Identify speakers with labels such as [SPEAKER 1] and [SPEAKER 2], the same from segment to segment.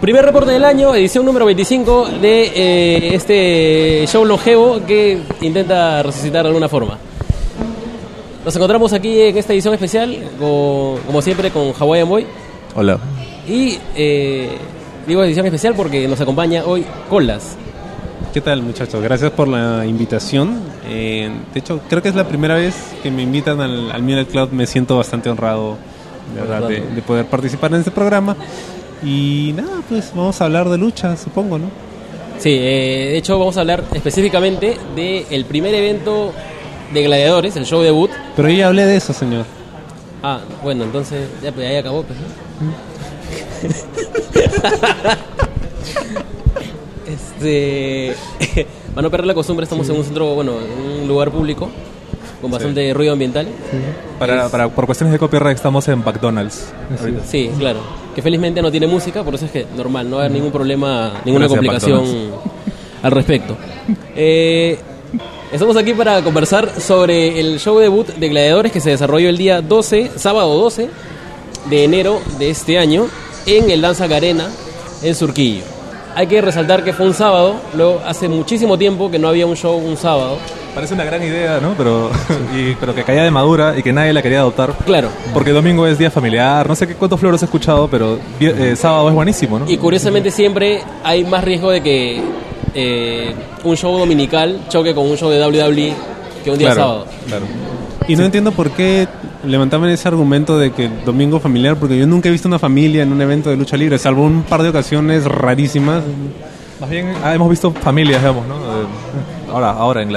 [SPEAKER 1] Primer reporte del año, edición número 25 de eh, este show longevo que intenta resucitar de alguna forma. Nos encontramos aquí en esta edición especial, con- como siempre, con Hawaiian Boy.
[SPEAKER 2] Hola.
[SPEAKER 1] Y eh, digo edición especial porque nos acompaña hoy Colas.
[SPEAKER 2] ¿Qué tal muchachos? Gracias por la invitación. Eh, de hecho, creo que es la primera vez que me invitan al, al Mural Club. Me siento bastante honrado de, verdad, de, de poder participar en este programa. Y nada, pues vamos a hablar de lucha, supongo, ¿no?
[SPEAKER 1] Sí, eh, de hecho vamos a hablar específicamente del primer evento de gladiadores, el show debut.
[SPEAKER 2] Pero yo ya hablé de eso, señor.
[SPEAKER 1] Ah, bueno, entonces ya, pues, ahí acabó. Pues, ¿no? este, para no perder la costumbre, estamos en un centro, bueno, en un lugar público con bastante ruido ambiental.
[SPEAKER 3] Para, para- por cuestiones de copyright estamos en McDonald's. ahorita.
[SPEAKER 1] Sí, claro. Que felizmente no tiene música, por eso es que normal, no va a haber ningún problema, ninguna
[SPEAKER 3] Gracias,
[SPEAKER 1] complicación al respecto. Eh, estamos aquí para conversar sobre el show debut de Gladiadores que se desarrolló el día 12, sábado 12 de enero de este año en el Danza Arena en Surquillo. Hay que resaltar que fue un sábado, luego hace muchísimo tiempo que no había un show un sábado.
[SPEAKER 3] Parece una gran idea, ¿no? Pero, y- pero que caía de madura y que nadie la quería adoptar.
[SPEAKER 1] Claro.
[SPEAKER 3] Porque domingo es día familiar, no sé qué cuántos floros he escuchado, pero eh, sábado es buenísimo, ¿no?
[SPEAKER 1] Y curiosamente siempre hay más riesgo de que eh, un show dominical choque con un show de WWE que un día
[SPEAKER 3] Claro,
[SPEAKER 1] sábado.
[SPEAKER 3] claro.
[SPEAKER 2] Y no entiendo por qué levantaban ese argumento de que el domingo familiar, porque yo nunca he visto una familia en un evento de lucha libre, salvo un par de ocasiones rarísimas.
[SPEAKER 3] Más bien ah, hemos visto familias, digamos, ¿no? Eh, ahora, ahora en.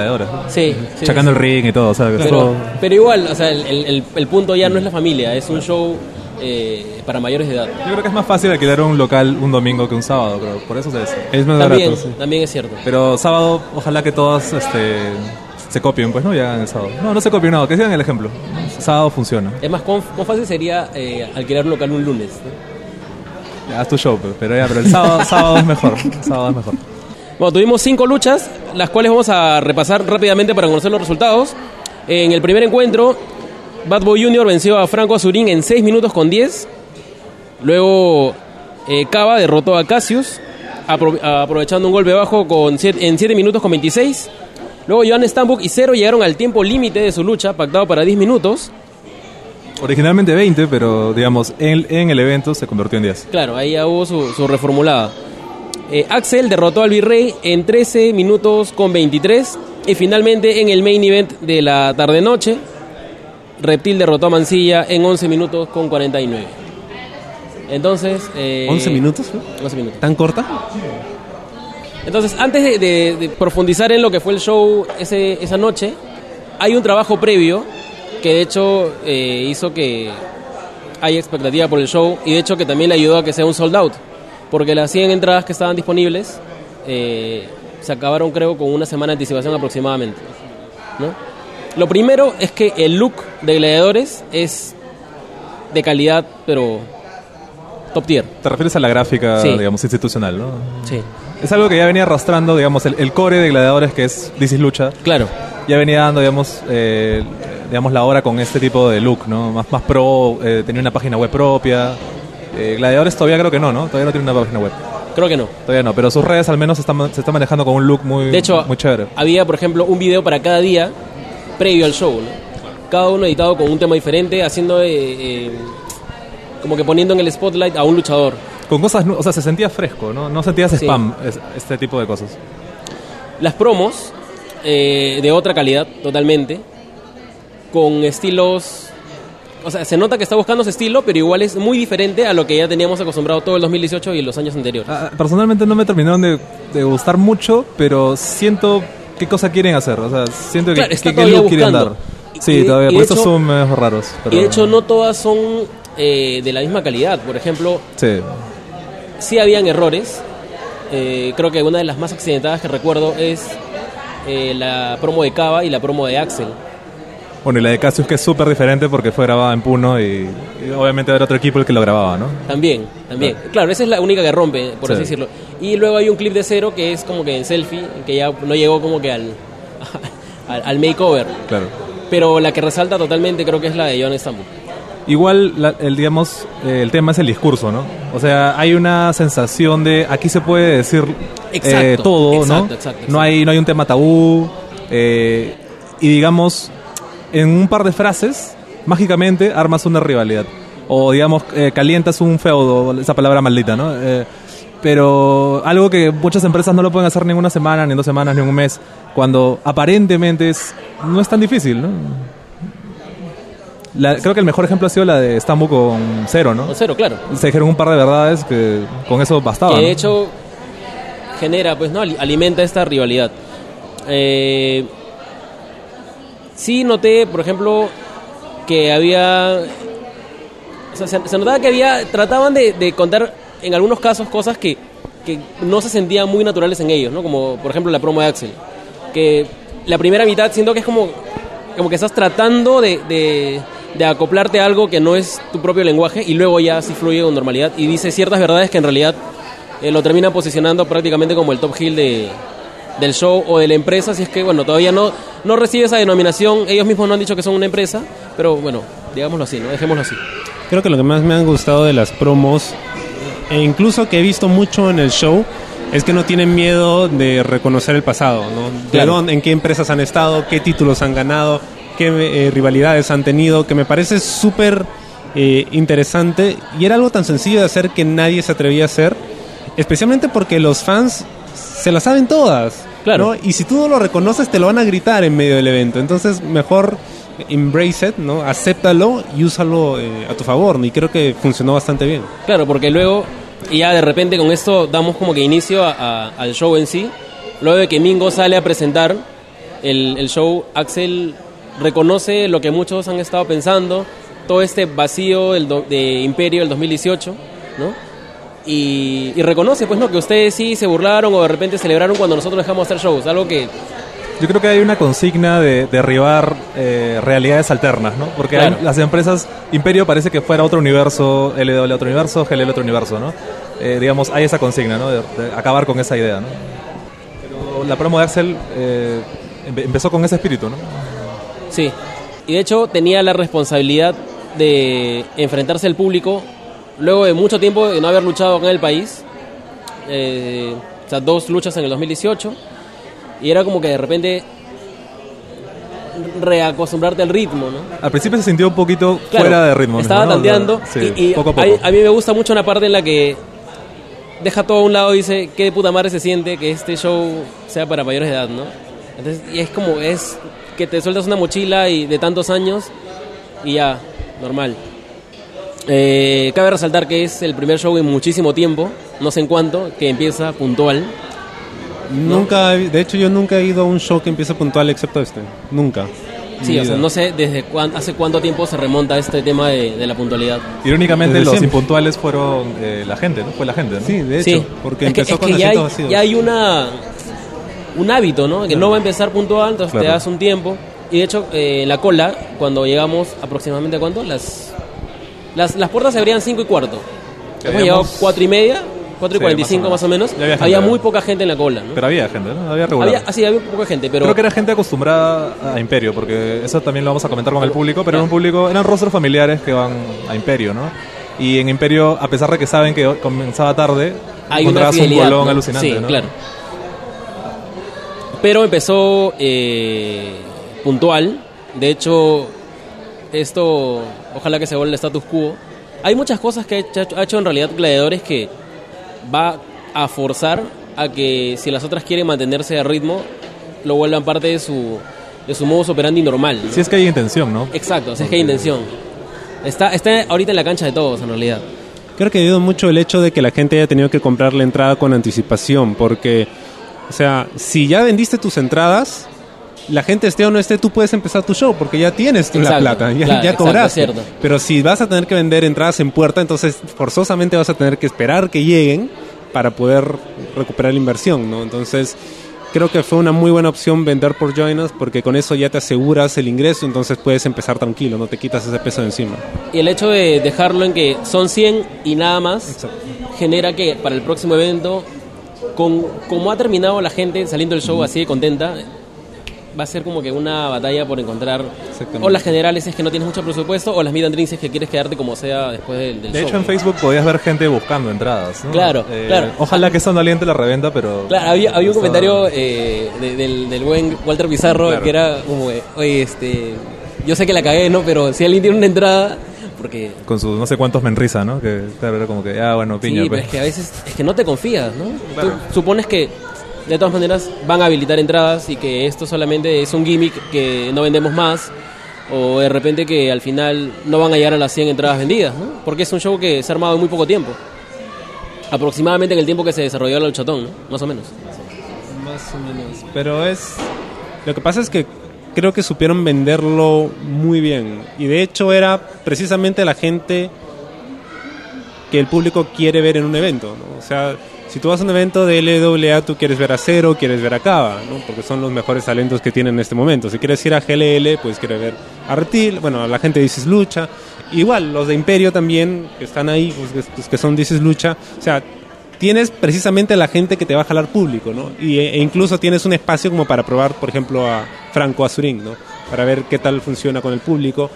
[SPEAKER 1] Sí, sí,
[SPEAKER 3] Chacando
[SPEAKER 1] sí.
[SPEAKER 3] el ring y todo, o sea, que
[SPEAKER 1] Pero,
[SPEAKER 3] eso-
[SPEAKER 1] pero igual, o sea, el, el- el- el punto ya no es la familia, es un show eh, para mayores de edad.
[SPEAKER 3] Yo creo que es más fácil alquilar un local un domingo que un sábado, creo. Por eso es.
[SPEAKER 2] Es más
[SPEAKER 1] También,
[SPEAKER 2] barato, sí.
[SPEAKER 1] también es cierto.
[SPEAKER 3] Pero sábado, ojalá que todas este, se copien, pues, ¿no? Y hagan el sábado. No, no se copien, no, que sigan el ejemplo. Sábado funciona.
[SPEAKER 1] Es más, ¿cuán, cuán fácil sería eh, alquilar un local un lunes? ¿no?
[SPEAKER 3] Haz tu show, pero, pero ya, pero el sábado, sábado es mejor. Sábado es mejor.
[SPEAKER 1] Bueno, tuvimos cinco luchas, las cuales vamos a repasar rápidamente para conocer los resultados. En el primer encuentro, Bad Boy Jr. venció a Franco Azurín en 6 minutos con 10. Luego, eh, Cava derrotó a Cassius, apro- aprovechando un golpe bajo con siete- en 7 minutos con 26. Luego, Johan Stambuk y Cero llegaron al tiempo límite de su lucha, pactado para 10 minutos.
[SPEAKER 3] Originalmente 20, pero digamos, en, en el evento se convirtió en 10.
[SPEAKER 1] Claro, ahí ya hubo su, su reformulada. Eh, Axel derrotó al Virrey en 13 minutos con 23. Y finalmente en el main event de la tarde-noche, Reptil derrotó a Mancilla en 11 minutos con 49. Entonces... eh,
[SPEAKER 2] ¿11 minutos? fue?
[SPEAKER 1] 11 minutos.
[SPEAKER 2] ¿Tan corta?
[SPEAKER 1] Entonces, antes de, de- de profundizar en lo que fue el show ese- esa noche, hay un trabajo previo que de hecho eh, hizo que haya expectativa por el show y de hecho que también le ayudó a que sea un sold out. Porque las 100 entradas que estaban disponibles eh, se acabaron creo con una semana de anticipación aproximadamente. ¿no? Lo primero es que el look de gladiadores es de calidad, pero top tier.
[SPEAKER 3] Te refieres a la gráfica,
[SPEAKER 1] Sí.
[SPEAKER 3] digamos, institucional, ¿no?
[SPEAKER 1] Sí,
[SPEAKER 3] Es algo que ya venía arrastrando, digamos, el, el core de gladiadores, que es This is Lucha,
[SPEAKER 1] claro.
[SPEAKER 3] ya venía dando, digamos, eh, digamos, la hora con este tipo de look, ¿no? Más, más pro, eh, tenía una página web propia. Eh, gladiadores todavía creo que no, ¿no? Todavía no tiene una página web.
[SPEAKER 1] Creo que no.
[SPEAKER 3] Todavía no, pero sus redes al menos se están, se están manejando con un look muy,
[SPEAKER 1] De hecho,
[SPEAKER 3] muy chévere.
[SPEAKER 1] había, por ejemplo, un video para cada día previo al show, ¿no? Cada uno editado con un tema diferente, haciendo eh, eh, como que poniendo en el spotlight a un luchador.
[SPEAKER 3] Con cosas, o sea, se sentía fresco, ¿no? No sentías
[SPEAKER 1] Sí.
[SPEAKER 3] spam, es- este tipo de cosas.
[SPEAKER 1] Las promos eh, de otra calidad, totalmente, con estilos... O sea, se nota que está buscando ese estilo, pero igual es muy diferente a lo que ya teníamos acostumbrado todo el 2018 y los años anteriores.
[SPEAKER 3] Ah, Personalmente no me terminaron de, de gustar mucho, pero siento qué cosa quieren hacer. O sea, siento que,
[SPEAKER 1] Claro, está
[SPEAKER 3] que- qué look quieren dar. Sí,
[SPEAKER 1] y-
[SPEAKER 3] todavía.
[SPEAKER 1] y
[SPEAKER 3] Por eso
[SPEAKER 1] hecho-
[SPEAKER 3] son medio raros. Pero,
[SPEAKER 1] Y de hecho no todas son eh, de la misma calidad. Por ejemplo,
[SPEAKER 3] Sí.
[SPEAKER 1] Sí habían errores. Eh, creo que una de las más accidentadas que recuerdo es eh, la promo de Cava y la promo de Axel.
[SPEAKER 3] Bueno, y la de Cassius que es súper diferente porque fue grabada en Puno y, y obviamente era otro equipo el que lo grababa, ¿no?
[SPEAKER 1] También, también. Claro, esa es la única que rompe, por
[SPEAKER 3] Sí.
[SPEAKER 1] así decirlo. Y luego hay un clip de cero que es como que en selfie, que ya no llegó como que al, al, al makeover.
[SPEAKER 3] Claro.
[SPEAKER 1] Pero la que resalta totalmente creo que es la de John Stambuk.
[SPEAKER 3] Igual, la- el, digamos, el tema es el discurso, ¿no? O sea, hay una sensación de aquí se puede decir eh, todo,
[SPEAKER 1] exacto,
[SPEAKER 3] ¿no?
[SPEAKER 1] exacto, exacto.
[SPEAKER 3] No hay, no hay un tema tabú. eh, y digamos, en un par de frases, mágicamente armas una rivalidad. O digamos, eh, calientas un feudo, esa palabra maldita, ¿no? Eh, pero algo que muchas empresas no lo pueden hacer ni en una semana, ni en dos semanas, ni en un mes, cuando aparentemente es, no es tan difícil, ¿no? La- creo que el mejor ejemplo ha sido la de Stambu con Cero, ¿no?
[SPEAKER 1] Con cero, claro.
[SPEAKER 3] Se dijeron un par de verdades que con eso bastaba.
[SPEAKER 1] que de
[SPEAKER 3] ¿no?
[SPEAKER 1] hecho genera, pues, ¿no? Ali- Alimenta esta rivalidad. Eh, sí noté, por ejemplo, que había... o sea, se, se notaba que había... Trataban de, de contar, en algunos casos, cosas que, que no se sentían muy naturales en ellos, ¿no? Como, por ejemplo, la promo de Axel. Que la primera mitad siento que es como, como que estás tratando de, de, de acoplarte a algo que no es tu propio lenguaje y luego ya sí fluye con normalidad y dice ciertas verdades que en realidad eh, lo termina posicionando prácticamente como el top heel de, del show o de la empresa, si es que, bueno, todavía no, no recibe esa denominación, ellos mismos no han dicho que son una empresa, pero bueno, digámoslo así, ¿no? Dejémoslo así.
[SPEAKER 4] Creo que lo que más me han gustado de las promos, e incluso que he visto mucho en el show, es que no tienen miedo de reconocer el pasado, ¿no? De
[SPEAKER 1] Claro.
[SPEAKER 4] dónde, en qué empresas han estado, qué títulos han ganado, qué eh, rivalidades han tenido, que me parece súper eh, interesante y era algo tan sencillo de hacer que nadie se atrevía a hacer, especialmente porque los fans se las saben todas.
[SPEAKER 1] Claro.
[SPEAKER 4] ¿no? Y si tú no lo reconoces, te lo van a gritar en medio del evento. Entonces, mejor embrace it, ¿no? Acéptalo y úsalo eh, a tu favor. ¿no? Y creo que funcionó bastante bien.
[SPEAKER 1] Claro, porque luego, y ya de repente con esto damos como que inicio a- a- al show en sí. Luego de que Mingo sale a presentar el, el show, Axel reconoce lo que muchos han estado pensando, todo este vacío del do- de Imperio del 2018, ¿no? Y, y reconoce, pues, ¿no? Que ustedes sí se burlaron o de repente celebraron cuando nosotros dejamos hacer shows, algo que
[SPEAKER 3] Yo creo que hay una consigna de derribar eh, realidades alternas, ¿no? Porque
[SPEAKER 1] Claro.
[SPEAKER 3] hay- las empresas, Imperio parece que fuera otro universo, LW otro universo, GLL otro universo, ¿no? Eh, digamos, hay esa consigna, ¿no? De, de acabar con esa idea, ¿no? Pero la promo de Axel eh, empe- empezó con ese espíritu, ¿no?
[SPEAKER 1] Sí, y de hecho tenía la responsabilidad de enfrentarse al público luego de mucho tiempo de no haber luchado en el país. Eh, o sea, dos luchas en el 2018. Y era como que de repente reacostumbrarte al ritmo, ¿no?
[SPEAKER 3] Al principio se sintió un poquito
[SPEAKER 1] Claro,
[SPEAKER 3] fuera de ritmo.
[SPEAKER 1] Estaba
[SPEAKER 3] ¿no?
[SPEAKER 1] tanteando
[SPEAKER 3] Sí,
[SPEAKER 1] y, y
[SPEAKER 3] poco a poco.
[SPEAKER 1] a mí me gusta mucho una parte en la que deja todo a un lado y dice qué de puta madre se siente que este show sea para mayores de edad, ¿no? Entonces, y es como, es que te sueltas una mochila y de tantos años y ya, normal. Eh, cabe resaltar que es el primer show en muchísimo tiempo, no sé en cuánto, que empieza puntual.
[SPEAKER 4] Nunca, de hecho, yo nunca he ido a un show que empiece puntual excepto este. Nunca.
[SPEAKER 1] Sí, o sea, no sé desde cuán- hace cuánto tiempo se remonta este tema de, de la puntualidad.
[SPEAKER 3] Irónicamente,
[SPEAKER 4] Desde
[SPEAKER 3] los
[SPEAKER 4] siempre.
[SPEAKER 3] impuntuales fueron eh, la gente, ¿no? Fue la gente, ¿no?
[SPEAKER 4] Sí, de hecho,
[SPEAKER 1] Sí,
[SPEAKER 4] porque
[SPEAKER 1] es que,
[SPEAKER 4] empezó
[SPEAKER 1] es
[SPEAKER 4] con
[SPEAKER 1] que ya, hay, ya hay una un hábito, ¿no? Que no va a empezar puntual, entonces te das un tiempo. Y de hecho, eh, la cola, cuando llegamos aproximadamente a cuánto, las las, las puertas se abrían 5 y cuarto. Hemos llegado 4 y media, 4 y
[SPEAKER 3] Sí,
[SPEAKER 1] 45 más o menos.
[SPEAKER 3] Ya había gente,
[SPEAKER 1] había muy poca gente en la cola, ¿no?
[SPEAKER 3] Pero había gente, ¿no? Había regular.
[SPEAKER 1] había, así, había poca gente, pero
[SPEAKER 3] Creo que era gente acostumbrada a Imperio, porque eso también lo vamos a comentar con el público, pero era un público, eran rostros familiares que van a Imperio, ¿no? Y en Imperio, a pesar de que saben que comenzaba tarde,
[SPEAKER 1] hay una
[SPEAKER 3] encontrabas un bolón
[SPEAKER 1] ¿no?
[SPEAKER 3] alucinante,
[SPEAKER 1] Sí,
[SPEAKER 3] ¿no?
[SPEAKER 1] claro. Pero empezó eh, puntual. De hecho, esto ojalá que se vuelva el status quo. Hay muchas cosas que ha hecho, en realidad Gladiadores que va a forzar a que si las otras quieren mantenerse a ritmo, lo vuelvan parte de su, de su modus operandi normal. ¿no?
[SPEAKER 3] Si es que hay intención, ¿no?
[SPEAKER 1] Exacto, si es que hay intención. Está, está ahorita en la cancha de todos, en realidad.
[SPEAKER 4] Creo que ha ayudado mucho el hecho de que la gente haya tenido que comprar la entrada con anticipación, porque, o sea, si ya vendiste tus entradas, la gente esté o no esté, tú puedes empezar tu show, porque ya tienes la
[SPEAKER 1] Exacto,
[SPEAKER 4] plata, ya,
[SPEAKER 1] claro,
[SPEAKER 4] ya cobraste. Pero si vas a tener que vender entradas en puerta, entonces forzosamente vas a tener que esperar que lleguen para poder recuperar la inversión, ¿no? Entonces, creo que fue una muy buena opción vender por Join Us, porque con eso ya te aseguras el ingreso, entonces puedes empezar tranquilo, no te quitas ese peso de encima.
[SPEAKER 1] Y el hecho de dejarlo en que son 100 y nada más genera que para el próximo evento, con como ha terminado la gente saliendo del show así de contenta, va a ser como que una batalla por encontrar o las generales es que no tienes mucho presupuesto o las mid and drinks es que quieres quedarte como sea después del, del
[SPEAKER 3] De
[SPEAKER 1] show.
[SPEAKER 3] hecho, en Facebook podías ver gente buscando entradas. ¿no? Eh,
[SPEAKER 1] Claro, claro.
[SPEAKER 3] Ojalá que esta no aliente la reventa, pero.
[SPEAKER 1] Claro, había, había un comentario eh, de- del, del buen Walter Pizarro
[SPEAKER 3] Claro.
[SPEAKER 1] que era como, que, oye, este, yo sé que la cagué, ¿no? Pero si alguien tiene una entrada, porque...
[SPEAKER 3] Con sus no sé cuántos menrisa, ¿no? Que claro, era como que, ah, bueno, piña.
[SPEAKER 1] sí, pero
[SPEAKER 3] pues.
[SPEAKER 1] es que a veces es que no te confías, ¿no? Tú supones que de todas maneras van a habilitar entradas y que esto solamente es un gimmick que no vendemos más o de repente que al final no van a llegar a las 100 entradas vendidas, ¿no? Porque es un show que se ha armado en muy poco tiempo. Aproximadamente en el tiempo que se desarrolló el chatón, ¿no? Más o menos.
[SPEAKER 4] Más o menos. Pero es. Lo que pasa es que creo que supieron venderlo muy bien. Y de hecho era precisamente la gente que el público quiere ver en un evento. O sea, si tú vas a un evento de LWA, tú quieres ver a Cero, quieres ver a Cava, ¿no? porque son los mejores talentos que tienen en este momento. Si quieres ir a GLL, pues quieres ver a Reptil. Bueno, la gente dices Lucha. Igual, los de Imperio también, que están ahí, pues, pues, que son dices Lucha. O sea, tienes precisamente la gente que te va a jalar público, ¿no? Y, e incluso tienes un espacio como para probar, por ejemplo, a Franco Azurín, ¿no? Para ver qué tal funciona con el público.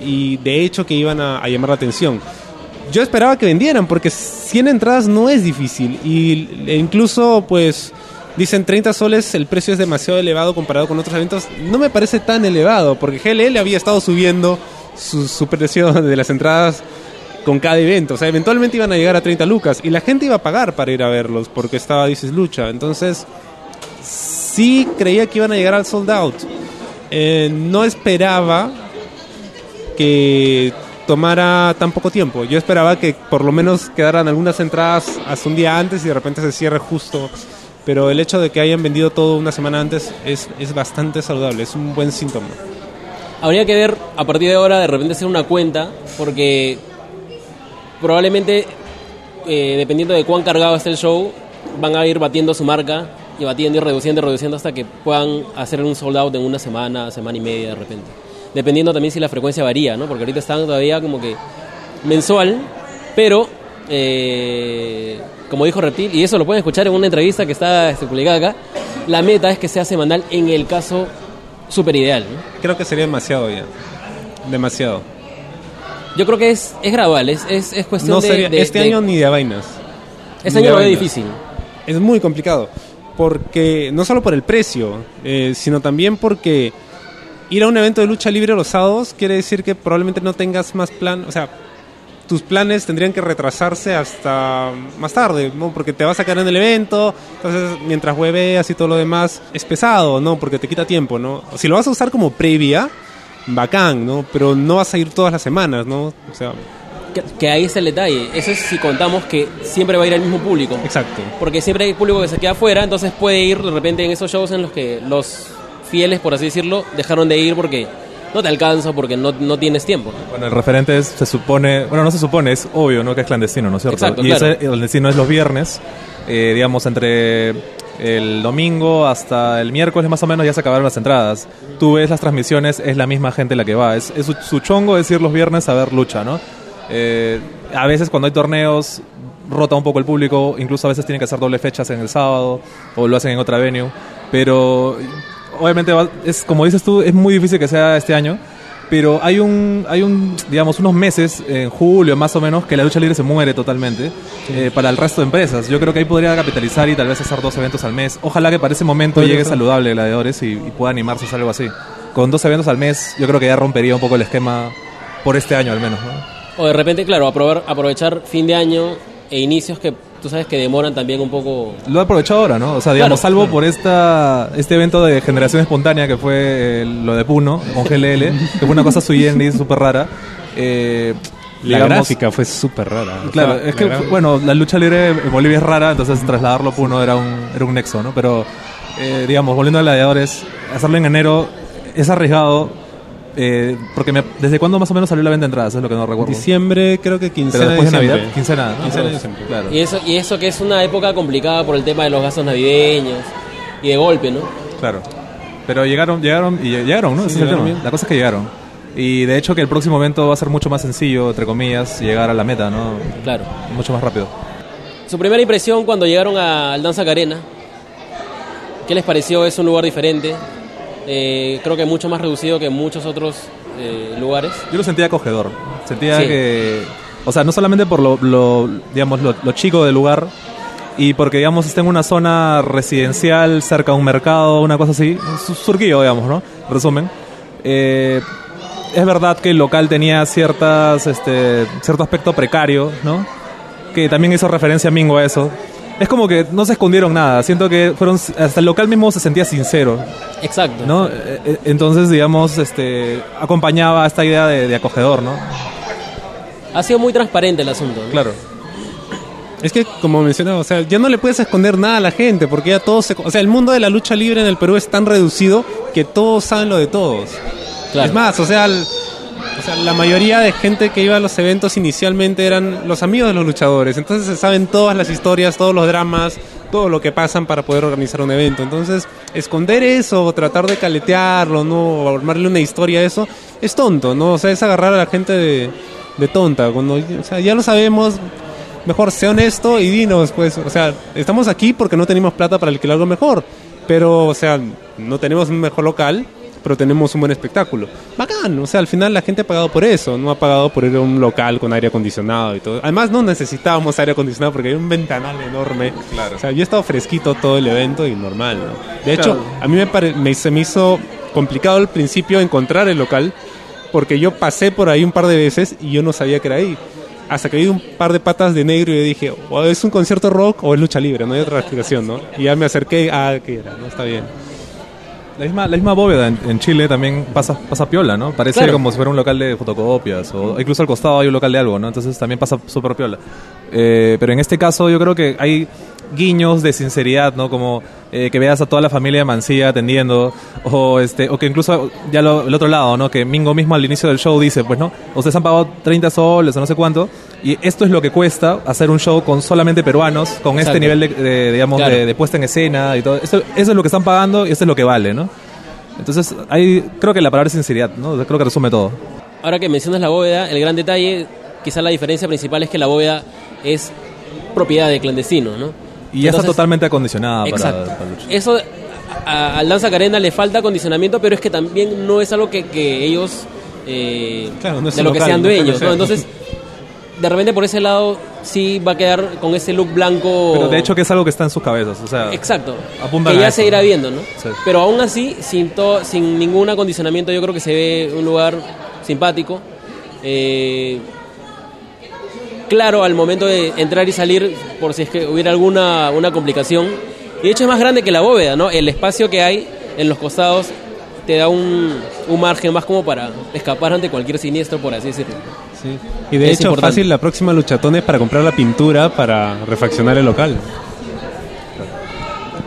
[SPEAKER 4] Y de hecho que iban a, a llamar la atención. Yo esperaba que vendieran, porque 100 entradas no es difícil. Y e incluso, pues, dicen 30 soles, el precio es demasiado elevado comparado con otros eventos. No me parece tan elevado, porque GLL había estado subiendo su, su precio de las entradas con cada evento. O sea, eventualmente iban a llegar a 30 lucas y la gente iba a pagar para ir a verlos porque estaba Dices Lucha. Entonces, sí creía que iban a llegar al sold out. Eh, no esperaba que tomara tan poco tiempo. Yo esperaba que por lo menos quedaran algunas entradas hasta un día antes y de repente se cierre justo. Pero el hecho de que hayan vendido todo una semana antes es, es bastante saludable, es un buen síntoma.
[SPEAKER 1] Habría que ver a partir de ahora de repente hacer una cuenta, porque probablemente, eh, dependiendo de cuán cargado esté el show, van a ir batiendo su marca y batiendo y reduciendo y reduciendo hasta que puedan hacer un sold out en una semana, semana y media de repente. Dependiendo también si la frecuencia varía, ¿no? Porque ahorita están todavía como que mensual, pero eh, como dijo Reptil, y eso lo pueden escuchar en una entrevista que está este, publicada acá, la meta es que sea semanal en el caso super ideal, ¿no?
[SPEAKER 4] Creo que sería demasiado ya. Demasiado.
[SPEAKER 1] Yo creo que es, es gradual, es, es, es cuestión
[SPEAKER 4] No
[SPEAKER 1] de,
[SPEAKER 4] sería,
[SPEAKER 1] de-
[SPEAKER 4] este
[SPEAKER 1] de-
[SPEAKER 4] año ni de vainas.
[SPEAKER 1] Este año lo veo difícil.
[SPEAKER 4] Es muy complicado. Porque no solo por el precio, eh, sino también porque ir a un evento de lucha libre los sábados quiere decir que probablemente no tengas más plan. O sea, tus planes tendrían que retrasarse hasta más tarde, ¿no? Porque te vas a quedar en el evento, entonces mientras hueveas y todo lo demás es pesado, ¿no? Porque te quita tiempo, ¿no? Si lo vas a usar como previa, bacán, ¿no? Pero no vas a ir todas las semanas, ¿no? O sea,
[SPEAKER 1] Que, que ahí está el detalle. Eso es si contamos que siempre va a ir el mismo público.
[SPEAKER 4] exacto.
[SPEAKER 1] Porque siempre hay público que se queda afuera, entonces puede ir de repente en esos shows en los que los fieles, por así decirlo, dejaron de ir porque no te alcanza, porque no, no tienes tiempo. ¿no?
[SPEAKER 3] Bueno, el referente es, se supone, bueno, no se supone, es obvio, ¿no? Que es clandestino, ¿no es cierto?
[SPEAKER 1] Exacto,
[SPEAKER 3] y
[SPEAKER 1] claro.
[SPEAKER 3] ese clandestino es los viernes, eh, digamos, entre el domingo hasta el miércoles más o menos ya se acabaron las entradas. Tú ves las transmisiones, es la misma gente la que va. Es, su, chongo es ir los viernes a ver lucha, ¿no? Eh, a veces cuando hay torneos rota un poco el público, incluso a veces tienen que hacer doble fechas en el sábado o lo hacen en otra venue, pero obviamente es como dices tú, es muy difícil que sea este año, pero hay un hay un digamos unos meses en julio más o menos que la lucha libre se muere totalmente eh, para el resto de empresas. Yo creo que ahí podría capitalizar y tal vez hacer dos eventos al mes. Ojalá que para ese momento llegue
[SPEAKER 4] ser.
[SPEAKER 3] saludable Gladiadores y, y pueda animarse a hacer algo así. Con dos eventos al mes, yo creo que ya rompería un poco el esquema por este año al menos, ¿no?
[SPEAKER 1] O de repente, claro, aprobar- aprovechar fin de año e inicios que tú sabes que demoran también un poco.
[SPEAKER 3] Lo he aprovechado ahora, ¿no? O sea, digamos,
[SPEAKER 1] Claro,
[SPEAKER 3] salvo
[SPEAKER 1] claro.
[SPEAKER 3] por esta este evento de generación espontánea que fue eh, lo de Puno con GLL, que fue una cosa sui generis súper rara. Eh,
[SPEAKER 4] La
[SPEAKER 3] digamos-
[SPEAKER 4] gráfica fue súper rara. O
[SPEAKER 3] Claro,
[SPEAKER 4] sea,
[SPEAKER 3] es que, bueno, la lucha libre en Bolivia es rara, entonces trasladarlo a Puno era un, era un nexo, ¿no? Pero, eh, digamos, volviendo a gladiadores, hacerlo en enero es arriesgado, eh, porque me- ¿desde cuándo más o menos salió la venta de entradas? Es lo que no recuerdo.
[SPEAKER 4] Diciembre, creo que
[SPEAKER 3] Pero
[SPEAKER 4] quincena
[SPEAKER 3] después de
[SPEAKER 4] diciembre.
[SPEAKER 3] Navidad, quincena, ¿no?
[SPEAKER 4] Quincena de diciembre.
[SPEAKER 3] Claro.
[SPEAKER 1] Y eso, y eso que es una época complicada por el tema de los gastos navideños y de golpe, ¿no?
[SPEAKER 3] Claro. Pero llegaron, llegaron y llegaron, ¿no? Ese es el tema. La cosa es que llegaron. Y de hecho que el próximo evento va a ser mucho más sencillo, entre comillas, llegar a la meta, ¿no?
[SPEAKER 1] Claro.
[SPEAKER 3] Mucho más rápido.
[SPEAKER 1] Su primera impresión cuando llegaron a- al Danza Carena, ¿qué les pareció? Es un lugar diferente. Eh, creo que mucho más reducido que en muchos otros eh, lugares.
[SPEAKER 3] Yo lo sentía acogedor. Sentía
[SPEAKER 1] Sí.
[SPEAKER 3] que. O sea, no solamente por lo, lo, digamos, lo, lo chico del lugar y porque, digamos, está en una zona residencial cerca de un mercado, una cosa así. Su- Surquillo, digamos, ¿no? Resumen. Eh, es verdad que el local tenía ciertas, este, cierto aspecto precario, ¿no? Que también hizo referencia a Mingo a eso. Es como que no se escondieron nada. Siento que fueron. Hasta el local mismo se sentía sincero.
[SPEAKER 1] Exacto.
[SPEAKER 3] ¿no? Eh, eh, Entonces, digamos, este, acompañaba esta idea de, de acogedor, ¿no?
[SPEAKER 1] Ha sido muy transparente el asunto. ¿no?
[SPEAKER 3] Claro.
[SPEAKER 4] Es que, como mencionaba, o sea, ya no le puedes esconder nada a la gente, porque ya todos se... O sea, el mundo de la lucha libre en el Perú es tan reducido que todos saben lo de todos.
[SPEAKER 1] Claro.
[SPEAKER 4] Es más, o sea, el- o sea, la mayoría de gente que iba a los eventos inicialmente eran los amigos de los luchadores. Entonces se saben todas las historias, todos los dramas, todo lo que pasan para poder organizar un evento. Entonces, esconder eso, tratar de caletearlo, ¿no? O armarle una historia a eso, es tonto, ¿no? O sea, es agarrar a la gente de, tonta. Cuando, o sea, ya lo sabemos, mejor sé honesto y dinos, pues, o sea, estamos aquí porque no tenemos plata para alquilar algo mejor, pero, o sea, no tenemos un mejor local, pero tenemos un buen espectáculo. Bacán, o sea, al final la gente ha pagado por eso, no ha pagado por ir a un local con aire acondicionado y todo. Además, no necesitábamos aire acondicionado porque hay un ventanal enorme.
[SPEAKER 3] Claro.
[SPEAKER 4] O sea, yo he estado fresquito todo el evento y normal, ¿no? De hecho,
[SPEAKER 3] Claro.
[SPEAKER 4] a mí me, pare- me- se me hizo complicado al principio encontrar el local porque yo pasé por ahí un par de veces y yo no sabía que era ahí. Hasta que vi un par de patas de negro y yo dije, o es un concierto rock o es lucha libre, no hay otra explicación, ¿no? Y ya me acerqué, ah, ¿qué era? No está bien.
[SPEAKER 3] La misma, la misma bóveda en, en Chile también pasa, pasa piola, ¿no? Parece
[SPEAKER 1] Claro.
[SPEAKER 3] como si fuera un local de fotocopias o incluso al costado hay un local de algo, ¿no? Entonces también pasa súper piola. Eh, pero en este caso yo creo que hay guiños de sinceridad, ¿no? Como eh, que veas a toda la familia de Mancilla atendiendo o este o que incluso ya lo, el otro lado, ¿no? Que Mingo mismo al inicio del show dice, pues no, ustedes han pagado 30 soles o no sé cuánto y esto es lo que cuesta hacer un show con solamente peruanos, con este nivel de, de, digamos
[SPEAKER 1] Claro.
[SPEAKER 3] de, de puesta en escena y todo. Esto, eso es lo que están pagando y esto es lo que vale, ¿no? Entonces, hay, creo que la palabra es sinceridad, ¿no? Creo que resume todo.
[SPEAKER 1] Ahora que mencionas la bóveda, el gran detalle, quizá la diferencia principal es que la bóveda es propiedad de clandestino, ¿no?
[SPEAKER 3] Y ya está totalmente acondicionada
[SPEAKER 1] Exacto.
[SPEAKER 3] para luchar.
[SPEAKER 1] Eso a- al Danza Carena le falta acondicionamiento, pero es que también no es algo que, que ellos eh,
[SPEAKER 4] Claro, no es
[SPEAKER 1] de lo que sean dueños. Entonces, de repente por ese lado sí va a quedar con ese look blanco.
[SPEAKER 3] Pero de hecho que es algo que está en sus cabezas, o sea...
[SPEAKER 1] Exacto. Que ya
[SPEAKER 3] eso,
[SPEAKER 1] se irá
[SPEAKER 3] ¿no?
[SPEAKER 1] viendo, ¿no?
[SPEAKER 3] Sí.
[SPEAKER 1] Pero aún así, sin, to- sin ningún acondicionamiento, yo creo que se ve un lugar simpático. Eh, claro al momento de entrar y salir, por si es que hubiera alguna una complicación. Y de hecho es más grande que la bóveda, ¿no? El espacio que hay en los costados te da un, un margen más como para escapar ante cualquier siniestro, por así decirlo.
[SPEAKER 4] Y de
[SPEAKER 1] Es
[SPEAKER 4] hecho,
[SPEAKER 1] importante.
[SPEAKER 4] fácil la próxima luchatón es para comprar la pintura para refaccionar el local.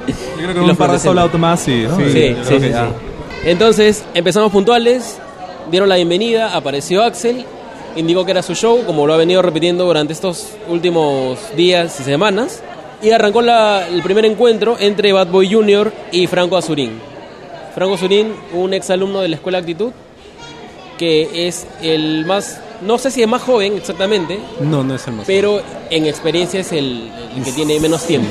[SPEAKER 3] Yo creo que
[SPEAKER 1] Y
[SPEAKER 3] con un
[SPEAKER 1] los
[SPEAKER 3] par de
[SPEAKER 1] fluorescentes.
[SPEAKER 3] sold out más sí, ¿no?
[SPEAKER 1] Sí, sí, sí, sí. Entonces empezamos puntuales, dieron la bienvenida, apareció Axel, indicó que era su show, como lo ha venido repitiendo durante estos últimos días y semanas, y arrancó la- el primer encuentro entre Bad Boy Jr. y Franco Azurín. Franco Azurín, un ex alumno de la Escuela Actitud, que es el más, no sé si es más joven exactamente,
[SPEAKER 4] No, no es el más.
[SPEAKER 1] pero en experiencia es el, el que tiene menos tiempo.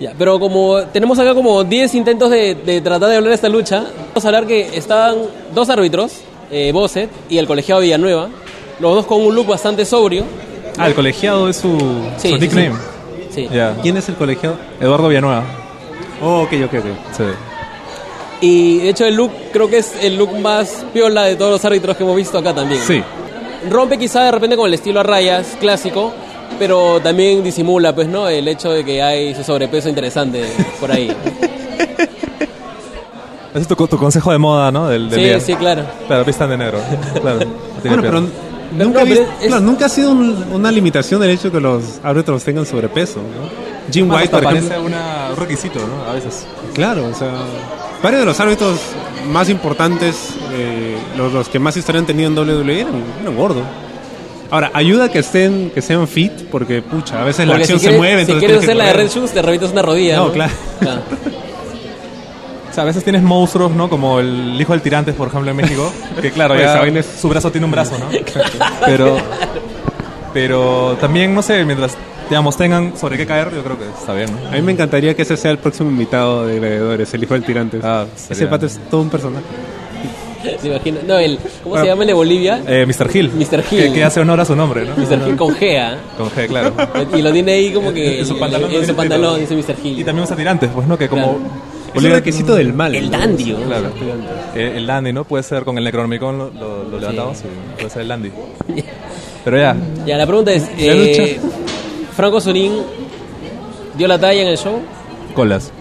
[SPEAKER 1] Ya, pero como tenemos acá como 10 intentos de, de tratar de hablar de esta lucha, vamos a hablar que estaban dos árbitros, eh, Bosset y el colegiado Villanueva, los dos con un look bastante sobrio.
[SPEAKER 3] Ah, el colegiado es su,
[SPEAKER 1] Sí,
[SPEAKER 3] su
[SPEAKER 1] sí,
[SPEAKER 3] nickname.
[SPEAKER 1] Sí.
[SPEAKER 3] Ya.
[SPEAKER 4] ¿Quién es el colegiado?
[SPEAKER 3] Eduardo Villanueva.
[SPEAKER 4] Oh, ok, ok, ok.
[SPEAKER 3] Sí.
[SPEAKER 1] Y de hecho el look creo que es el look más piola de todos los árbitros que hemos visto acá también.
[SPEAKER 3] Sí.
[SPEAKER 1] Rompe quizá de repente con el estilo a rayas clásico, pero también disimula pues no el hecho de que hay su sobrepeso interesante por ahí.
[SPEAKER 3] Ese es tu, tu consejo de moda, ¿no? Del, del
[SPEAKER 1] sí,
[SPEAKER 3] día.
[SPEAKER 1] sí, claro.
[SPEAKER 3] Claro, pistan de negro. Claro.
[SPEAKER 4] Bueno, pero nunca,
[SPEAKER 1] No, pero es-
[SPEAKER 4] claro, nunca ha sido un- una limitación el hecho que los árbitros tengan sobrepeso. ¿no? Jim White, por
[SPEAKER 3] parece
[SPEAKER 4] ejemplo.
[SPEAKER 3] una- un requisito, ¿no? A veces.
[SPEAKER 4] Claro, o sea, varios de los árbitros más importantes, eh, los, los que más historia han tenido en WWE eran, eran gordos. Ahora, ayuda que estén que sean fit, porque pucha, a veces la
[SPEAKER 1] Porque
[SPEAKER 4] acción
[SPEAKER 1] si
[SPEAKER 4] se
[SPEAKER 1] quieres,
[SPEAKER 4] mueve.
[SPEAKER 1] si quieres hacer la de. Red Shoes, te revientas una rodilla.
[SPEAKER 4] No,
[SPEAKER 1] No,
[SPEAKER 4] claro.
[SPEAKER 1] Claro.
[SPEAKER 3] Sea, a veces tienes monstruos, ¿no? Como el hijo del Tirantes, por ejemplo, en México. Que claro, ya
[SPEAKER 4] es-
[SPEAKER 3] su brazo tiene un brazo, ¿no? Pero, pero también, no sé, mientras digamos, tengan sobre qué caer, yo creo que está bien, ¿no?
[SPEAKER 4] A mí me encantaría que ese sea el próximo invitado de Gladiadores, el hijo del tirante.
[SPEAKER 3] Ah,
[SPEAKER 4] ese pato es todo un personaje.
[SPEAKER 1] ¿Se imagina? No, el, ¿cómo se llama el de Bolivia?
[SPEAKER 3] Eh, Mr. Hill.
[SPEAKER 1] Mr. Hill.
[SPEAKER 3] Que, que hace honor a su nombre, ¿no?
[SPEAKER 1] Mr. Hill con Gea.
[SPEAKER 3] Con G, claro.
[SPEAKER 1] Y lo tiene ahí como que
[SPEAKER 3] En su pantalón,
[SPEAKER 1] en su
[SPEAKER 3] dice-
[SPEAKER 1] pantalón dice Mr. Hill.
[SPEAKER 3] Y también usa tirantes, pues, ¿no? Que como...
[SPEAKER 1] Claro.
[SPEAKER 4] Es un requisito del mal.
[SPEAKER 1] el dandy, ¿no?
[SPEAKER 3] Claro. Eh, el Dandy, ¿no? Puede ser con el Necronomicon lo, lo, lo levantamos y puede ser el Dandy. Pero ya,
[SPEAKER 1] Ya, la pregunta es, eh, ¿Franco Sorín dio la talla en el show?
[SPEAKER 3] colas.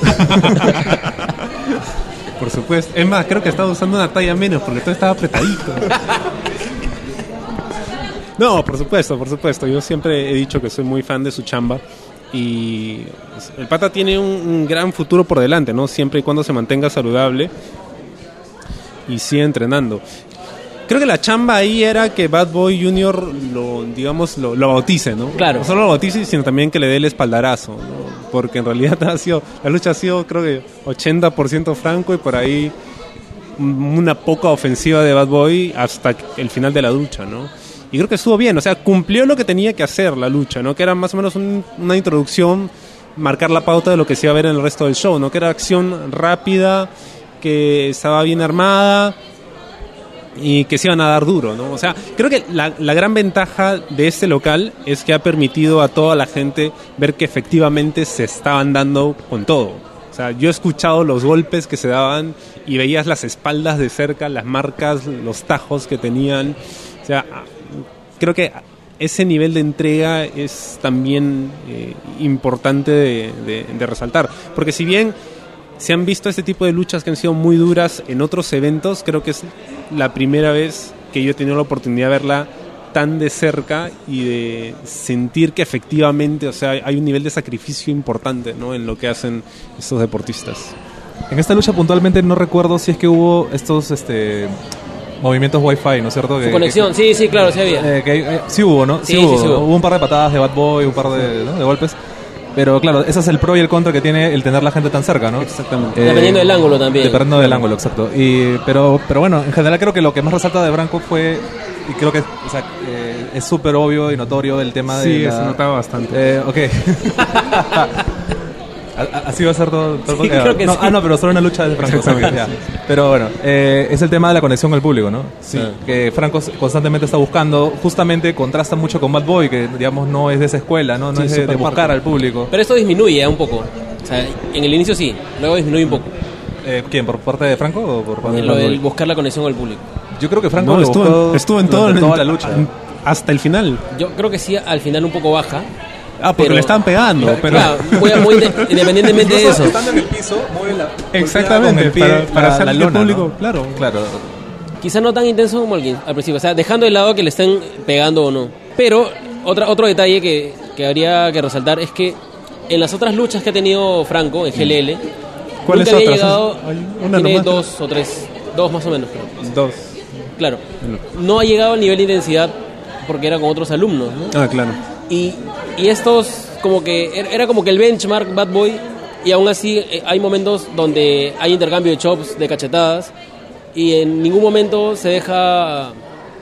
[SPEAKER 4] Por supuesto. Es más, creo que estaba usando una talla menos porque todo estaba apretadito. No, por supuesto, por supuesto. Yo siempre he dicho que soy muy fan de su chamba. Y el pata tiene un, un gran futuro por delante, ¿no? Siempre y cuando se mantenga saludable y siga entrenando. Creo que la chamba ahí era que Bad Boy Jr. lo, digamos, lo, lo bautice, ¿no?
[SPEAKER 1] Claro.
[SPEAKER 4] No solo lo bautice, sino también que le dé el espaldarazo, ¿no? Porque en realidad ha sido, la lucha ha sido, creo que 80% franco y por ahí una poca ofensiva de Bad Boy hasta el final de la lucha, ¿no? Y creo que estuvo bien, o sea, cumplió lo que tenía que hacer la lucha, ¿no? Que era más o menos un- una introducción, marcar la pauta de lo que se iba a ver en el resto del show, ¿no? Que era acción rápida, que estaba bien armada y que se iban a dar duro, ¿no? O sea, creo que la, la gran ventaja de este local es que ha permitido a toda la gente ver que efectivamente se estaban dando con todo. O sea, yo he escuchado los golpes que se daban y veías las espaldas de cerca, las marcas, los tajos que tenían. O sea, creo que ese nivel de entrega es también eh, importante de, resaltar. Porque si bien se han visto este tipo de luchas que han sido muy duras en otros eventos, creo que es la primera vez que yo he tenido la oportunidad de verla tan de cerca y de sentir que efectivamente, o sea, hay un nivel de sacrificio importante ¿no? en lo que hacen estos deportistas.
[SPEAKER 3] En esta lucha puntualmente no recuerdo si es que hubo estos este movimientos wifi, ¿no es cierto?
[SPEAKER 1] Su
[SPEAKER 3] Que-
[SPEAKER 1] conexión, sí, sí, claro, sí había.
[SPEAKER 3] eh, que, eh, sí hubo, ¿no?
[SPEAKER 1] Sí, sí, sí hubo.
[SPEAKER 3] un par de patadas de Bad Boy, un par de, ¿no? de golpes. Pero claro, ese es el pro y el contra que tiene el tener la gente tan cerca, ¿no?
[SPEAKER 4] Exactamente.
[SPEAKER 3] Eh,
[SPEAKER 1] Dependiendo del ángulo también.
[SPEAKER 3] Dependiendo del ángulo, exacto. Y, pero, pero bueno, en general creo que lo que más resalta de Branco fue, y creo que o sea, eh, es súper obvio y notorio el tema de...
[SPEAKER 4] Sí,
[SPEAKER 3] la-
[SPEAKER 4] se notaba bastante.
[SPEAKER 3] Eh, ok. Así va a ser todo, todo
[SPEAKER 1] Sí, creo que
[SPEAKER 3] no,
[SPEAKER 1] sí.
[SPEAKER 3] Ah, no, pero solo una lucha de Franco.
[SPEAKER 4] Exactamente.
[SPEAKER 3] ya. Pero bueno, eh, es el tema de la conexión con el público, ¿no?
[SPEAKER 1] Sí.
[SPEAKER 3] Que Franco constantemente está buscando, justamente contrasta mucho con Bad Boy, que digamos no es de esa escuela, ¿no? No
[SPEAKER 4] Sí,
[SPEAKER 3] es de, de buscar al público.
[SPEAKER 1] Pero esto disminuye ¿eh? un poco. O sea, en el inicio sí, luego disminuye un poco.
[SPEAKER 3] Eh, ¿Quién? ¿Por parte de Franco o por parte de
[SPEAKER 1] lo del buscar la conexión al público.
[SPEAKER 3] Yo creo que Franco
[SPEAKER 4] No,
[SPEAKER 3] lo
[SPEAKER 4] estuvo,
[SPEAKER 3] buscó
[SPEAKER 4] en, estuvo en todo, en-
[SPEAKER 3] toda la lucha.
[SPEAKER 4] hasta el final.
[SPEAKER 1] Yo creo que sí, al final un poco baja.
[SPEAKER 4] Ah, porque
[SPEAKER 1] Pero-
[SPEAKER 4] le estaban pegando, pero...
[SPEAKER 1] Claro, muy, muy inde- independientemente de eso.
[SPEAKER 3] Estando en el piso, mueve la,
[SPEAKER 4] Exactamente,
[SPEAKER 3] el pie
[SPEAKER 4] para, para
[SPEAKER 3] la-
[SPEAKER 4] hacer
[SPEAKER 3] la
[SPEAKER 4] el
[SPEAKER 3] lona,
[SPEAKER 4] público,
[SPEAKER 3] ¿no?
[SPEAKER 4] claro.
[SPEAKER 3] Claro.
[SPEAKER 1] Quizá no tan intenso como el, al principio, o sea, dejando de lado que le estén pegando o no. Pero otra, otro detalle que, que habría que resaltar es que en las otras luchas que ha tenido Franco en GLL,
[SPEAKER 4] ¿Cuáles
[SPEAKER 1] nunca había
[SPEAKER 4] otras?
[SPEAKER 1] llegado,
[SPEAKER 4] una
[SPEAKER 1] tiene
[SPEAKER 4] nomás.
[SPEAKER 1] dos o tres, dos más o menos, creo.
[SPEAKER 4] Dos.
[SPEAKER 1] claro. No ha llegado al nivel de intensidad porque era con otros alumnos, ¿no?
[SPEAKER 4] Ah, claro.
[SPEAKER 1] Y, y estos, como que, era- era como que el benchmark Bad Boy, y aún así eh, hay momentos donde hay intercambio de chops, de cachetadas, y en ningún momento se deja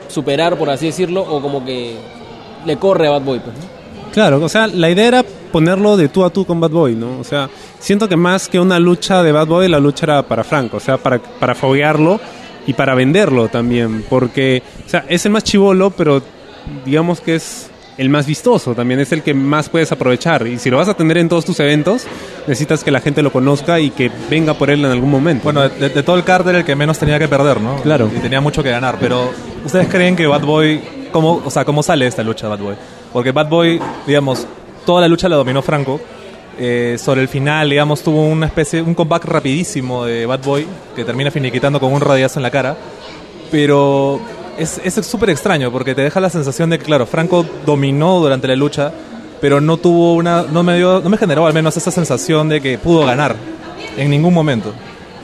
[SPEAKER 1] superar, por así decirlo, o como que le corre a Bad Boy. Pues.
[SPEAKER 4] Claro, o sea, la idea era ponerlo de tú a tú con Bad Boy, ¿no? O sea, siento que más que una lucha de Bad Boy, la lucha era para Franco, o sea, para, para foguearlo y para venderlo también, porque, o sea, es el más chivolo, pero digamos que es el más vistoso también, es el que más puedes aprovechar. Y si lo vas a tener en todos tus eventos, necesitas que la gente lo conozca y que venga por él en algún momento.
[SPEAKER 3] Bueno, de, de todo el cártel el que menos tenía que perder, ¿no?
[SPEAKER 4] Claro.
[SPEAKER 3] Y tenía mucho que ganar. Pero, ¿ustedes creen que Bad Boy, cómo, o sea, cómo sale esta lucha Bad Boy? Porque Bad Boy, digamos, toda la lucha la dominó Franco. Eh, sobre el final, digamos, tuvo una especie, un comeback rapidísimo de Bad Boy que termina finiquitando con un rodillazo en la cara. Pero es es súper extraño porque te deja la sensación de que, claro, Franco dominó durante la lucha, pero no tuvo una, no me dio, no me generó al menos esa sensación de que pudo ganar en ningún momento.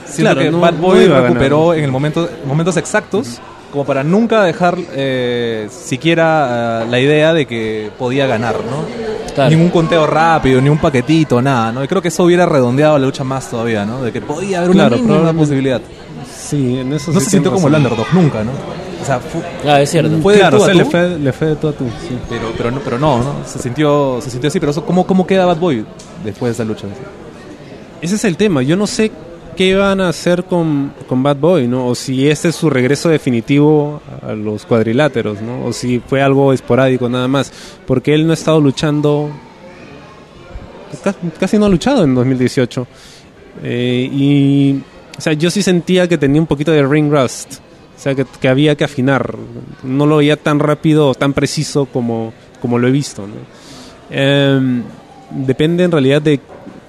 [SPEAKER 3] Siento
[SPEAKER 4] Claro,
[SPEAKER 3] que
[SPEAKER 4] no-
[SPEAKER 3] Bad Boy recuperó en el momento, momentos exactos como para nunca dejar eh, siquiera eh, la idea de que podía ganar, ¿no?
[SPEAKER 1] Claro.
[SPEAKER 3] Ningún conteo rápido, ni un paquetito, nada, ¿no? Y creo que eso hubiera redondeado la lucha más todavía, ¿no? De que podía haber una
[SPEAKER 4] Claro,
[SPEAKER 3] posibilidad.
[SPEAKER 4] sí, en eso
[SPEAKER 3] No
[SPEAKER 4] sí
[SPEAKER 3] se sintió como el underdog, nunca, ¿no? O sea, fu-
[SPEAKER 1] Ah, es cierto.
[SPEAKER 3] Fue de
[SPEAKER 4] claro,
[SPEAKER 3] tú
[SPEAKER 4] o
[SPEAKER 3] a
[SPEAKER 4] sea, le fue, le fue de tú a tú, sí.
[SPEAKER 3] pero, pero, no, pero no, ¿no? Se sintió, se sintió así. Pero eso, ¿cómo, ¿cómo queda Bad Boy después de esa lucha?
[SPEAKER 4] Ese es el tema. Yo no sé qué van a hacer con, con Bad Boy, ¿no? O si este es su regreso definitivo a los cuadriláteros, ¿no? O si fue algo esporádico nada más. Porque él no ha estado luchando... ca- Casi no ha luchado en 2018. Eh, y... O sea, yo sí sentía que tenía un poquito de ring rust. O sea, que, que había que afinar. No lo veía tan rápido o tan preciso como, como lo he visto, ¿no? Em, depende en realidad de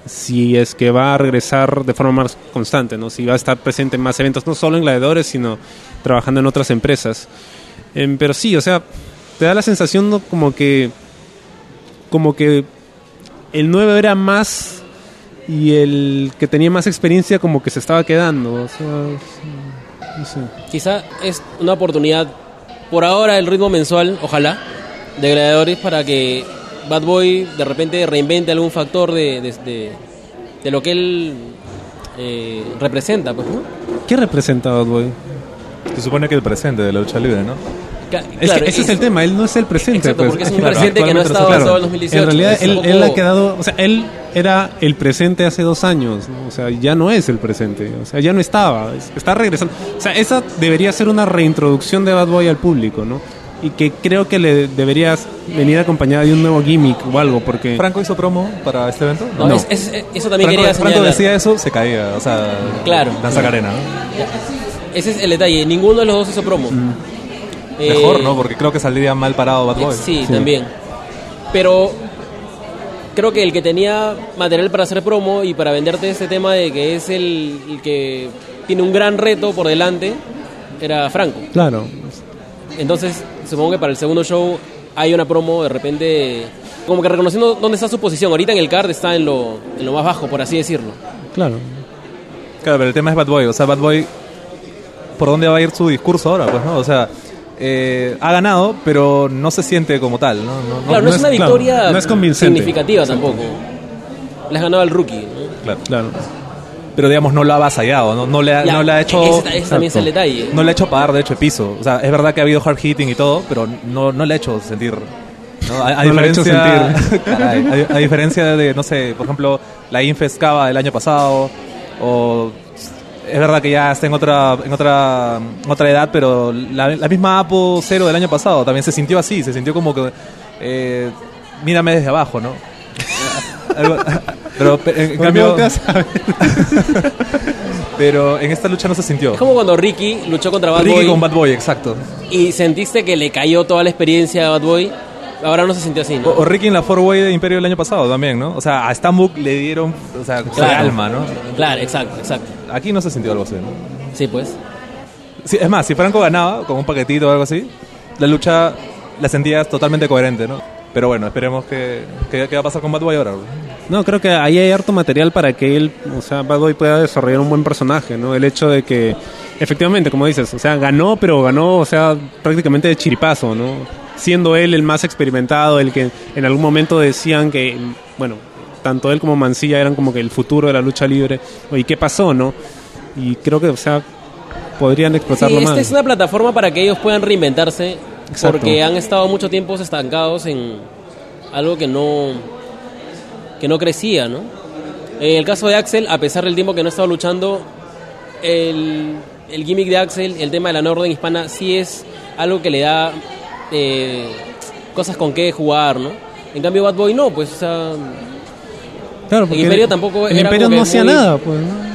[SPEAKER 4] si es que va a regresar de forma más constante, ¿no? Si va a estar presente en más eventos, no solo en gladiadores, sino trabajando en otras empresas. Em, pero sí, o sea, te da la sensación ¿no? como que como que el 9 era más y el que tenía más experiencia como que se estaba quedando, o sea, sé.
[SPEAKER 1] Quizá es una oportunidad, por ahora el ritmo mensual, ojalá, de gladiadores para que Bad Boy de repente reinvente algún factor de, de, de- de lo que él eh, representa, pues, ¿no?
[SPEAKER 4] ¿Qué representa Bad Boy?
[SPEAKER 3] Se supone que el presente de la lucha libre, ¿no?
[SPEAKER 4] Es
[SPEAKER 1] claro,
[SPEAKER 4] que ese es el tema, él no es el presente.
[SPEAKER 1] Exacto,
[SPEAKER 4] pues.
[SPEAKER 1] porque es un
[SPEAKER 4] Claro,
[SPEAKER 1] presente que no ha
[SPEAKER 4] actualmente
[SPEAKER 1] estado
[SPEAKER 4] sé.
[SPEAKER 1] en todo el 2018.
[SPEAKER 4] En realidad, él,
[SPEAKER 1] un
[SPEAKER 4] él ha
[SPEAKER 1] poco-
[SPEAKER 4] quedado, o sea, él era el presente hace dos años, ¿no? o sea, ya no es el presente, o sea, ya no estaba, es- está regresando. O sea, esa debería ser una reintroducción de Bad Boy al público, ¿no? Y que creo que le deberías venir acompañada de un nuevo gimmick o algo, porque...
[SPEAKER 3] ¿Franco hizo promo para este evento?
[SPEAKER 1] No,
[SPEAKER 4] No.
[SPEAKER 1] es- es- es- eso también
[SPEAKER 3] Franco,
[SPEAKER 1] quería
[SPEAKER 3] Franco
[SPEAKER 1] señalar.
[SPEAKER 3] decía eso, se caía, o sea,
[SPEAKER 1] Claro.
[SPEAKER 3] danza carena, ¿no?
[SPEAKER 1] Ese es el detalle, ninguno de los dos hizo promo. Eh,
[SPEAKER 3] Mejor, ¿no? Porque creo que saldría mal parado Bad Boy.
[SPEAKER 1] Sí, también. Pero creo que el que tenía material para hacer promo y para venderte este tema de que es el, el que tiene un gran reto por delante era Franco.
[SPEAKER 4] Claro,
[SPEAKER 1] Entonces, supongo que para el segundo show hay una promo de repente como que reconociendo dónde está su posición. Ahorita en el card está en lo, en lo más bajo, por así decirlo.
[SPEAKER 4] claro.
[SPEAKER 3] Claro, pero el tema es Bad Boy. O sea, Bad Boy, ¿por dónde va a ir su discurso ahora? Pues, ¿no? O sea, eh, ha ganado, pero no se siente como tal, ¿no?
[SPEAKER 1] Claro, no, es una
[SPEAKER 4] claro,
[SPEAKER 1] victoria
[SPEAKER 4] no es convincente.
[SPEAKER 1] significativa tampoco. Le has ganado al rookie. ¿no?
[SPEAKER 3] Claro.
[SPEAKER 4] Claro.
[SPEAKER 3] Pero digamos, no lo ha avasallado, no, no, le, ha,
[SPEAKER 1] Ya,
[SPEAKER 3] no le ha hecho.
[SPEAKER 1] ese- ese también es el
[SPEAKER 3] Exacto.
[SPEAKER 1] detalle.
[SPEAKER 3] No le ha hecho pagar, de hecho, de piso. O sea, es verdad que ha habido hard hitting y todo, pero no, no le ha hecho sentir. ¿no? A,
[SPEAKER 4] No
[SPEAKER 3] diferencia, Caray, a, a diferencia de, no sé, por ejemplo, la Infest Cava del año pasado, o es verdad que ya está en otra en otra otra edad, pero la, la misma Apo Cero del año pasado también se sintió así, se sintió como que eh, mírame desde abajo, ¿no? Pero pe- en
[SPEAKER 4] ¿Por qué
[SPEAKER 3] cambio
[SPEAKER 4] volteas a ver?
[SPEAKER 3] pero en esta lucha no se sintió.
[SPEAKER 1] Es como cuando Ricky luchó contra Bad
[SPEAKER 3] Ricky
[SPEAKER 1] Boy
[SPEAKER 3] con Bad Boy, exacto.
[SPEAKER 1] y sentiste que le cayó toda la experiencia a Bad Boy. Ahora no se sintió así, ¿no?
[SPEAKER 3] O, o Ricky en la Four Way de Imperio el año pasado también, ¿no? O sea, a Stambuk le dieron, o sea, su
[SPEAKER 1] Claro.
[SPEAKER 3] alma, ¿no?
[SPEAKER 1] Claro, exacto, exacto.
[SPEAKER 3] Aquí no se sintió algo así, ¿no?
[SPEAKER 1] Sí, pues.
[SPEAKER 3] Sí, es más, si Franco ganaba con un paquetito o algo así, la lucha la sentías totalmente coherente, ¿no? Pero bueno, esperemos que, que- qué va a pasar con Bad Boy ahora.
[SPEAKER 4] No, creo que ahí hay harto material para que él, o sea, Bad Boy pueda desarrollar un buen personaje, ¿no? El hecho de que, efectivamente, como dices, o sea, ganó, pero ganó, o sea, prácticamente de chiripazo, ¿no? Siendo él el más experimentado, el que en algún momento decían que, bueno, tanto él como Mancilla eran como que el futuro de la lucha libre. ¿Y qué pasó, no? Y creo que, o sea, podrían
[SPEAKER 1] Sí,
[SPEAKER 4] explotarlo
[SPEAKER 1] esta
[SPEAKER 4] más.
[SPEAKER 1] es una plataforma para que ellos puedan reinventarse
[SPEAKER 4] Exacto.
[SPEAKER 1] porque han estado mucho tiempo estancados en algo que no que no crecía, ¿no? En el caso de Axel, a pesar del tiempo que no ha estado luchando, el, el gimmick de Axel, el tema de la orden hispana, sí es algo que le da eh, cosas con qué jugar, ¿no? En cambio, Bad Boy no, pues, o sea,
[SPEAKER 4] Claro, porque
[SPEAKER 1] Imperio tampoco
[SPEAKER 4] el
[SPEAKER 1] era
[SPEAKER 4] Imperio
[SPEAKER 1] como
[SPEAKER 4] no hacía
[SPEAKER 1] muy-
[SPEAKER 4] nada, pues, ¿no?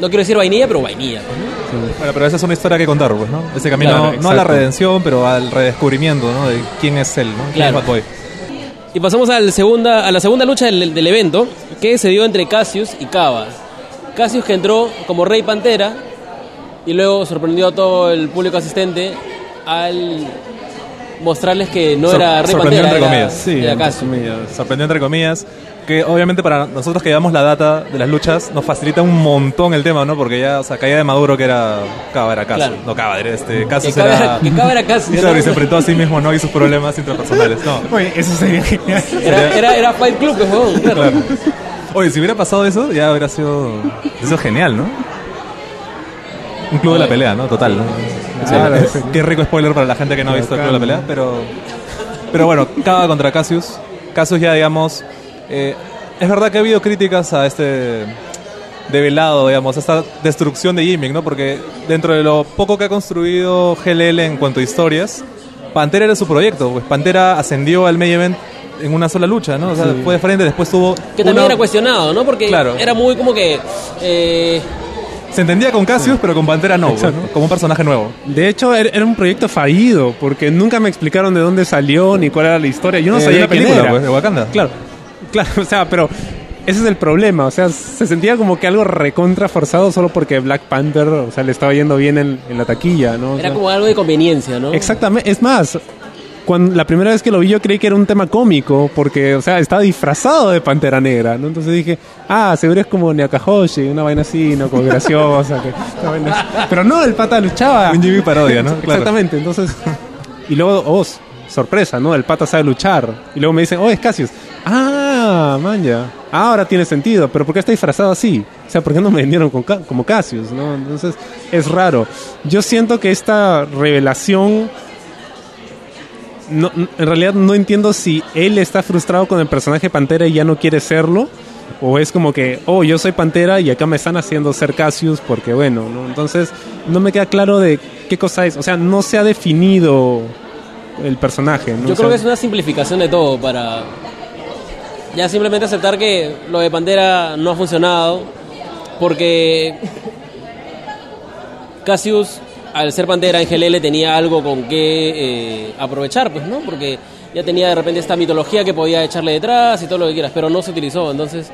[SPEAKER 1] no quiero decir vainilla, pero vainilla. pues, ¿no?
[SPEAKER 3] Bueno, pero esa es una historia que contar, pues, ¿no? Ese camino,
[SPEAKER 4] Claro,
[SPEAKER 3] no a la redención, pero al redescubrimiento, ¿no? De quién es él, ¿no? ¿Quién
[SPEAKER 1] Claro.
[SPEAKER 3] es Bad Boy?
[SPEAKER 1] Y pasamos al segunda, a la segunda lucha del, del evento, que se dio entre Cassius y Cava. Cassius que entró como Rey Pantera y luego sorprendió a todo el público asistente al mostrarles que no
[SPEAKER 3] Sor-
[SPEAKER 1] era Rey
[SPEAKER 3] sorprendió
[SPEAKER 1] Pantera,
[SPEAKER 3] entre
[SPEAKER 1] era,
[SPEAKER 3] comillas,
[SPEAKER 4] Sí,
[SPEAKER 1] era
[SPEAKER 4] entre
[SPEAKER 1] Cassius.
[SPEAKER 4] comillas.
[SPEAKER 3] Sorprendió entre comillas, que obviamente para nosotros que llevamos la data de las luchas nos facilita un montón el tema, ¿no? Porque ya, o sea, caía de Maduro que era Cava era Cassius.
[SPEAKER 1] Claro.
[SPEAKER 3] No Cava, era este,
[SPEAKER 1] Cava
[SPEAKER 3] era...
[SPEAKER 1] que Cava era Cassius.
[SPEAKER 3] Claro, y
[SPEAKER 1] ¿no?
[SPEAKER 3] se enfrentó a sí mismo, ¿no? Y sus problemas interpersonales, no.
[SPEAKER 4] Oye, eso sería genial.
[SPEAKER 1] Era, era, era Fight Club, pues, huevón, claro.
[SPEAKER 3] Claro. Oye, si hubiera pasado eso, ya hubiera sido, eso es genial, ¿no? Un club de la pelea, ¿no? Total. ¿no? Sí,
[SPEAKER 4] Claro,
[SPEAKER 3] es-
[SPEAKER 4] sí.
[SPEAKER 3] Qué rico spoiler para la gente que no ha visto el club de la pelea, pero. Pero bueno, Cava contra Cassius. Cassius ya, digamos. Eh, es verdad que ha habido críticas a este develado, digamos, a esta destrucción de Gimmick, ¿no? Porque dentro de lo poco que ha construido GLL en cuanto a historias, Pantera era su proyecto. Pues Pantera ascendió al main event en una sola lucha, ¿no? O sea, fue de frente, después tuvo.
[SPEAKER 1] Que también
[SPEAKER 3] una-
[SPEAKER 1] era cuestionado, ¿no? Porque
[SPEAKER 3] Claro.
[SPEAKER 1] era muy como que... eh,
[SPEAKER 3] Se entendía con Cassius, pero con Pantera no, pues,
[SPEAKER 4] Exacto.
[SPEAKER 3] ¿no? como un personaje nuevo.
[SPEAKER 4] De hecho, era era un proyecto fallido, porque nunca me explicaron de dónde salió ni cuál era la historia. Yo no
[SPEAKER 3] Eh,
[SPEAKER 4] sabía quién
[SPEAKER 3] película,
[SPEAKER 4] era.
[SPEAKER 3] pues, de Wakanda.
[SPEAKER 4] Claro, claro, o sea, pero ese es el problema. O sea, se sentía como que algo recontra forzado solo porque Black Panther, o sea, le estaba yendo bien en, en la taquilla, ¿no? O
[SPEAKER 1] era
[SPEAKER 4] sea,
[SPEAKER 1] como algo de conveniencia, ¿no?
[SPEAKER 4] Exactamente, es más, cuando la primera vez que lo vi yo creí que era un tema cómico, porque, o sea, estaba disfrazado de Pantera Negra, ¿no? Entonces dije, ah, seguro es como Nyakahoshi, una vaina así, ¿no? Como graciosa. que- una vaina así. Pero no, el pata luchaba.
[SPEAKER 3] Un Jimmy parodia, ¿no? Claro.
[SPEAKER 4] Exactamente, entonces... Y luego, oh, sorpresa, ¿no? El pata sabe luchar. Y luego me dicen, oh, es Cassius. Ah, man, ya. Ahora tiene sentido, pero ¿por qué está disfrazado así? O sea, ¿por qué no me vendieron con como Cassius, no? Entonces, es raro. Yo siento que esta revelación no, en realidad no entiendo si él está frustrado con el personaje Pantera y ya no quiere serlo. O es como que, oh, yo soy Pantera y acá me están haciendo ser Cassius porque bueno, ¿no? Entonces no me queda claro de qué cosa es. O sea, no se ha definido el personaje. ¿no?
[SPEAKER 1] Yo
[SPEAKER 4] O
[SPEAKER 1] creo
[SPEAKER 4] sea,
[SPEAKER 1] que es una simplificación de todo para ya simplemente aceptar que lo de Pantera no ha funcionado porque Cassius al ser Pantera en GLL tenía algo con que eh, aprovechar, pues, ¿no? Porque ya tenía de repente esta mitología que podía echarle detrás y todo lo que quieras, pero no se utilizó, entonces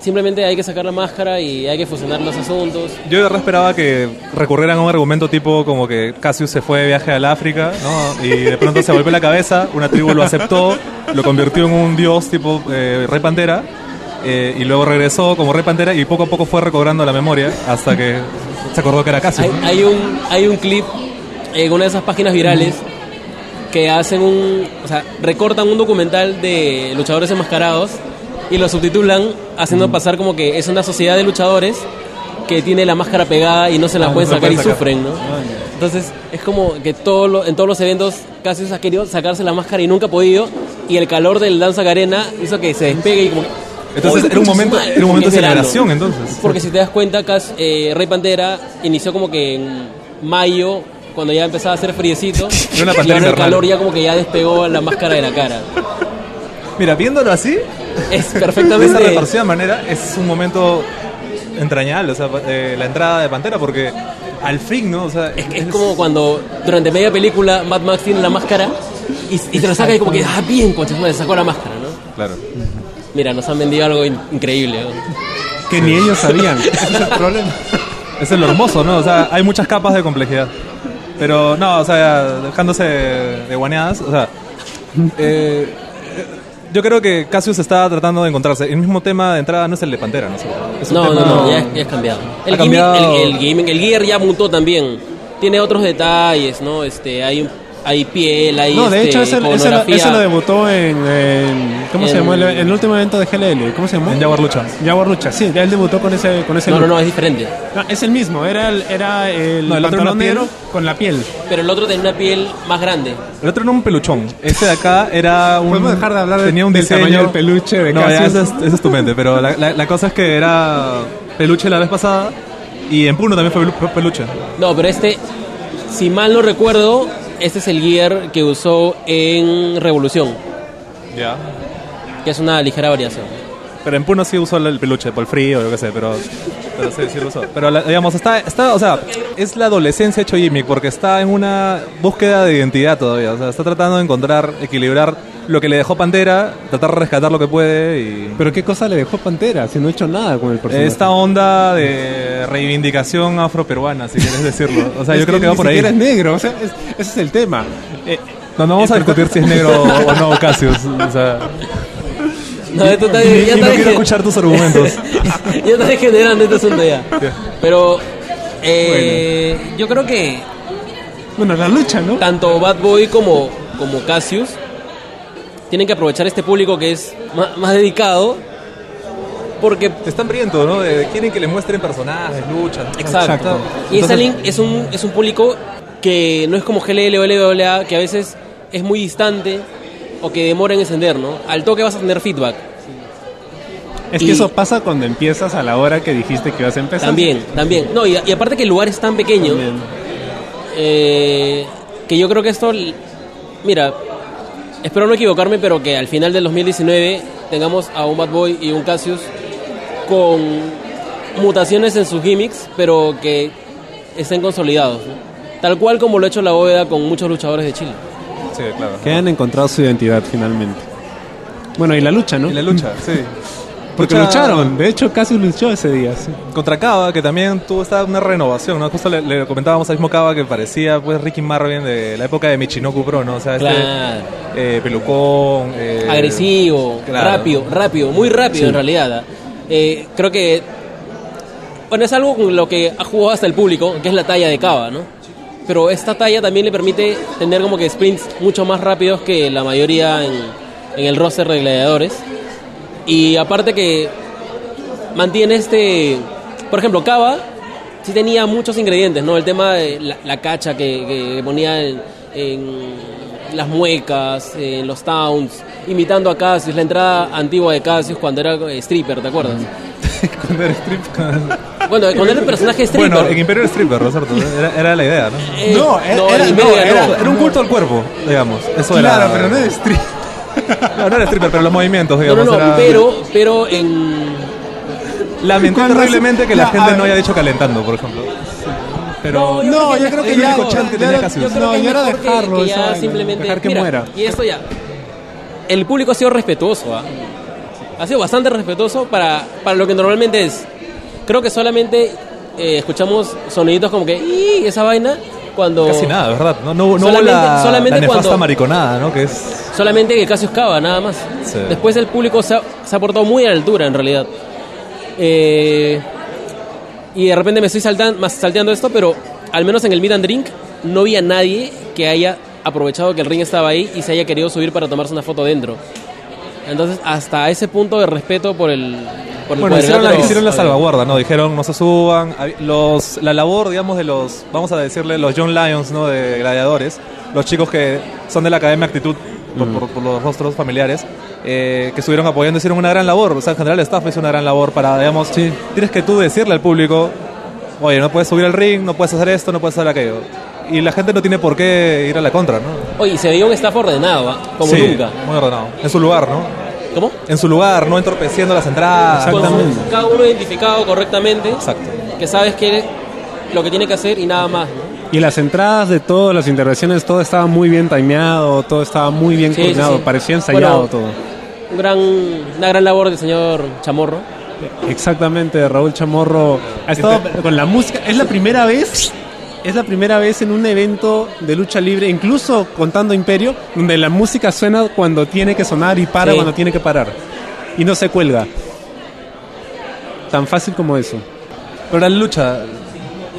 [SPEAKER 1] simplemente hay que sacar la máscara y hay que fusionar los asuntos.
[SPEAKER 3] Yo de verdad esperaba que recurrieran a un argumento tipo como que Cassius se fue de viaje al África, ¿no? Y de pronto se golpeó la cabeza, una tribu lo aceptó, lo convirtió en un dios tipo eh, Rey Pantera, eh, y luego regresó como Rey Pantera y poco a poco fue recobrando la memoria hasta que se acordó que era Cassius.
[SPEAKER 1] Hay, hay un, hay un clip en una de esas páginas virales que hacen un. O sea, recortan un documental de luchadores enmascarados y lo subtitulan haciendo pasar como que es una sociedad de luchadores que tiene la máscara pegada y no se la
[SPEAKER 3] Ah,
[SPEAKER 1] pueden
[SPEAKER 3] no se la
[SPEAKER 1] sacar y
[SPEAKER 3] sacar.
[SPEAKER 1] sufren, ¿no? Entonces es como que todo lo- en todos los eventos casi se ha querido sacarse la máscara y nunca ha podido y el calor del danza arena hizo que se despegue y como que-
[SPEAKER 3] Entonces
[SPEAKER 1] ¡Uy,
[SPEAKER 3] era un momento, era un momento de celebración entonces.
[SPEAKER 1] Porque si te das cuenta, Cas- eh, Rey Pantera inició como que en mayo, cuando ya empezaba a hacer friecito, y ahora el calor ya como que ya despegó la máscara de la cara.
[SPEAKER 3] Mira, viéndolo así,
[SPEAKER 1] Es
[SPEAKER 3] de esa
[SPEAKER 1] perfectamente...
[SPEAKER 3] retorcida manera, es un momento entrañable, o sea, eh, la entrada de Pantera, porque al fin, ¿no? O sea,
[SPEAKER 1] Es como cuando durante media película Mad Max tiene la máscara y, y te lo saca y como que, ah, bien, su madre, sacó la máscara, ¿no?
[SPEAKER 3] Claro.
[SPEAKER 1] Mira, nos han vendido algo in- increíble. ¿no?
[SPEAKER 4] que ni ellos sabían. Ese es el problema.
[SPEAKER 3] Es lo hermoso, ¿no? O sea, hay muchas capas de complejidad. Pero no, o sea, dejándose de guaneadas, o sea, eh, yo creo que Cassius está tratando de encontrarse. El mismo tema de entrada no es el de Pantera, ¿no? Es
[SPEAKER 1] No,
[SPEAKER 3] tema-
[SPEAKER 1] no, no, ya, ya es cambiado. El,
[SPEAKER 3] cambiado.
[SPEAKER 1] el, el gimmick- el gear ya mutó también. Tiene otros detalles, ¿no? Este, hay, un- hay piel, hay
[SPEAKER 4] No, de
[SPEAKER 1] este,
[SPEAKER 4] hecho, ese, ese, lo-
[SPEAKER 1] iconografía.
[SPEAKER 4] ese lo debutó en, en- ¿Cómo se
[SPEAKER 1] En-
[SPEAKER 4] llamó? El, el último evento de GLL. ¿Cómo se llamó?
[SPEAKER 3] En Jaguar Lucha.
[SPEAKER 4] Jaguar Lucha, sí, ya él debutó con ese, con ese
[SPEAKER 1] No, no,
[SPEAKER 4] look.
[SPEAKER 1] no, es diferente.
[SPEAKER 4] No, es el mismo, era el, era el
[SPEAKER 3] No, el otro
[SPEAKER 4] pantalón
[SPEAKER 3] piel.
[SPEAKER 4] negro con la piel.
[SPEAKER 1] Pero el otro tenía una piel más grande.
[SPEAKER 3] El otro era un peluchón. Este de acá era un.
[SPEAKER 4] Podemos dejar de hablar de-
[SPEAKER 3] tenía un
[SPEAKER 4] del
[SPEAKER 3] diseño.
[SPEAKER 4] tamaño del peluche de
[SPEAKER 3] No, ya, eso es, eso es tu mente. Pero la, la- la cosa es que era peluche la vez pasada. Y en Puno también fue pelu- peluche.
[SPEAKER 1] No, pero este, si mal no recuerdo, este es el gear que usó en Revolución,
[SPEAKER 3] Ya.
[SPEAKER 1] que es una ligera variación.
[SPEAKER 3] Pero en Puno sí usó el peluche por el frío, yo qué sé, pero, pero sí, sí lo usó. Pero la- digamos, está, está, o sea, es la adolescencia hecho gimmick porque está en una búsqueda de identidad todavía. O sea, está tratando de encontrar, equilibrar lo que le dejó Pantera, tratar de rescatar lo que puede y.
[SPEAKER 4] Pero qué cosa le dejó Pantera, si no ha hecho nada con el personaje.
[SPEAKER 3] Esta onda de reivindicación afroperuana, si quieres decirlo. O sea,
[SPEAKER 4] Es
[SPEAKER 3] yo creo que va por ahí.
[SPEAKER 4] es negro, o sea, es- ese es el tema. Eh,
[SPEAKER 3] No, no vamos a discutir si es negro o no Cassius. O sea,
[SPEAKER 1] No, esto está,
[SPEAKER 3] y,
[SPEAKER 1] ya
[SPEAKER 3] y no quiero escuchar tus argumentos.
[SPEAKER 1] ya está degenerando este asunto ya. Pero eh, yo creo que
[SPEAKER 4] bueno, la lucha, ¿no?
[SPEAKER 1] tanto Bad Boy como, como Cassius tienen que aprovechar este público que es ma- más, dedicado Porque
[SPEAKER 3] Están hambrientos, ¿no? De- quieren que les muestren personajes, luchas.
[SPEAKER 1] Exacto.
[SPEAKER 4] Exacto.
[SPEAKER 1] Y
[SPEAKER 4] Entonces-
[SPEAKER 1] Starlink es un, es un público que no es como GLL o LWA, que a veces es muy distante o que demora en encender, ¿no? Al toque vas a tener feedback.
[SPEAKER 4] Es
[SPEAKER 1] Y-
[SPEAKER 4] que eso pasa cuando empiezas a la hora que dijiste que ibas a empezar.
[SPEAKER 1] También, también. No, y, y aparte que el lugar es tan pequeño,
[SPEAKER 4] También.
[SPEAKER 1] eh, que yo creo que esto, mira, espero no equivocarme, pero que al final del 2019 tengamos a un Bad Boy y un Cassius con mutaciones en sus gimmicks, pero que estén consolidados, ¿no? Tal cual como lo ha hecho la bóveda con muchos luchadores de Chile.
[SPEAKER 3] Sí, claro.
[SPEAKER 4] Que han encontrado su identidad finalmente. Bueno, y la lucha, ¿no?
[SPEAKER 3] Y la lucha, sí.
[SPEAKER 4] Porque
[SPEAKER 3] Lucha
[SPEAKER 4] lucharon. De hecho, casi luchó ese día. sí.
[SPEAKER 3] Contra Cava, que también tuvo esta una renovación, ¿no? Justo le, le comentábamos al mismo Cava que parecía pues Ricky Marvin de la época de Michinoku Pro, ¿no? O sea, este
[SPEAKER 1] Claro.
[SPEAKER 3] eh, pelucón, eh,
[SPEAKER 1] agresivo,
[SPEAKER 3] claro.
[SPEAKER 1] rápido, rápido, muy rápido en realidad. ¿ah? Eh, creo que bueno es algo con lo que ha jugado hasta el público, que es la talla de Cava, ¿no? Pero esta talla también le permite tener como que sprints mucho más rápidos que la mayoría en, en el roster de gladiadores. Y aparte que mantiene este, por ejemplo, Cava sí tenía muchos ingredientes, ¿no? El tema de la, la cacha que, que ponía en, en las muecas, en los towns, imitando a Cassius, la entrada antigua de Cassius cuando era eh, stripper, ¿te acuerdas?
[SPEAKER 3] Cuando era strip.
[SPEAKER 1] Bueno, cuando era el personaje stripper.
[SPEAKER 3] Bueno, en Imperio era stripper, ¿no es cierto? Era, era la idea, ¿no?
[SPEAKER 1] Eh,
[SPEAKER 4] No, era- no, era-
[SPEAKER 1] no.
[SPEAKER 3] Era un culto al cuerpo, digamos. Eso
[SPEAKER 4] Claro,
[SPEAKER 3] era.
[SPEAKER 4] pero no es strip.
[SPEAKER 3] No, no era stripper, pero los movimientos,
[SPEAKER 1] No,
[SPEAKER 3] digamos.
[SPEAKER 1] no, no,
[SPEAKER 3] era-
[SPEAKER 1] pero, pero en...
[SPEAKER 3] Lamenté terriblemente que la gente no haya dicho calentando, por ejemplo. Pero.
[SPEAKER 4] No, yo creo que ya-
[SPEAKER 3] que tenía.
[SPEAKER 1] Yo creo
[SPEAKER 4] No,
[SPEAKER 1] que
[SPEAKER 4] ya era dejarlo,
[SPEAKER 1] que ya simplemente...
[SPEAKER 4] dejar que
[SPEAKER 1] Mira,
[SPEAKER 4] muera.
[SPEAKER 1] Y esto ya... El público ha sido respetuoso, ¿ah? Ha sido bastante respetuoso para, para lo que normalmente es. Creo que solamente eh, escuchamos soniditos como que... "Ih", esa vaina cuando...
[SPEAKER 3] Casi nada, ¿verdad? No, no, no hubo
[SPEAKER 1] Solamente-
[SPEAKER 3] la,
[SPEAKER 1] solamente
[SPEAKER 3] la
[SPEAKER 1] cuando-
[SPEAKER 3] mariconada, ¿no? Que es.
[SPEAKER 1] Solamente que Cassius Cava, nada más.
[SPEAKER 3] Sí.
[SPEAKER 1] Después el público se ha, se ha portado muy a la altura, en realidad. Eh, y de repente me estoy saltan- más salteando esto, pero al menos en el Meet and Drink no vi a nadie que haya aprovechado que el ring estaba ahí y se haya querido subir para tomarse una foto dentro. Entonces, hasta ese punto de respeto por el, por
[SPEAKER 3] Bueno, hicieron la, hicieron la salvaguarda, ¿no? Dijeron, no se suban. Los, la labor, digamos, de los, vamos a decirle, los John Lions, ¿no? De gladiadores, los chicos que son de la Academia Actitud, por, por- por los rostros familiares, eh, que estuvieron apoyando, hicieron una gran labor. O sea, en general el staff hizo una gran labor para, digamos, tienes que tú decirle al público, oye, no puedes subir al ring, no puedes hacer esto, no puedes hacer aquello. Y la gente no tiene por qué ir a la contra, ¿no?
[SPEAKER 1] Oye, se veía un staff ordenado, ¿ah? como
[SPEAKER 3] Sí,
[SPEAKER 1] nunca.
[SPEAKER 3] Muy ordenado. En su lugar, ¿no?
[SPEAKER 1] ¿Cómo?
[SPEAKER 3] En su lugar, no entorpeciendo las entradas.
[SPEAKER 1] Con
[SPEAKER 4] Exactamente.
[SPEAKER 1] su- cada uno identificado correctamente,
[SPEAKER 3] Exacto.
[SPEAKER 1] que sabes que lo que tiene que hacer y nada más.
[SPEAKER 4] Y las entradas de todas las intervenciones, todo estaba muy bien timeado, todo estaba muy bien
[SPEAKER 1] Sí,
[SPEAKER 4] coordinado,
[SPEAKER 1] sí, sí.
[SPEAKER 4] parecía ensayado
[SPEAKER 1] Bueno,
[SPEAKER 4] todo.
[SPEAKER 1] Un gran, una gran labor del señor Chamorro.
[SPEAKER 4] Exactamente, Raúl Chamorro ha estado con la música. Es la primera vez, es la primera vez en un evento de lucha libre, incluso contando Imperio, donde la música suena cuando tiene que sonar y para
[SPEAKER 1] Sí.
[SPEAKER 4] cuando tiene que parar. Y no se cuelga. Tan fácil como eso.
[SPEAKER 3] Pero la lucha,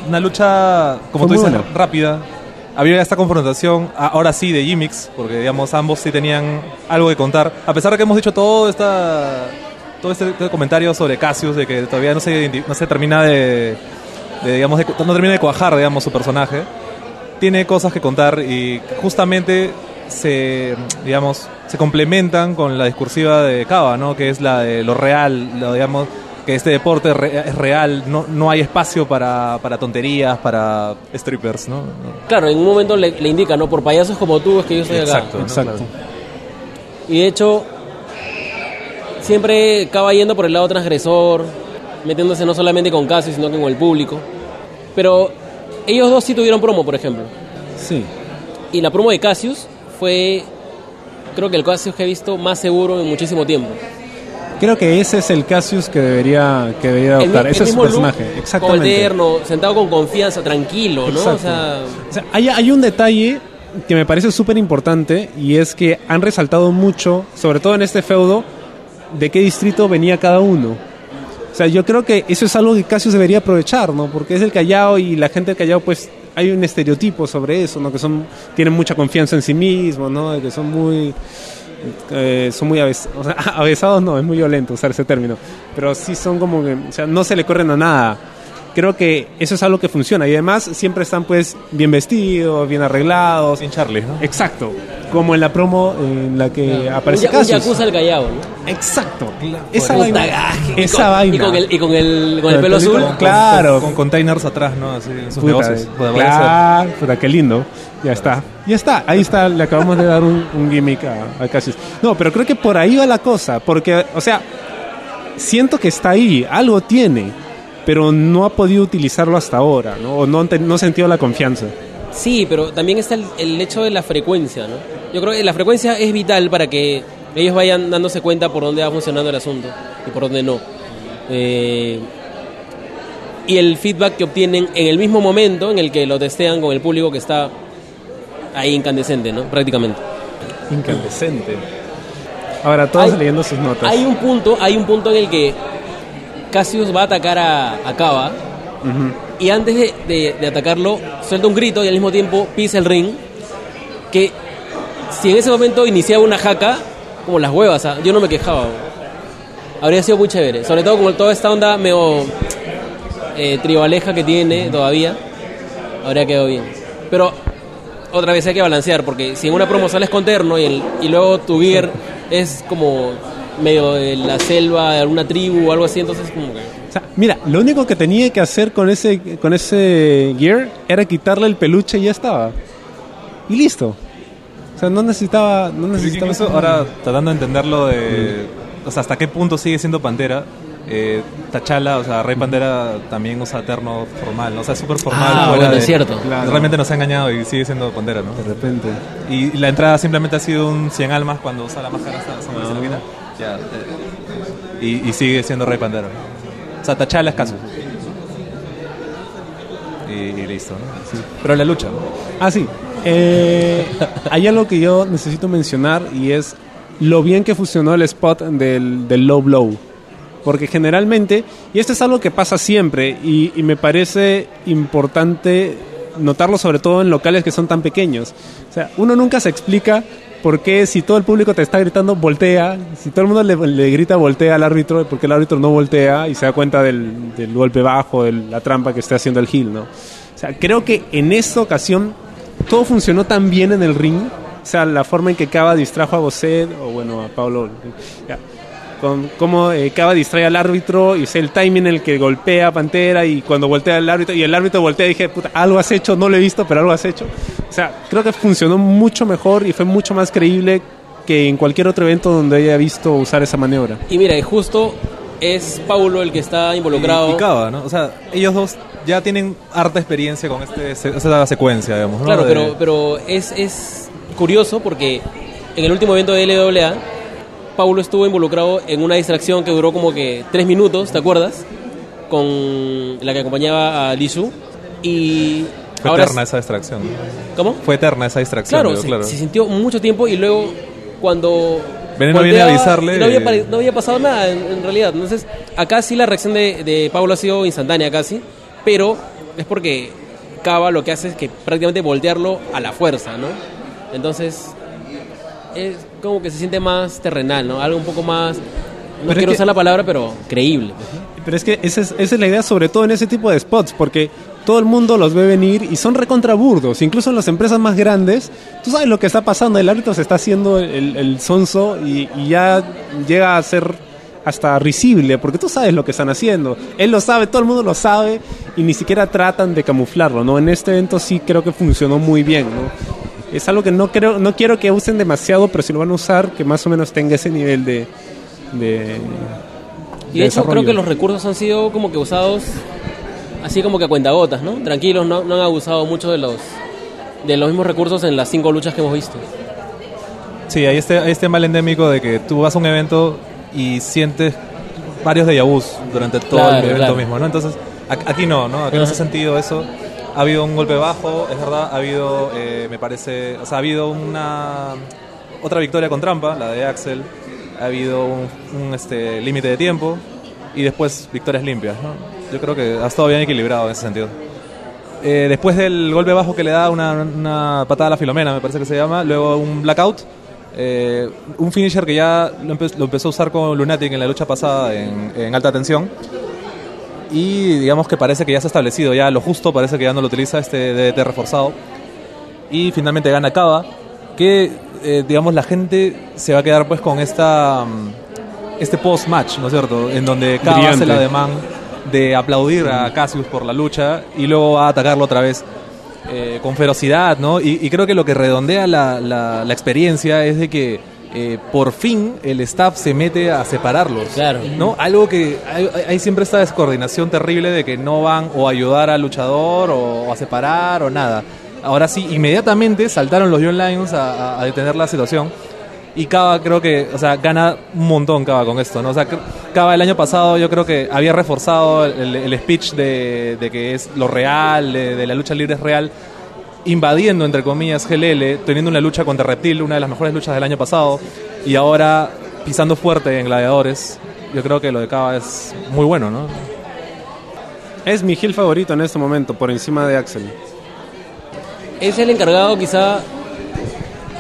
[SPEAKER 3] una lucha, como
[SPEAKER 4] Fue
[SPEAKER 3] tú dices,
[SPEAKER 4] buena.
[SPEAKER 3] rápida. Había esta confrontación, ahora sí, de gimmicks, porque digamos ambos sí tenían algo que contar. A pesar de que hemos dicho todo esta, todo este, este comentario sobre Cassius, de que todavía no se, identi- no se termina de, de, digamos, de- no termina de cuajar, digamos, su personaje. Tiene cosas que contar y justamente se, digamos, se complementan con la discursiva de Cava, ¿no? Que es la de lo real, lo, digamos, que este deporte re- es real, no, no hay espacio para, para tonterías, para strippers, ¿no?
[SPEAKER 1] Claro, en un momento le, le indica, ¿no? Por payasos como tú es que yo estoy acá.
[SPEAKER 3] Exacto, ¿no?
[SPEAKER 4] Exacto.
[SPEAKER 1] Y de hecho, siempre acaba yendo por el lado transgresor, metiéndose no solamente con Cassius, sino con el público. Pero ellos dos sí tuvieron promo, por ejemplo.
[SPEAKER 4] Sí.
[SPEAKER 1] Y la promo de Cassius fue, creo que el Cassius que he visto más seguro en muchísimo tiempo.
[SPEAKER 4] Creo que ese es el Cassius que debería, que debería
[SPEAKER 1] El,
[SPEAKER 4] adoptar.
[SPEAKER 1] mi-
[SPEAKER 4] ese
[SPEAKER 1] el
[SPEAKER 4] es su personaje. Exactamente.
[SPEAKER 1] eterno, sentado con confianza, tranquilo, ¿no? O
[SPEAKER 4] Exacto.
[SPEAKER 1] sea,
[SPEAKER 4] O sea, hay, hay un detalle que me parece súper importante y es que han resaltado mucho, sobre todo en este feudo, de qué distrito venía cada uno. Sea, yo creo que eso es algo que Cassius debería aprovechar, ¿no? Porque es el Callao y la gente del Callao, pues, hay un estereotipo sobre eso, ¿no? Que son, tienen mucha confianza en sí mismos, ¿no? Que son muy, eh, son muy avesados, o sea, avesados no, es muy violento usar ese término, pero sí son como que, o sea, no se le corren a nada. Creo que eso es algo que funciona y además siempre están pues bien vestidos, bien arreglados.
[SPEAKER 3] Sin Charlie, ¿no?
[SPEAKER 4] Exacto, como en la promo en la que aparece
[SPEAKER 1] un, ya- un. Yakuza al Callao, ¿no?
[SPEAKER 4] Exacto, esa vaina.
[SPEAKER 1] Y
[SPEAKER 4] Esa
[SPEAKER 1] con-
[SPEAKER 4] vaina.
[SPEAKER 1] Y con el, y con el, con el
[SPEAKER 4] el
[SPEAKER 1] pelo azul.
[SPEAKER 4] con- Claro.
[SPEAKER 3] Con, con containers atrás, ¿no? Así en sus
[SPEAKER 4] Puta,
[SPEAKER 3] negocios.
[SPEAKER 4] Claro, puta, qué lindo. Ya está. Ya está. Ahí está. Le acabamos de dar un, un gimmick a, a Cassius. No, pero creo que por ahí va la cosa. Porque, o sea, siento que está ahí. Algo tiene. Pero no ha podido utilizarlo hasta ahora. ¿no? O no, no ha sentido la confianza.
[SPEAKER 1] Sí, pero también está el, el hecho de la frecuencia, ¿no? Yo creo que la frecuencia es vital para que ellos vayan dándose cuenta por dónde va funcionando el asunto y por dónde no. Eh, y el feedback que obtienen en el mismo momento en el que lo testean con el público que está ahí incandescente, ¿no? Prácticamente.
[SPEAKER 4] Incandescente. Ahora, todos
[SPEAKER 1] Hay-
[SPEAKER 4] leyendo sus notas.
[SPEAKER 1] Hay un punto, hay un punto en el que Cassius va a atacar a, a Kaba y antes de, de- de atacarlo suelta un grito y al mismo tiempo pisa el ring que si en ese momento iniciaba una jaca como las huevas, ah, yo no me quejaba. Habría sido muy chévere, sobre todo con toda esta onda medio eh, tribaleja que tiene todavía, habría quedado bien. Pero otra vez hay que balancear, porque si en una promo sales con terno y, el, y luego tu gear es como medio de la selva de alguna tribu o algo así, entonces como que...
[SPEAKER 4] O sea, mira, lo único que tenía que hacer con ese, con ese gear era quitarle el peluche y ya estaba. Y listo. O sea, no necesitaba... No necesitaba
[SPEAKER 3] Incluso ahora tratando de entenderlo de... O sea, hasta qué punto sigue siendo Pantera. Eh, Tachala, o sea, Rey Pantera también usa terno formal, ¿no? O sea, es súper formal.
[SPEAKER 1] Ah, bueno,
[SPEAKER 3] de-
[SPEAKER 1] es cierto.
[SPEAKER 4] Claro.
[SPEAKER 3] Realmente nos ha engañado y sigue siendo Pantera, ¿no?
[SPEAKER 4] De repente.
[SPEAKER 3] Y la entrada simplemente ha sido un 100 almas cuando usa la máscara se lo quita. Y, sigue siendo Rey Pantera. O sea, Tachala es caso. Y, listo, ¿no? Pero la lucha.
[SPEAKER 4] Ah, sí. Eh, hay algo que yo necesito mencionar y es lo bien que funcionó el spot del, low blow. Porque generalmente, y esto es algo que pasa siempre, y me parece importante notarlo sobre todo en locales que son tan pequeños. O sea, uno nunca se explica por qué si todo el público te está gritando voltea, si todo el mundo le, grita voltea al árbitro, porque el árbitro no voltea y se da cuenta del, golpe bajo, de la trampa que está haciendo el heel, ¿no? O sea, creo que en esta ocasión todo funcionó tan bien en el ring. O sea, la forma en que Cava distrajo a Bosset, o bueno, a Pablo. Con cómo eh, Cava distrae al árbitro y sé el timing en el que golpea a Pantera y cuando voltea al árbitro y el árbitro voltea dije, puta, algo has hecho, no lo he visto, pero algo has hecho. O sea, creo que funcionó mucho mejor y fue mucho más creíble que en cualquier otro evento donde haya visto usar esa maniobra.
[SPEAKER 1] Y mira, y justo es Paulo el que está involucrado.
[SPEAKER 3] Y, y Cava, ¿no? O sea, ellos dos ya tienen harta experiencia con este, esta secuencia, digamos, ¿no?
[SPEAKER 1] Claro,
[SPEAKER 3] De-
[SPEAKER 1] pero, pero es, es curioso porque en el último evento de LWA, Paulo estuvo involucrado en una distracción que duró como que tres minutos, ¿te acuerdas? Con la que acompañaba a Lisu. Y
[SPEAKER 3] Fue
[SPEAKER 1] ahora...
[SPEAKER 3] eterna esa distracción.
[SPEAKER 1] ¿Cómo?
[SPEAKER 3] Fue eterna esa distracción.
[SPEAKER 1] Claro,
[SPEAKER 3] digo,
[SPEAKER 1] se,
[SPEAKER 3] claro.
[SPEAKER 1] se sintió mucho tiempo y luego cuando...
[SPEAKER 3] Veneno viene a avisarle
[SPEAKER 1] No había, no había pasado nada en, en realidad. Entonces, acá sí la reacción de, de Pablo ha sido instantánea casi, pero es porque Cava lo que hace es que prácticamente voltearlo a la fuerza, ¿no? Entonces, es como que se siente más terrenal, ¿no? Algo un poco más... No
[SPEAKER 4] Pero es
[SPEAKER 1] quiero
[SPEAKER 4] que-
[SPEAKER 1] usar la palabra, pero creíble.
[SPEAKER 4] Pero es que esa es, esa es la idea, sobre todo en ese tipo de spots, porque todo el mundo los ve venir y son recontraburdos. Incluso en las empresas más grandes, tú sabes lo que está pasando. El árbitro se está haciendo el, el sonso y, y ya llega a ser hasta risible, porque tú sabes lo que están haciendo. Él lo sabe, todo el mundo lo sabe y ni siquiera tratan de camuflarlo. ¿no? En este evento sí creo que funcionó muy bien. ¿no? Es algo que no, creo, no quiero que usen demasiado, pero si lo van a usar, que más o menos tenga ese nivel de... de
[SPEAKER 1] Y de hecho, creo que los recursos han sido como que usados así como que a cuentagotas, ¿no? Tranquilos, no, no han abusado mucho de los de los mismos recursos en las cinco luchas que hemos visto.
[SPEAKER 3] Sí, hay este, hay este mal endémico de que tú vas a un evento y sientes varios déjà vus durante todo
[SPEAKER 1] Claro,
[SPEAKER 3] el evento
[SPEAKER 1] claro.
[SPEAKER 3] mismo, ¿no? Entonces, aquí no, ¿no? Aquí no se ha sentido eso. Ha habido un golpe bajo, es verdad, ha habido, eh, me parece, ha habido una otra victoria con trampa, la de Axel, ha habido un, un, este, límite de tiempo y después victorias limpias, ¿no? Yo creo que ha estado bien equilibrado en ese sentido. Eh, después del golpe bajo que le da una, una patada a la Filomena, me parece que se llama, luego un blackout Eh, un finisher que ya lo, empe- lo empezó a usar con Lunatic en la lucha pasada en, en alta tensión. Y digamos que parece que ya se ha establecido, ya lo justo parece que ya no lo utiliza este DDT reforzado. Y finalmente gana Cava, que eh, digamos la gente se va a quedar pues con esta mm, este post-match, ¿no es cierto? En donde Cava hace el ademán de aplaudir a Cassius por la lucha y luego va a atacarlo otra vez eh, con ferocidad, ¿no? Y, y creo que lo que redondea la, la- la experiencia es de que eh, por fin el staff se mete a separarlos.
[SPEAKER 1] Claro.
[SPEAKER 3] ¿no? Algo que hay, hay- siempre esta descoordinación terrible de que no van o a ayudar al luchador o, a separar o nada. Ahora sí, inmediatamente saltaron los Young Lions a, a- a detener la situación. Y Cava creo que, o sea, gana un montón Cava con esto, ¿no? O sea, Cava el año pasado yo creo que había reforzado el, el speech de, de que es lo real, de, de la lucha libre es real, invadiendo, entre comillas, GLL, teniendo una lucha contra Reptil, una de las mejores luchas del año pasado, y ahora pisando fuerte en Gladiadores. Yo creo que lo de Cava es muy bueno, ¿no?
[SPEAKER 4] Es mi heel favorito en este momento, por encima de Axel.
[SPEAKER 1] Es el encargado quizá...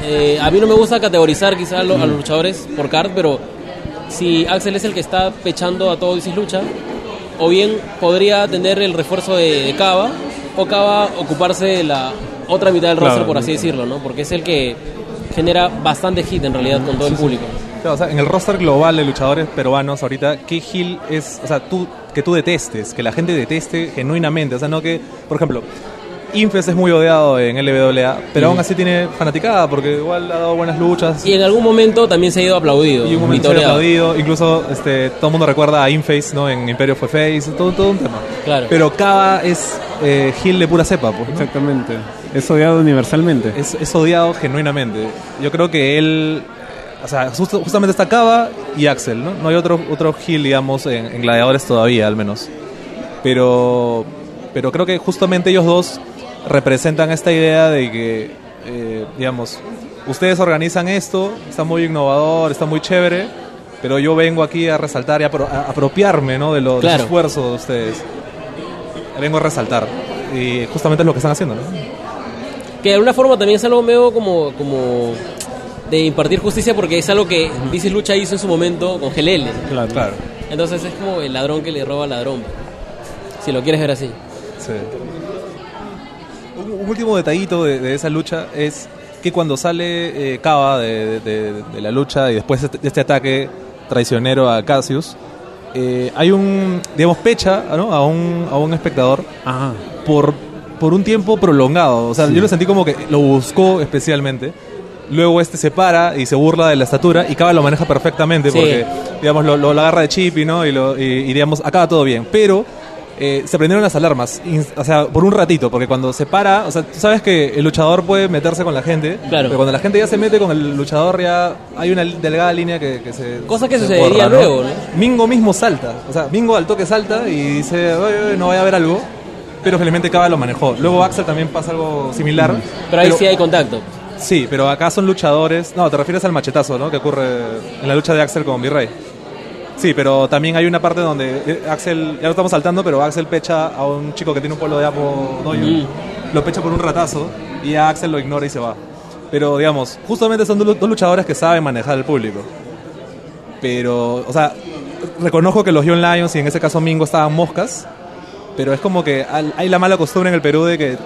[SPEAKER 1] eh, a mí no me gusta categorizar quizá a, lo- a los luchadores por card, pero si Axel es el que está pechando a todo Isis Lucha, o bien podría tener el refuerzo de, de Cava, o Cava ocuparse de la otra mitad del
[SPEAKER 4] Claro,
[SPEAKER 1] roster, por así decirlo, ¿no? Porque es el que genera bastante hit en realidad con todo el público.
[SPEAKER 3] Claro, o sea, en el roster global de luchadores peruanos ahorita, ¿qué heel es, o sea, tú, que tú detestes, que la gente deteste genuinamente? O sea, no que, por ejemplo, Infes es muy odiado en LWA, pero aún así tiene fanaticada porque igual ha dado buenas luchas.
[SPEAKER 1] Y en algún momento también se ha ido aplaudido.
[SPEAKER 3] Y un momento se ha aplaudido, incluso este, todo el mundo recuerda a Inface, ¿no? En Imperio fue Face, todo, todo un tema.
[SPEAKER 1] Claro.
[SPEAKER 3] Pero Kava es eh, heel de pura cepa, pues, ¿no?
[SPEAKER 4] Exactamente. Es odiado universalmente.
[SPEAKER 3] es, es odiado genuinamente. Yo creo que él, o sea, justo- justamente está Cava y Axel, ¿no? No hay otro, otro heel, digamos, en, en Gladiadores todavía, al menos. Pero, pero creo que justamente ellos dos representan esta idea de que, eh, digamos, ustedes organizan esto, está muy innovador, está muy chévere, pero yo vengo aquí a resaltar y a, apro- a apropiarme, ¿no? De los
[SPEAKER 1] Claro.
[SPEAKER 3] esfuerzos de ustedes. Vengo a resaltar. Y justamente es lo que están haciendo, ¿no?
[SPEAKER 1] Que de alguna forma también es algo medio como, como de impartir justicia porque es algo que Dices Lucha hizo en su momento con GLL.
[SPEAKER 4] Claro.
[SPEAKER 3] Claro.
[SPEAKER 1] Entonces es como el ladrón que le roba al ladrón. Si lo quieres ver así.
[SPEAKER 3] Sí. Un, un último detallito de, de esa lucha es que cuando sale eh, Cava de, de- de la lucha y después de este ataque traicionero a Cassius, eh, hay un, digamos, pecha ¿no? a, un, a un espectador por, por un tiempo prolongado. O sea, yo lo sentí como que lo buscó especialmente. Luego este se para y se burla de la estatura y Cava lo maneja perfectamente
[SPEAKER 1] Sí.
[SPEAKER 3] porque, digamos, lo, lo- lo agarra de chip y, ¿no? y, lo, y, y, digamos, acaba todo bien. Pero eh, se prendieron las alarmas, o sea, por un ratito, porque cuando se para, o sea, tú sabes que el luchador puede meterse con la gente,
[SPEAKER 1] Claro.
[SPEAKER 3] pero cuando la gente ya se mete con el luchador ya hay una delgada línea que, que se...
[SPEAKER 1] Cosa que
[SPEAKER 3] se
[SPEAKER 1] sucedería
[SPEAKER 3] borra,
[SPEAKER 1] luego, ¿no?
[SPEAKER 3] Mingo mismo salta, o sea, Mingo al toque salta y dice, "Oye, oye, no vaya a haber algo, pero felizmente Cava lo manejó. Luego Axel también pasa algo similar.
[SPEAKER 1] Pero ahí sí hay contacto.
[SPEAKER 3] Sí, pero acá son luchadores. No, te refieres al machetazo, ¿no? Que ocurre en la lucha de Axel con Virrey. Sí, pero también hay una parte donde eh, Axel, ya lo estamos saltando, pero Axel pecha a un chico que tiene un polo de apo doyo.
[SPEAKER 1] Mm.
[SPEAKER 3] Lo pecha por un ratazo y a Axel lo ignora y se va. Pero digamos, justamente son dos luchadores que saben manejar al público. Pero, o sea, reconozco que los Young Lions y en ese caso Mingo estaban moscas, pero es como que hay la mala costumbre en el Perú de que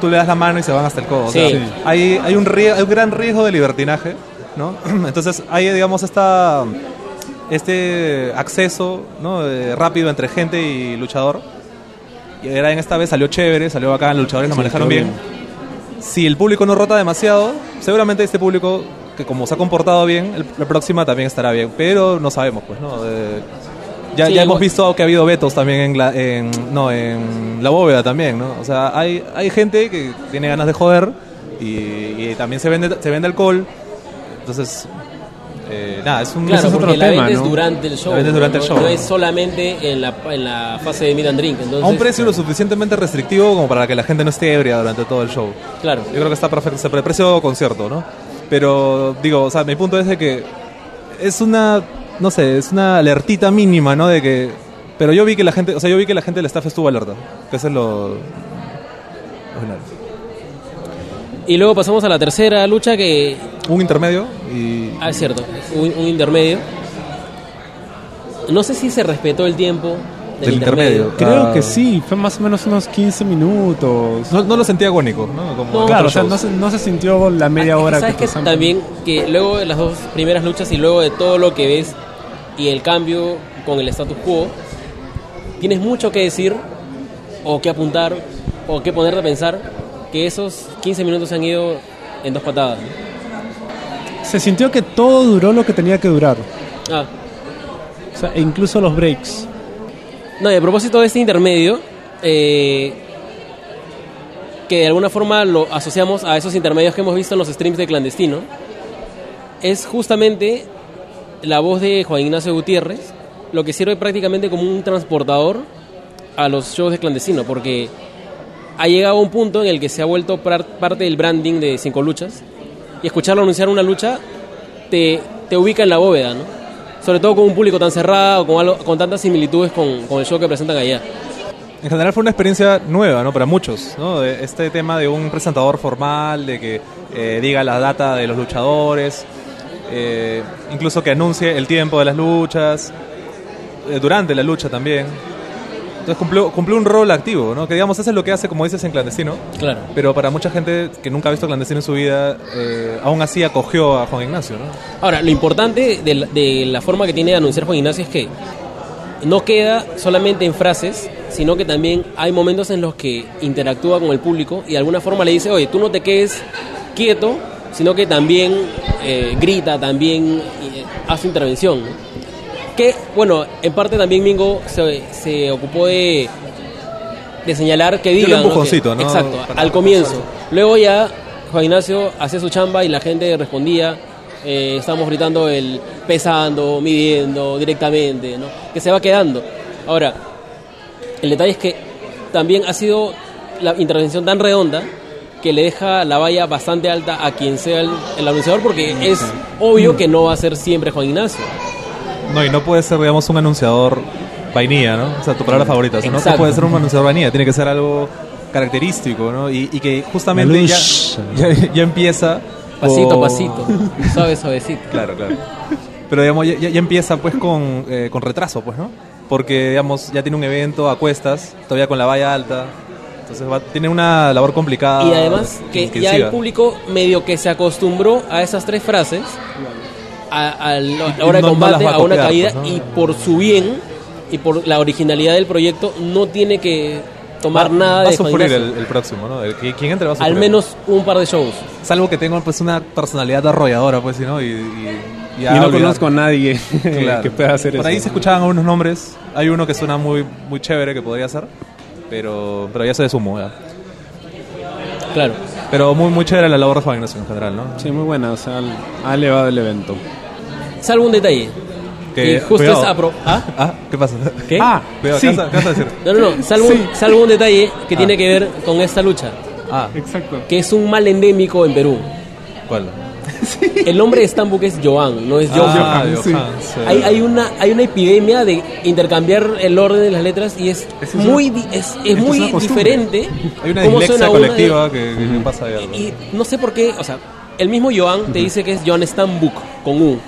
[SPEAKER 3] tú le das la mano y se van hasta el codo. O sea,
[SPEAKER 1] Sí.
[SPEAKER 3] hay, hay, un rie- hay un gran riesgo de libertinaje, ¿no? Entonces hay, digamos, esta, este acceso ¿no? eh, rápido entre gente y luchador. Y era en esta vez salió chévere, salió bacán, los luchadores lo
[SPEAKER 4] Sí,
[SPEAKER 3] manejaron
[SPEAKER 4] quedó
[SPEAKER 3] bien. Si el público no rota demasiado, seguramente este público, que como se ha comportado bien, el- la próxima también estará bien. Pero no sabemos, pues, ¿no? Eh, ya,
[SPEAKER 1] Sí,
[SPEAKER 3] ya hemos visto que ha habido vetos también en la, en, no, en la bóveda también, ¿no? O sea, hay, hay gente que tiene ganas de joder y, y también se vende, se vende alcohol. Entonces, eh, nada, es un...
[SPEAKER 1] Claro,
[SPEAKER 3] es
[SPEAKER 1] porque
[SPEAKER 3] otro
[SPEAKER 1] la
[SPEAKER 3] tema,
[SPEAKER 1] venta es
[SPEAKER 3] ¿no?
[SPEAKER 1] durante el show.
[SPEAKER 3] La venta es durante
[SPEAKER 1] ¿no?
[SPEAKER 3] el show.
[SPEAKER 1] No es solamente en la, en la fase de meet and drink. Entonces,
[SPEAKER 3] A un precio lo suficientemente restrictivo como para que la gente no esté ebria durante todo el show.
[SPEAKER 1] Claro.
[SPEAKER 3] Yo creo que está perfecto. Se pre- precio concierto, ¿no? Pero, digo, o sea, mi punto es de que es una, no sé, es una alertita mínima, ¿no? De que. Pero yo vi que la gente, o sea, yo vi que la gente del staff estuvo alerta. Que eso es lo. lo general.
[SPEAKER 1] Y luego pasamos a la tercera lucha que
[SPEAKER 3] un intermedio y...
[SPEAKER 1] Ah, es cierto, un, un intermedio. No sé si se respetó el tiempo del,
[SPEAKER 3] Del intermedio.
[SPEAKER 4] Creo
[SPEAKER 3] Ah.
[SPEAKER 4] que sí, fue más o menos unos 15 minutos.
[SPEAKER 3] No, no lo sentía agónico, ¿no? Como
[SPEAKER 1] No,
[SPEAKER 4] claro, o sea, no se, no se sintió la media
[SPEAKER 1] Ah,
[SPEAKER 4] hora
[SPEAKER 1] ¿Sabes
[SPEAKER 4] que
[SPEAKER 1] también que luego de las dos primeras luchas y luego de todo lo que ves y el cambio con el status quo, tienes mucho que decir o que apuntar o que ponerte a pensar que esos 15 minutos se han ido en dos patadas.
[SPEAKER 4] Se sintió que todo duró lo que tenía que durar.
[SPEAKER 1] Ah,
[SPEAKER 4] O sea, e incluso los breaks.
[SPEAKER 1] No, y a propósito de este intermedio, eh, que de alguna forma lo asociamos a esos intermedios que hemos visto en los streams de clandestino, es justamente la voz de Juan Ignacio Gutiérrez, lo que sirve prácticamente como un transportador a los shows de clandestino, porque ha llegado a un punto en el que se ha vuelto par- parte del branding de Cinco Luchas, y escucharlo anunciar una lucha te, te ubica en la bóveda, ¿no? Sobre todo con un público tan cerrado, con, algo- con tantas similitudes con, con el show que presentan allá.
[SPEAKER 3] En general fue una experiencia nueva, ¿no? Para muchos, ¿no? Este tema de un presentador formal, de que eh, diga la data de los luchadores, eh, incluso que anuncie el tiempo de las luchas, eh, durante la lucha también. Entonces cumplió, cumplió un rol activo, ¿no? Que digamos, eso es lo que hace, como dices, en clandestino.
[SPEAKER 1] Claro.
[SPEAKER 3] Pero para mucha gente que nunca ha visto clandestino en su vida, eh, aún así acogió a Juan Ignacio, ¿no?
[SPEAKER 1] Ahora, lo importante de la, de la forma que tiene de anunciar Juan Ignacio es que no queda solamente en frases, sino que también hay momentos en los que interactúa con el público y de alguna forma le dice, oye, tú no te quedes quieto, sino que también eh, grita, también eh, hace intervención. ¿no? Que, bueno, en parte también Mingo se, se ocupó de, de señalar que
[SPEAKER 3] un
[SPEAKER 1] diga. ¿no?
[SPEAKER 3] empujoncito,
[SPEAKER 1] Que-
[SPEAKER 3] ¿no?
[SPEAKER 1] Exacto,
[SPEAKER 3] Para
[SPEAKER 1] al comienzo. Luego ya Juan Ignacio hacía su chamba y la gente respondía. Eh, estamos gritando el pesando, midiendo directamente, ¿no? que se va quedando. Ahora, el detalle es que también ha sido la intervención tan redonda que le deja la valla bastante alta a quien sea el, el anunciador porque es obvio que no va a ser siempre Juan Ignacio.
[SPEAKER 3] No, y no puede ser, digamos, un anunciador vainilla, ¿no? O sea, tu palabra favorita. O sea, no
[SPEAKER 1] Exacto.
[SPEAKER 3] puede ser un anunciador vainilla, tiene que ser algo característico, ¿no? Y, y que justamente ya, ya, ya empieza...
[SPEAKER 1] Pasito a pasito, suave, suavecito.
[SPEAKER 3] Claro, claro. Pero, digamos, ya, ya- ya empieza, pues, con, eh, con retraso, pues, ¿no? Porque, digamos, ya tiene un evento a cuestas, todavía con la valla alta. Entonces, va- tiene una labor complicada.
[SPEAKER 1] Y además que ya
[SPEAKER 3] intensiva.
[SPEAKER 1] el público medio que se acostumbró a esas tres frases, a, a la hora de
[SPEAKER 3] no- no
[SPEAKER 1] combate,
[SPEAKER 3] va a
[SPEAKER 1] a una
[SPEAKER 3] copiar,
[SPEAKER 1] caída,
[SPEAKER 3] pues, ¿no?
[SPEAKER 1] y por su bien y por la originalidad del proyecto, no tiene que tomar
[SPEAKER 3] Va-
[SPEAKER 1] nada
[SPEAKER 3] va
[SPEAKER 1] de
[SPEAKER 3] a sufrir el, el próximo, ¿no? El, quien entre va a sufrir.
[SPEAKER 1] Al menos un par de shows.
[SPEAKER 3] Salvo que tenga, pues, una personalidad arrolladora, pues, ¿no? Y, y,
[SPEAKER 4] Y no
[SPEAKER 3] olvidar.
[SPEAKER 4] conozco a nadie
[SPEAKER 3] Claro.
[SPEAKER 4] que pueda hacer
[SPEAKER 3] Por
[SPEAKER 4] eso.
[SPEAKER 3] ahí se escuchaban algunos nombres. Hay uno que suena muy, muy chévere que podría ser. Pero, pero ya se desumó, ya.
[SPEAKER 1] Claro.
[SPEAKER 3] Pero muy, muy chévere la labor de Juan Ignacio en general, ¿no?
[SPEAKER 4] Sí, muy buena. O sea, ha elevado el evento.
[SPEAKER 1] Salvo un detalle.
[SPEAKER 3] Que-
[SPEAKER 1] y justo
[SPEAKER 3] cuidado.
[SPEAKER 1] es apro- ¿Ah?
[SPEAKER 3] Ah, ¿qué pasa?
[SPEAKER 1] ¿Qué?
[SPEAKER 4] Ah,
[SPEAKER 3] Cuidado,
[SPEAKER 4] sí.
[SPEAKER 3] ¿qué vas a- qué vas a decir?
[SPEAKER 1] No, no, no. Salvo, un, salvo un detalle que tiene que ver con esta lucha.
[SPEAKER 3] Ah,
[SPEAKER 4] Exacto.
[SPEAKER 1] Que es un mal endémico en Perú.
[SPEAKER 3] ¿cuál?
[SPEAKER 1] El nombre de Stambuk es Joan, no es Johan.
[SPEAKER 3] Ah,
[SPEAKER 4] Johan, sí.
[SPEAKER 3] Johan, sí.
[SPEAKER 1] Hay, hay una hay una epidemia de intercambiar el orden de las letras y es
[SPEAKER 4] Es
[SPEAKER 1] muy es, es muy diferente
[SPEAKER 3] Hay una dislexia
[SPEAKER 1] suena una de-
[SPEAKER 3] colectiva que, que- pasa de algo.
[SPEAKER 1] y no sé por qué o sea el mismo Joan te dice que es Johan Stambuk con U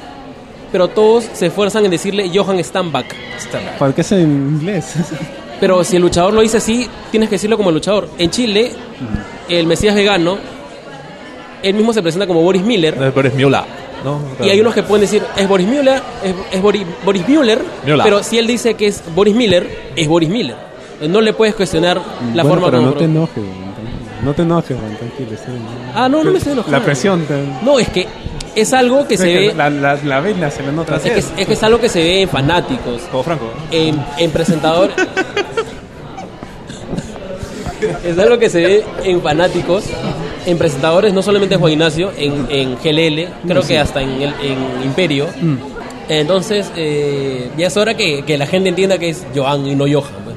[SPEAKER 1] pero todos se esfuerzan en decirle Johan Stambak
[SPEAKER 4] ¿Por qué es en inglés?
[SPEAKER 1] pero si el luchador lo dice así tienes que decirlo como el luchador en Chile el Mesías vegano él mismo se presenta como Boris Miller
[SPEAKER 3] No, es Miula, ¿no?
[SPEAKER 1] Y hay unos que pueden decir, es Boris Müller, es, es Boris, Boris Müller,
[SPEAKER 3] Müller.
[SPEAKER 1] pero si él dice que es Boris Miller, es Boris Miller. No le puedes cuestionar la
[SPEAKER 4] Bueno,
[SPEAKER 1] forma
[SPEAKER 4] pero
[SPEAKER 1] como...
[SPEAKER 4] no te enojes, No te enojes, tranquilo.
[SPEAKER 1] Ah, no, no me estoy enojando.
[SPEAKER 4] La presión. te-
[SPEAKER 1] No, es que es algo que se
[SPEAKER 4] que
[SPEAKER 1] ve...
[SPEAKER 4] La, la, la se le nota.
[SPEAKER 1] Es que, es que es algo que se ve en fanáticos,
[SPEAKER 3] Como Franco.
[SPEAKER 1] en, en presentadores... es algo que se ve en fanáticos, en presentadores, no solamente en Juan Ignacio, en, en GLL, creo que hasta en, el, en Imperio. Entonces, eh, ya es hora que, que la gente entienda que es Joan y no Johan. pues.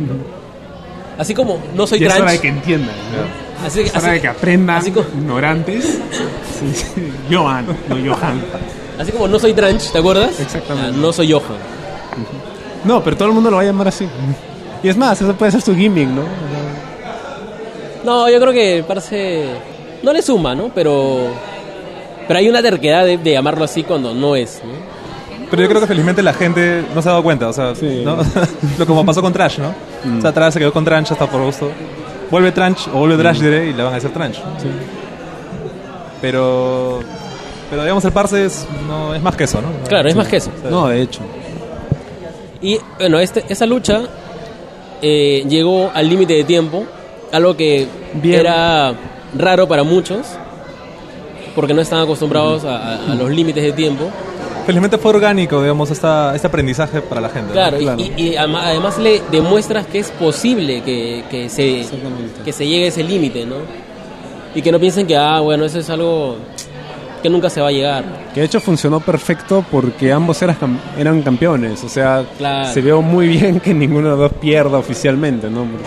[SPEAKER 1] Así como no soy
[SPEAKER 4] Y es hora de que entiendan. ¿no?
[SPEAKER 1] así,
[SPEAKER 4] Es hora
[SPEAKER 1] así-
[SPEAKER 4] de que aprendan
[SPEAKER 1] así como-
[SPEAKER 4] ignorantes. Sí, sí. Johan, no Johan.
[SPEAKER 1] así como no soy trans, ¿te acuerdas?
[SPEAKER 4] Exactamente.
[SPEAKER 1] Ah, no soy Johan.
[SPEAKER 4] No, pero todo el mundo lo va a llamar así. Y es más, eso puede ser su gimmick, ¿no?
[SPEAKER 1] No, yo creo que parece... No le suma, ¿no? Pero... Pero hay una terquedad de, de llamarlo así cuando no es. ¿no?
[SPEAKER 3] Pero yo creo que felizmente la gente no se ha dado cuenta, o sea,
[SPEAKER 4] Sí.
[SPEAKER 3] ¿no? lo como pasó con Trash, ¿no? O sea, Trash se quedó con Tranch hasta por gusto. Vuelve Tranch o vuelve Trash diré y le van a decir Tranch. Pero pero digamos el parse es, no, es más que eso, ¿no?
[SPEAKER 1] Claro, es más que eso.
[SPEAKER 4] No, de hecho.
[SPEAKER 1] Y bueno, este, esa lucha eh, llegó al límite de tiempo, algo que
[SPEAKER 4] Bien.
[SPEAKER 1] era raro para muchos, porque no estaban acostumbrados a, a- a los límites de tiempo.
[SPEAKER 3] Felizmente fue orgánico, digamos, esta, este aprendizaje para la gente. ¿no?
[SPEAKER 1] Claro, y-
[SPEAKER 4] Claro.
[SPEAKER 1] Y, y además le demuestras que es posible que, que se, que se llegue a ese límite, ¿no? Y que no piensen que, ah, bueno, eso es algo que nunca se va a llegar.
[SPEAKER 4] Que de hecho funcionó perfecto porque ambos eras cam- eran campeones. O sea,
[SPEAKER 1] Claro.
[SPEAKER 4] se vio muy bien que ninguno de los dos pierda oficialmente, ¿no? Porque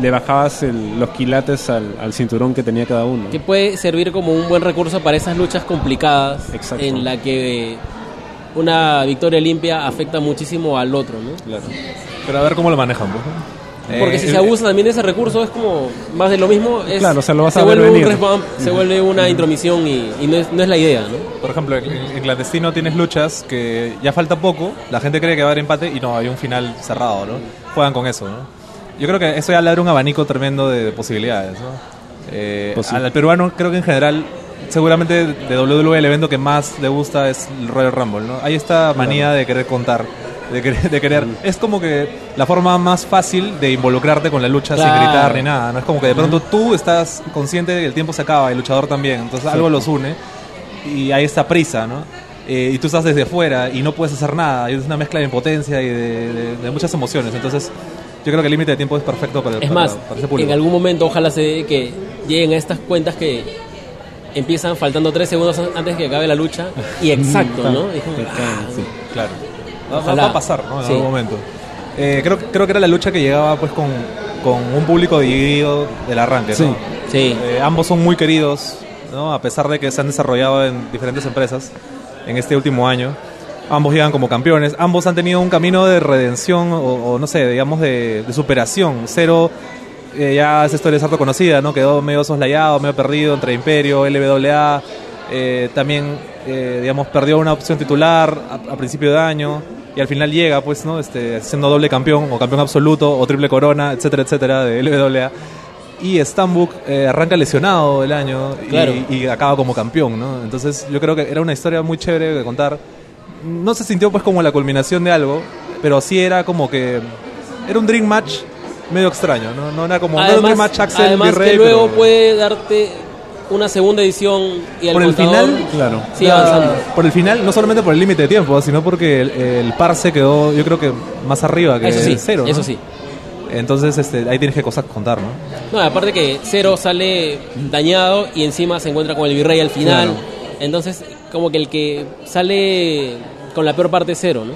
[SPEAKER 4] le bajabas el- los quilates al, al cinturón que tenía cada uno.
[SPEAKER 1] Que puede servir como un buen recurso para esas luchas complicadas
[SPEAKER 4] Exacto.
[SPEAKER 1] en la que una victoria limpia afecta muchísimo al otro, ¿no?
[SPEAKER 4] Claro.
[SPEAKER 3] Pero a ver cómo lo manejan, pues, ¿no?
[SPEAKER 1] Porque
[SPEAKER 3] Eh,
[SPEAKER 1] si
[SPEAKER 3] el-
[SPEAKER 1] se abusa también de ese recurso es como más de lo mismo. Es,
[SPEAKER 4] Claro, o sea, lo vas
[SPEAKER 1] se
[SPEAKER 4] a ver
[SPEAKER 1] vuelve un
[SPEAKER 4] venir.
[SPEAKER 1] bump, se vuelve una intromisión y, y no, es, no es la idea, ¿no?
[SPEAKER 3] Por ejemplo, en, en clandestino tienes luchas que ya falta poco, la gente cree que va a haber empate y no, hay un final cerrado, ¿no? Juegan con eso, ¿no? Yo creo que eso ya le abre un abanico tremendo de, de posibilidades, ¿no? Eh,
[SPEAKER 4] Pues sí.
[SPEAKER 3] al peruano creo que en general, seguramente de WWE el evento que más le gusta es el Royal Rumble, ¿no? Hay esta manía de querer contar, de querer, de querer... Es como que la forma más fácil de involucrarte con la lucha sin
[SPEAKER 1] Claro.
[SPEAKER 3] gritar ni nada, ¿no? Es como que de pronto tú estás consciente de que el tiempo se acaba el luchador también, entonces algo los une y hay esta prisa, ¿no? Eh, y tú estás desde afuera y no puedes hacer nada, y es una mezcla de impotencia y de, de- de muchas emociones, entonces yo creo que el límite de tiempo es perfecto para,
[SPEAKER 1] Es
[SPEAKER 3] para-
[SPEAKER 1] más,
[SPEAKER 3] para ese público.
[SPEAKER 1] en algún momento ojalá se dé que lleguen a estas cuentas que empiezan faltando tres segundos an- antes que acabe la lucha y exacto, ¿no? Y es como, ah,
[SPEAKER 3] Claro. Va, va-
[SPEAKER 1] Ojalá.
[SPEAKER 3] va a pasar, ¿no? En
[SPEAKER 1] Sí.
[SPEAKER 3] algún momento. Eh, creo, creo que era la lucha que llegaba pues con, con un público dividido del arranque, ¿no?
[SPEAKER 4] Sí.
[SPEAKER 1] Sí,
[SPEAKER 3] Eh, ambos son muy queridos, ¿no? a pesar de que se han desarrollado en diferentes empresas en este último año. Ambos llegan como campeones, ambos han tenido un camino de redención o, o no sé, digamos de, de superación. Cero, eh, ya esa historia es harto conocida, ¿no? quedó medio soslayado, medio perdido entre Imperio, LWA. eh, también, eh, digamos, perdió una opción titular a, a principio de año y al final llega, pues, ¿no? Este, siendo doble campeón o campeón absoluto o triple corona, etcétera, etcétera, de LWA. Y Stambuk eh, arranca lesionado el año y, acaba como campeón, ¿no? Entonces yo creo que era una historia muy chévere de contar. No se sintió pues como la culminación de algo, pero sí era como que era un dream match medio extraño, ¿no? No era como no era un dream match Axel
[SPEAKER 1] además
[SPEAKER 3] Virrey,
[SPEAKER 1] que luego
[SPEAKER 3] pero-
[SPEAKER 1] puede darte una segunda edición y el
[SPEAKER 3] por el
[SPEAKER 1] contador
[SPEAKER 3] final,
[SPEAKER 4] Claro.
[SPEAKER 1] sigue avanzando.
[SPEAKER 3] Por el final, no solamente por el límite de tiempo, sino porque el, el par se quedó, yo creo que más arriba que
[SPEAKER 1] Eso sí,
[SPEAKER 3] cero. ¿no?
[SPEAKER 1] eso sí.
[SPEAKER 3] Entonces este, ahí tienes que cosas contar, ¿no?
[SPEAKER 1] No, aparte que Cero sale dañado y encima se encuentra con el virrey al final.
[SPEAKER 4] Claro.
[SPEAKER 1] Entonces, como que el que sale con la peor parte Cero, ¿no?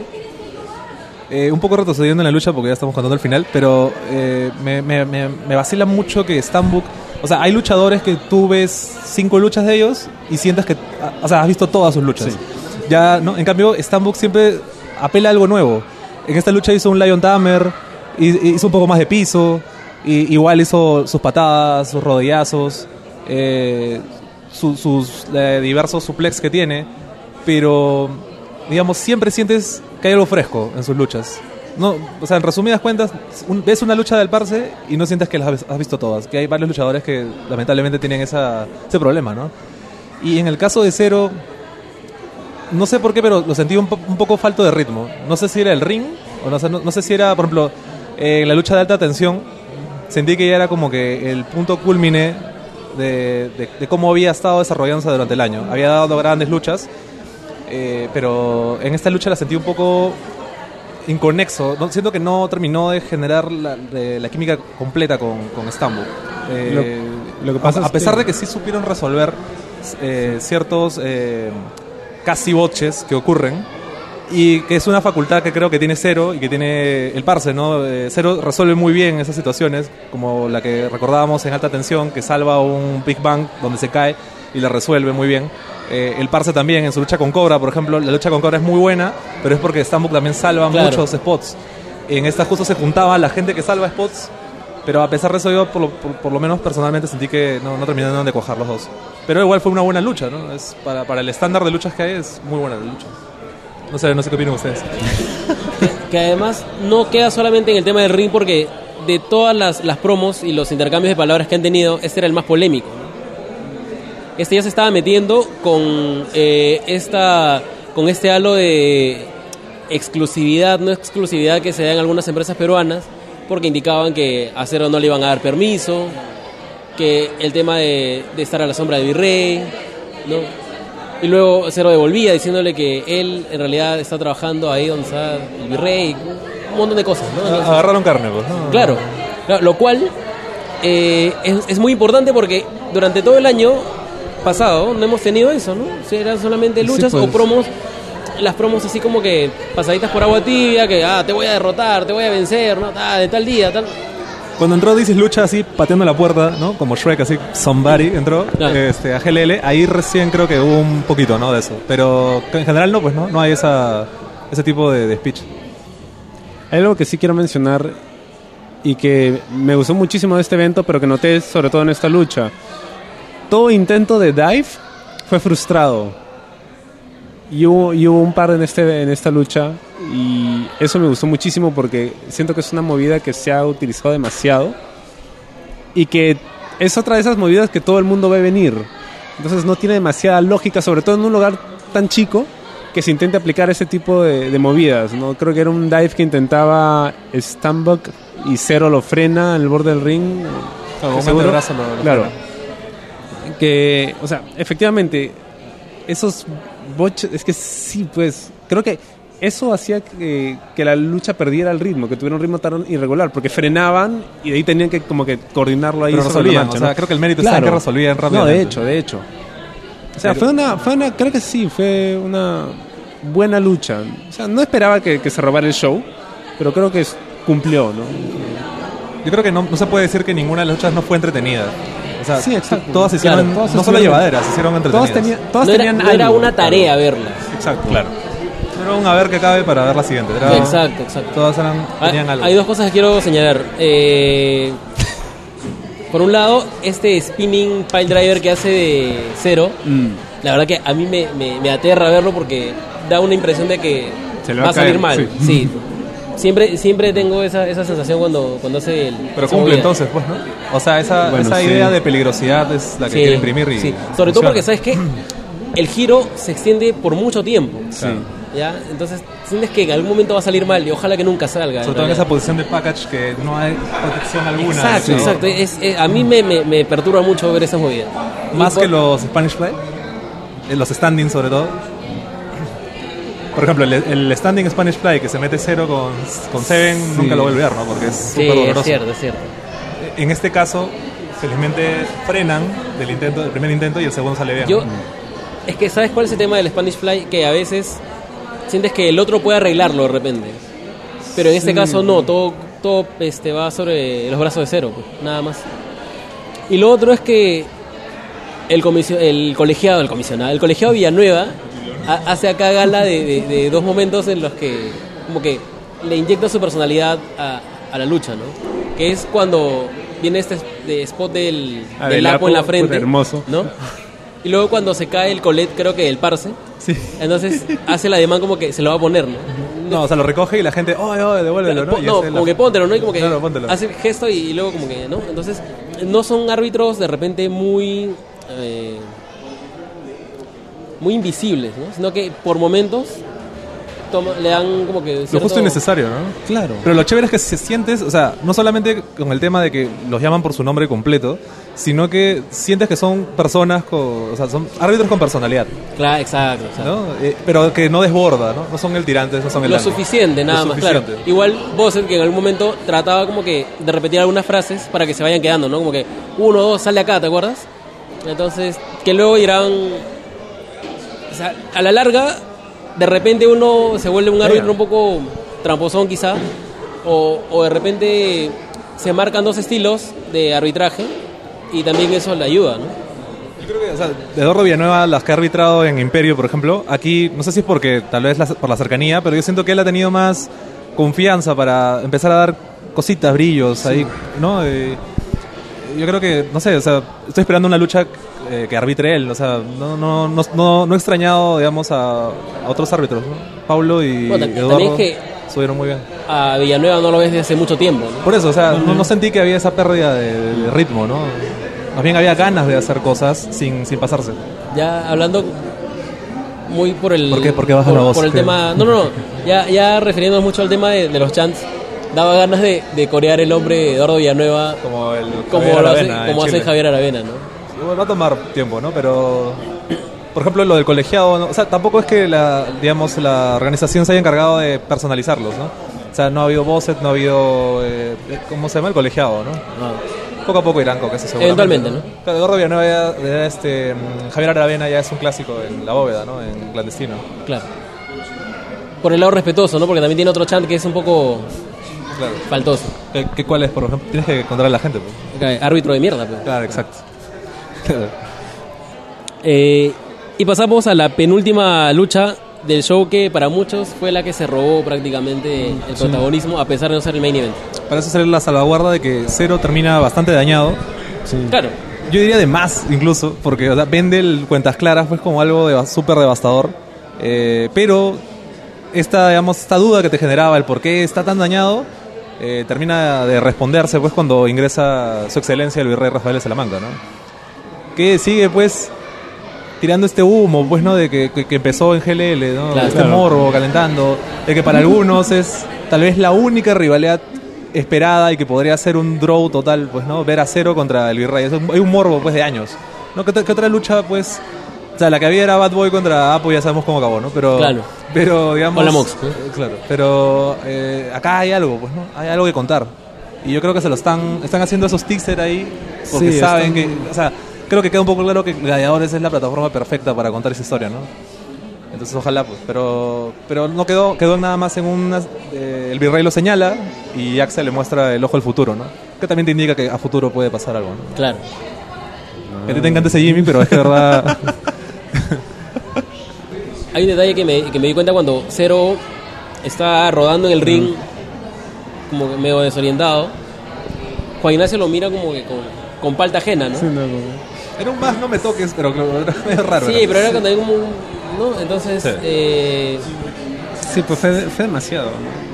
[SPEAKER 3] Eh, un poco retrocediendo en la lucha porque ya estamos contando el final, pero eh, me, me, me, me vacila mucho que Stambuk. O sea, hay luchadores que tú ves cinco luchas de ellos y sientes que. O sea, has visto todas sus luchas.
[SPEAKER 4] Sí.
[SPEAKER 3] Ya, ¿no? En cambio, Stambuk siempre apela a algo nuevo. En esta lucha hizo un Lion Tamer, hi- hizo un poco más de piso, y, igual hizo sus patadas, sus rodillazos, eh, su- sus eh, diversos suplex que tiene, pero digamos, siempre sientes que hay algo fresco en sus luchas. No, o sea, en resumidas cuentas, un- ves una lucha del Parse y no sientes que las has- visto todas. Que hay varios luchadores que lamentablemente tienen esa, ese problema, ¿no? Y en el caso de Cero, no sé por qué, pero lo sentí un, po- un poco falto de ritmo. No sé si era el ring, o no sé, no, no sé si era, por ejemplo, eh, la lucha de alta tensión, sentí que ya era como que el punto culmine de, de- de cómo había estado desarrollándose durante el año. Había dado grandes luchas, eh, pero en esta lucha la sentí un poco inconexo. No, siento que no terminó de generar la, de- la química completa con, con Stambuk. Eh,
[SPEAKER 4] Lo- lo que pasa
[SPEAKER 3] a,
[SPEAKER 4] es
[SPEAKER 3] a pesar
[SPEAKER 4] que-
[SPEAKER 3] de que sí supieron resolver eh, ciertos eh, casi boches que ocurren y que es una facultad que creo que tiene Cero y que tiene el Parse, ¿no? Eh, Cero resuelve muy bien esas situaciones, como la que recordábamos en alta tensión, que salva un Big Bang donde se cae y la resuelve muy bien. Eh, el Parse también en su lucha con Cobra, por ejemplo, la lucha con Cobra es muy buena, pero es porque Stambuk también salva
[SPEAKER 1] Claro.
[SPEAKER 3] muchos spots. En esta justo se juntaba la gente que salva spots Pero a pesar de eso, yo por lo, por, por lo menos personalmente sentí que no, no terminaron de cuajar los dos. Pero igual fue una buena lucha, ¿no? Es para, para el estándar de luchas que hay, es muy buena la lucha. No sé, no sé qué opinan ustedes.
[SPEAKER 1] que además no queda solamente en el tema del ring porque de todas las, las promos y los intercambios de palabras que han tenido, este era el más polémico. Este ya se estaba metiendo con eh, esta con este halo de exclusividad, no exclusividad que se da en algunas empresas peruanas, porque indicaban que a Cero no le iban a dar permiso, que el tema de, de estar a la sombra de Virrey, ¿no? Y luego Cero devolvía diciéndole que él en realidad está trabajando ahí donde está el Virrey, un montón de cosas, ¿no? Entonces-
[SPEAKER 3] Agarraron carne, pues, ¿no?
[SPEAKER 1] Claro, lo cual eh, es, es muy importante porque durante todo el año pasado no hemos tenido eso, ¿no? O sea, eran solamente luchas
[SPEAKER 4] pues.
[SPEAKER 1] o promos, las promos así como que pasaditas por agua tibia, que ah, te voy a derrotar, te voy a vencer, ¿no? Ah, de tal día, tal.
[SPEAKER 3] Cuando entró dices lucha así, pateando la puerta, ¿no? Como Shrek, así, somebody entró
[SPEAKER 1] Claro.
[SPEAKER 3] este, a GLL. Ahí recién creo que hubo un poquito, ¿no? De eso. Pero en general no, pues, ¿no? No hay esa, ese tipo de, de speech.
[SPEAKER 4] Hay algo que sí quiero mencionar y que me gustó muchísimo de este evento, pero que noté sobre todo en esta lucha. Todo intento de dive fue frustrado. Y hubo, y hubo un par en, este, en esta lucha y eso me gustó muchísimo porque siento que es una movida que se ha utilizado demasiado y que es otra de esas movidas que todo el mundo ve venir. Entonces no tiene demasiada lógica, sobre todo en un lugar tan chico que se intente aplicar ese tipo de, de movidas. ¿no? Creo que era un dive que intentaba Stambuk y Cero lo frena en el borde del ring. Seguro.
[SPEAKER 3] antebrazo lo- lo
[SPEAKER 4] claro.
[SPEAKER 3] frena.
[SPEAKER 4] Que, o sea, efectivamente, esos boches, es que sí, pues, creo que eso hacía que, que la lucha perdiera el ritmo, que tuviera un ritmo tan irregular, porque frenaban y de ahí tenían que como que coordinarlo ahí
[SPEAKER 3] Pero resolvían, o sea,
[SPEAKER 4] ¿no?
[SPEAKER 3] creo que el mérito está en que resolvían
[SPEAKER 4] No,
[SPEAKER 3] rápidamente.
[SPEAKER 4] de hecho, de hecho. O sea, fue una, fue una, creo que sí, fue una buena lucha. O sea, no esperaba que, que se robara el show, pero creo que cumplió, ¿no?
[SPEAKER 3] Yo creo que no, no se puede decir que ninguna de las luchas no fue entretenida. O sea,
[SPEAKER 4] Sí, exacto.
[SPEAKER 3] todas se hicieron,
[SPEAKER 1] Claro,
[SPEAKER 4] todas
[SPEAKER 3] no solo llevaderas, se hicieron entretenidas.
[SPEAKER 4] Todas, tenían todas
[SPEAKER 1] no era,
[SPEAKER 4] tenían
[SPEAKER 1] no era una tarea
[SPEAKER 4] claro.
[SPEAKER 1] verlas.
[SPEAKER 4] Exacto.
[SPEAKER 3] Claro. Era un a ver que cabe para ver la siguiente. Era-
[SPEAKER 1] Exacto, exacto.
[SPEAKER 3] Todas eran,
[SPEAKER 1] Ah,
[SPEAKER 3] tenían algo.
[SPEAKER 1] Hay dos cosas que quiero señalar. Eh, por un lado, este spinning pile driver que hace de cero,
[SPEAKER 4] Mm.
[SPEAKER 1] la verdad que a mí me, me- me aterra verlo porque da una impresión de que
[SPEAKER 4] Se le
[SPEAKER 1] va,
[SPEAKER 4] va
[SPEAKER 1] a salir mal.
[SPEAKER 4] sí.
[SPEAKER 1] Sí. Siempre, siempre tengo esa, esa sensación cuando, cuando hace el.
[SPEAKER 3] Pero cumple
[SPEAKER 1] movida.
[SPEAKER 3] entonces, pues, ¿no? O sea, esa,
[SPEAKER 4] Bueno,
[SPEAKER 3] esa
[SPEAKER 4] sí.
[SPEAKER 3] idea de peligrosidad es la que
[SPEAKER 1] Sí,
[SPEAKER 3] quiere imprimir y
[SPEAKER 1] sí. Sobre todo
[SPEAKER 3] funciona.
[SPEAKER 1] porque, ¿sabes qué? El giro se extiende por mucho tiempo.
[SPEAKER 3] Sí.
[SPEAKER 1] ¿Ya? Entonces, sientes que en algún momento va a salir mal y ojalá que nunca salga.
[SPEAKER 3] Sobre todo en esa posición de package que no hay protección alguna.
[SPEAKER 1] Exacto, exacto. Es- es- a mí me, me, me perturba mucho ver esas movidas.
[SPEAKER 3] Más
[SPEAKER 1] por-
[SPEAKER 3] que los Spanish Fly, eh, los standing sobre todo. Por ejemplo, el, el standing Spanish Fly que se mete cero con, con Seven, nunca lo vuelve a ver, ¿no? Porque es
[SPEAKER 1] Sí,
[SPEAKER 3] súper
[SPEAKER 1] es
[SPEAKER 3] doloroso.
[SPEAKER 1] cierto, es cierto.
[SPEAKER 3] En este caso, felizmente frenan del intento, del primer intento y el segundo sale bien.
[SPEAKER 1] Yo, es que, ¿sabes cuál es el tema del Spanish Fly? Que a veces sientes que el otro puede arreglarlo de repente. Pero en este caso no, todo, todo este, va sobre los brazos de cero, pues, nada más. Y lo otro es que el, comisio- el colegiado, el comisionado, el colegiado Villanueva ha- hace acá gala de, de- de dos momentos en los que como que le inyecta su personalidad a, a la lucha, ¿no? Que es cuando viene este de spot del, del lapo en la frente,
[SPEAKER 4] hermoso.
[SPEAKER 1] ¿no? Y luego cuando se cae el colet, creo que el parse,
[SPEAKER 3] Sí.
[SPEAKER 1] entonces hace la demanda como que se lo va a poner, ¿no?
[SPEAKER 3] No, o sea, lo recoge y la gente, oh, oh, devuélvelo, ¿no? Y
[SPEAKER 1] no,
[SPEAKER 3] la-
[SPEAKER 1] como que póntelo, ¿no? Y como que
[SPEAKER 3] Claro, póntelo.
[SPEAKER 1] hace el gesto y, y luego como que, ¿no? Entonces, no son árbitros de repente muy... eh, muy invisibles, ¿no? Sino que por momentos toma- le dan como que...
[SPEAKER 3] Lo justo y necesario, ¿no?
[SPEAKER 4] Claro.
[SPEAKER 3] Pero lo chévere es que se sientes, o sea, no solamente con el tema de que los llaman por su nombre completo, sino que sientes que son personas, con, o sea, son árbitros con personalidad,
[SPEAKER 1] Claro, exacto, exacto.
[SPEAKER 3] ¿no? Eh, pero que no desborda, ¿no? No son el tirante, no son el
[SPEAKER 1] Lo suficiente, nada
[SPEAKER 3] Lo
[SPEAKER 1] más, claro. Igual Bosset, que en algún momento trataba como que de repetir algunas frases para que se vayan quedando, ¿no? Como que uno, dos, sale acá, ¿te acuerdas? Entonces, que luego irán. O sea, a la larga, de repente uno se vuelve un árbitro un poco tramposón, quizá, o, o de repente se marcan dos estilos de arbitraje y también eso le ayuda, ¿no?
[SPEAKER 3] Yo creo que, o sea, de Eduardo Villanueva, las que ha arbitrado en Imperio, por ejemplo, aquí, no sé si es porque tal vez la- por la cercanía, pero yo siento que él ha tenido más confianza para empezar a dar cositas, brillos ahí, ¿no? Eh, yo creo que, no sé, o sea, estoy esperando una lucha eh, que arbitre él, o sea, no, no, no, no, no he extrañado, digamos, a, a otros árbitros, ¿no? Paulo y
[SPEAKER 1] Bueno, tam-
[SPEAKER 3] Eduardo
[SPEAKER 1] también es que-
[SPEAKER 3] estuvieron muy bien.
[SPEAKER 1] A Villanueva no lo ves desde hace mucho tiempo, ¿no?
[SPEAKER 3] Por eso, o sea, no, no sentí que había esa pérdida de, de ritmo, ¿no? Más bien había ganas de hacer cosas sin, sin pasarse.
[SPEAKER 1] Ya hablando muy por el...
[SPEAKER 3] ¿Por qué? ¿Por qué baja
[SPEAKER 1] por,
[SPEAKER 3] la voz?
[SPEAKER 1] Por el
[SPEAKER 3] ¿Qué?
[SPEAKER 1] tema... No, no, no. Ya, ya refiriéndonos mucho al tema de, de los chants, daba ganas de, de corear el nombre de Eduardo Villanueva
[SPEAKER 3] Como el
[SPEAKER 1] como,
[SPEAKER 3] Javier
[SPEAKER 1] lo hace,
[SPEAKER 3] Aravena en
[SPEAKER 1] como hace. Javier Aravena, ¿no?
[SPEAKER 3] Bueno, Va a tomar tiempo, ¿no? Pero, por ejemplo, lo del colegiado, ¿no? o sea, tampoco es que la, digamos, la organización se haya encargado de personalizarlos, ¿no? O sea, no ha habido voces, no ha habido, eh, ¿cómo se llama? El colegiado, ¿no? Poco a poco irán con eso.
[SPEAKER 1] Eventualmente, ¿no?
[SPEAKER 3] Claro, Eduardo Villanueva ya, ya, este, mm, Javier Aravena ya es un clásico en la bóveda, ¿no? En clandestino.
[SPEAKER 1] Claro. Por el lado respetuoso, ¿no? Porque también tiene otro chant que es un poco
[SPEAKER 3] Claro.
[SPEAKER 1] faltoso.
[SPEAKER 3] ¿Qué, qué- cuál es, por ejemplo? Tienes que encontrar a la gente, pues.
[SPEAKER 1] Árbitro de mierda, pues.
[SPEAKER 3] Claro, exacto.
[SPEAKER 1] Eh, y pasamos a la penúltima lucha del show que para muchos fue la que se robó prácticamente el protagonismo a pesar de no ser el main event.
[SPEAKER 3] Parece ser la salvaguarda de que Cero termina bastante dañado.
[SPEAKER 1] Claro,
[SPEAKER 3] Yo diría de más incluso, porque o sea, vende el cuentas claras pues como algo de, súper devastador. Eh, pero esta, digamos, esta duda que te generaba, el por qué está tan dañado, eh, termina de responderse pues cuando ingresa su excelencia el virrey Rafael de Salamanca, ¿no? Que sigue pues tirando este humo, pues, ¿no? De que, que- que empezó en GLL, ¿no?
[SPEAKER 1] Claro.
[SPEAKER 3] este
[SPEAKER 4] Claro.
[SPEAKER 3] morbo, calentando. De que para algunos es tal vez la única rivalidad esperada y que podría ser un draw total, pues, ¿no? Ver a cero contra el Virrey. Es un- hay un morbo, pues, de años. ¿No? ¿Qué, otra- qué otra lucha, pues? O sea, la que había era Bad Boy contra Apo, ya sabemos cómo acabó, ¿no? Pero,
[SPEAKER 1] Claro.
[SPEAKER 3] pero digamos...
[SPEAKER 1] Con la Mox,
[SPEAKER 3] eh, Claro, pero eh, acá hay algo, pues, ¿no? Hay algo que contar. Y yo creo que se lo están, están haciendo esos teaser ahí porque
[SPEAKER 4] Sí,
[SPEAKER 3] saben
[SPEAKER 4] están-
[SPEAKER 3] que, o sea, creo que queda un poco claro que Gladiadores es la plataforma perfecta para contar esa historia, ¿no? Entonces ojalá, pues, pero, pero no quedó, quedó nada más en una, eh, el virrey lo señala y Axel le muestra el ojo al futuro, ¿no? Que también te indica que a futuro puede pasar algo, ¿no?
[SPEAKER 1] claro.
[SPEAKER 3] Que te encanta ese Jimmy, pero es que de verdad...
[SPEAKER 1] Hay un detalle que me, que me di cuenta cuando Cero está rodando en el ring, como que medio desorientado. Juan Ignacio lo mira como que con, con palta ajena, ¿no?
[SPEAKER 4] Sí, no, no.
[SPEAKER 3] Era un más no me toques, pero claro, era medio raro.
[SPEAKER 1] Sí,
[SPEAKER 3] ¿no?
[SPEAKER 1] pero era cuando hay como un... ¿no? Entonces,
[SPEAKER 3] Sí.
[SPEAKER 1] eh,
[SPEAKER 4] Sí, pues fue, fue demasiado. ¿no?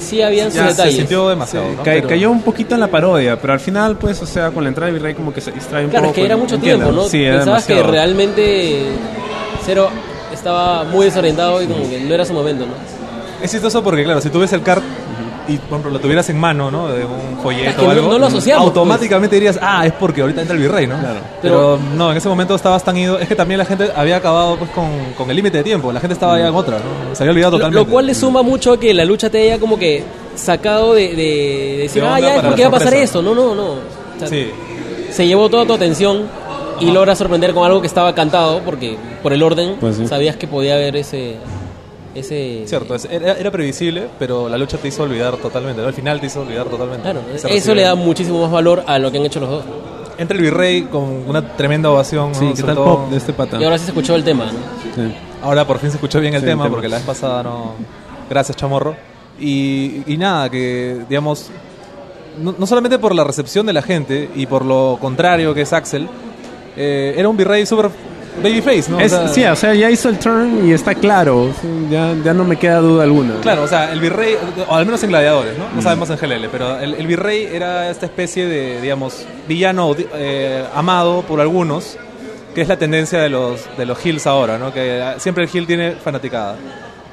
[SPEAKER 1] sí habían sus
[SPEAKER 3] Ya se
[SPEAKER 1] detalles.
[SPEAKER 3] sintió demasiado, ¿no?
[SPEAKER 4] Ca-
[SPEAKER 3] Pero-
[SPEAKER 4] Cayó un poquito en la parodia, pero al final, pues, o sea, con la entrada de Virrey como que se distrae un
[SPEAKER 1] Claro, es
[SPEAKER 4] poco.
[SPEAKER 1] que era mucho tiempo, ¿no?
[SPEAKER 4] Sí, era
[SPEAKER 1] Pensabas que realmente Cero estaba muy desorientado y como que no era su momento, ¿no?
[SPEAKER 3] Es chistoso porque, claro, si tú ves el cart y, por ejemplo, lo tuvieras en mano, ¿no? De un folleto
[SPEAKER 1] Es que
[SPEAKER 3] o
[SPEAKER 1] no-
[SPEAKER 3] algo.
[SPEAKER 1] no lo asociamos,
[SPEAKER 3] Automáticamente dirías, ah, es porque ahorita entra el virrey, ¿no?
[SPEAKER 4] Claro.
[SPEAKER 3] Pero, no, en ese momento estabas tan ido. Es que también la gente había acabado pues con, con el límite de tiempo. La gente estaba ya en otra, ¿no? Se había olvidado totalmente.
[SPEAKER 1] lo cual le suma mucho a que la lucha te haya como que sacado de, de- de decir,
[SPEAKER 3] De
[SPEAKER 1] ah, ya,
[SPEAKER 3] para
[SPEAKER 1] ¿por qué
[SPEAKER 3] la
[SPEAKER 1] va a pasar eso? No, no, no. O sea,
[SPEAKER 3] Sí.
[SPEAKER 1] Se llevó toda tu atención y logra sorprender con algo que estaba cantado porque por el orden
[SPEAKER 4] Pues sí.
[SPEAKER 1] sabías que podía haber ese... ese
[SPEAKER 3] Cierto, es- era, era previsible, pero la lucha te hizo olvidar totalmente, ¿no? Al final te hizo olvidar totalmente.
[SPEAKER 1] Claro, eso
[SPEAKER 3] recibe.
[SPEAKER 1] le da muchísimo más valor a lo que han hecho los dos.
[SPEAKER 3] Entra el virrey con una tremenda ovación.
[SPEAKER 4] Sí,
[SPEAKER 3] ¿no?
[SPEAKER 4] ¿qué
[SPEAKER 3] Sobre
[SPEAKER 4] tal
[SPEAKER 3] todo-
[SPEAKER 4] pop de este pata?
[SPEAKER 1] Y ahora sí se escuchó el tema, ¿no?
[SPEAKER 4] Sí.
[SPEAKER 3] Ahora por fin se escuchó bien el
[SPEAKER 4] Sí,
[SPEAKER 3] tema,
[SPEAKER 4] el tema.
[SPEAKER 3] porque la vez pasada no. Gracias, chamorro. Y, y nada, que digamos, no, no solamente por la recepción de la gente y por lo contrario que es Axel, eh, era un virrey súper babyface, ¿no? O
[SPEAKER 4] Es-
[SPEAKER 3] sea,
[SPEAKER 4] sí, o sea, ya hizo el turn y está claro. sí, ya, ya no me queda duda alguna.
[SPEAKER 3] Claro, o sea, el virrey, o al menos en Gladiadores, ¿no? No sabemos en GLL, pero el, el virrey era esta especie de, digamos, villano eh, amado por algunos, que es la tendencia de los, de los heels ahora, ¿no? Que ah, siempre el heel tiene fanaticada.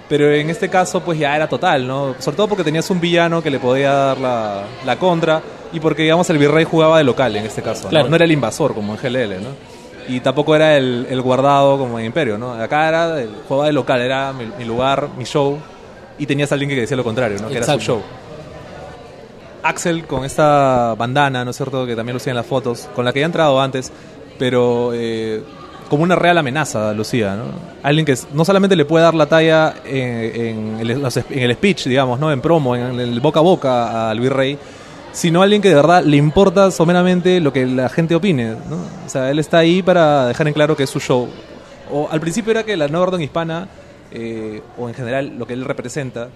[SPEAKER 3] Pero en este caso, pues ya era total, ¿no? Sobre todo porque tenías un villano que le podía dar la, la contra y porque, digamos, el virrey jugaba de local en este caso, ¿no?
[SPEAKER 1] Claro.
[SPEAKER 3] No era el invasor como en GLL, ¿no? Y tampoco era el, el guardado como en Imperio, ¿no? Acá era, el, jugaba de local, era mi, mi lugar, mi show, y tenías a alguien que decía lo contrario, ¿no? Que era su show. Axel con esta bandana, ¿no es cierto? Que también lucía en las fotos, con la que había entrado antes, pero eh, como una real amenaza lucía, ¿no? Alguien que no solamente le puede dar la talla en, en el, en el speech, digamos, ¿no? En promo, en el boca a boca al virrey, sino alguien que de verdad le importa someramente lo que la gente opine, ¿no? O sea, él está ahí para dejar en claro que es su show. O al principio era que la nueva orden hispana, eh, o en general lo que él representa,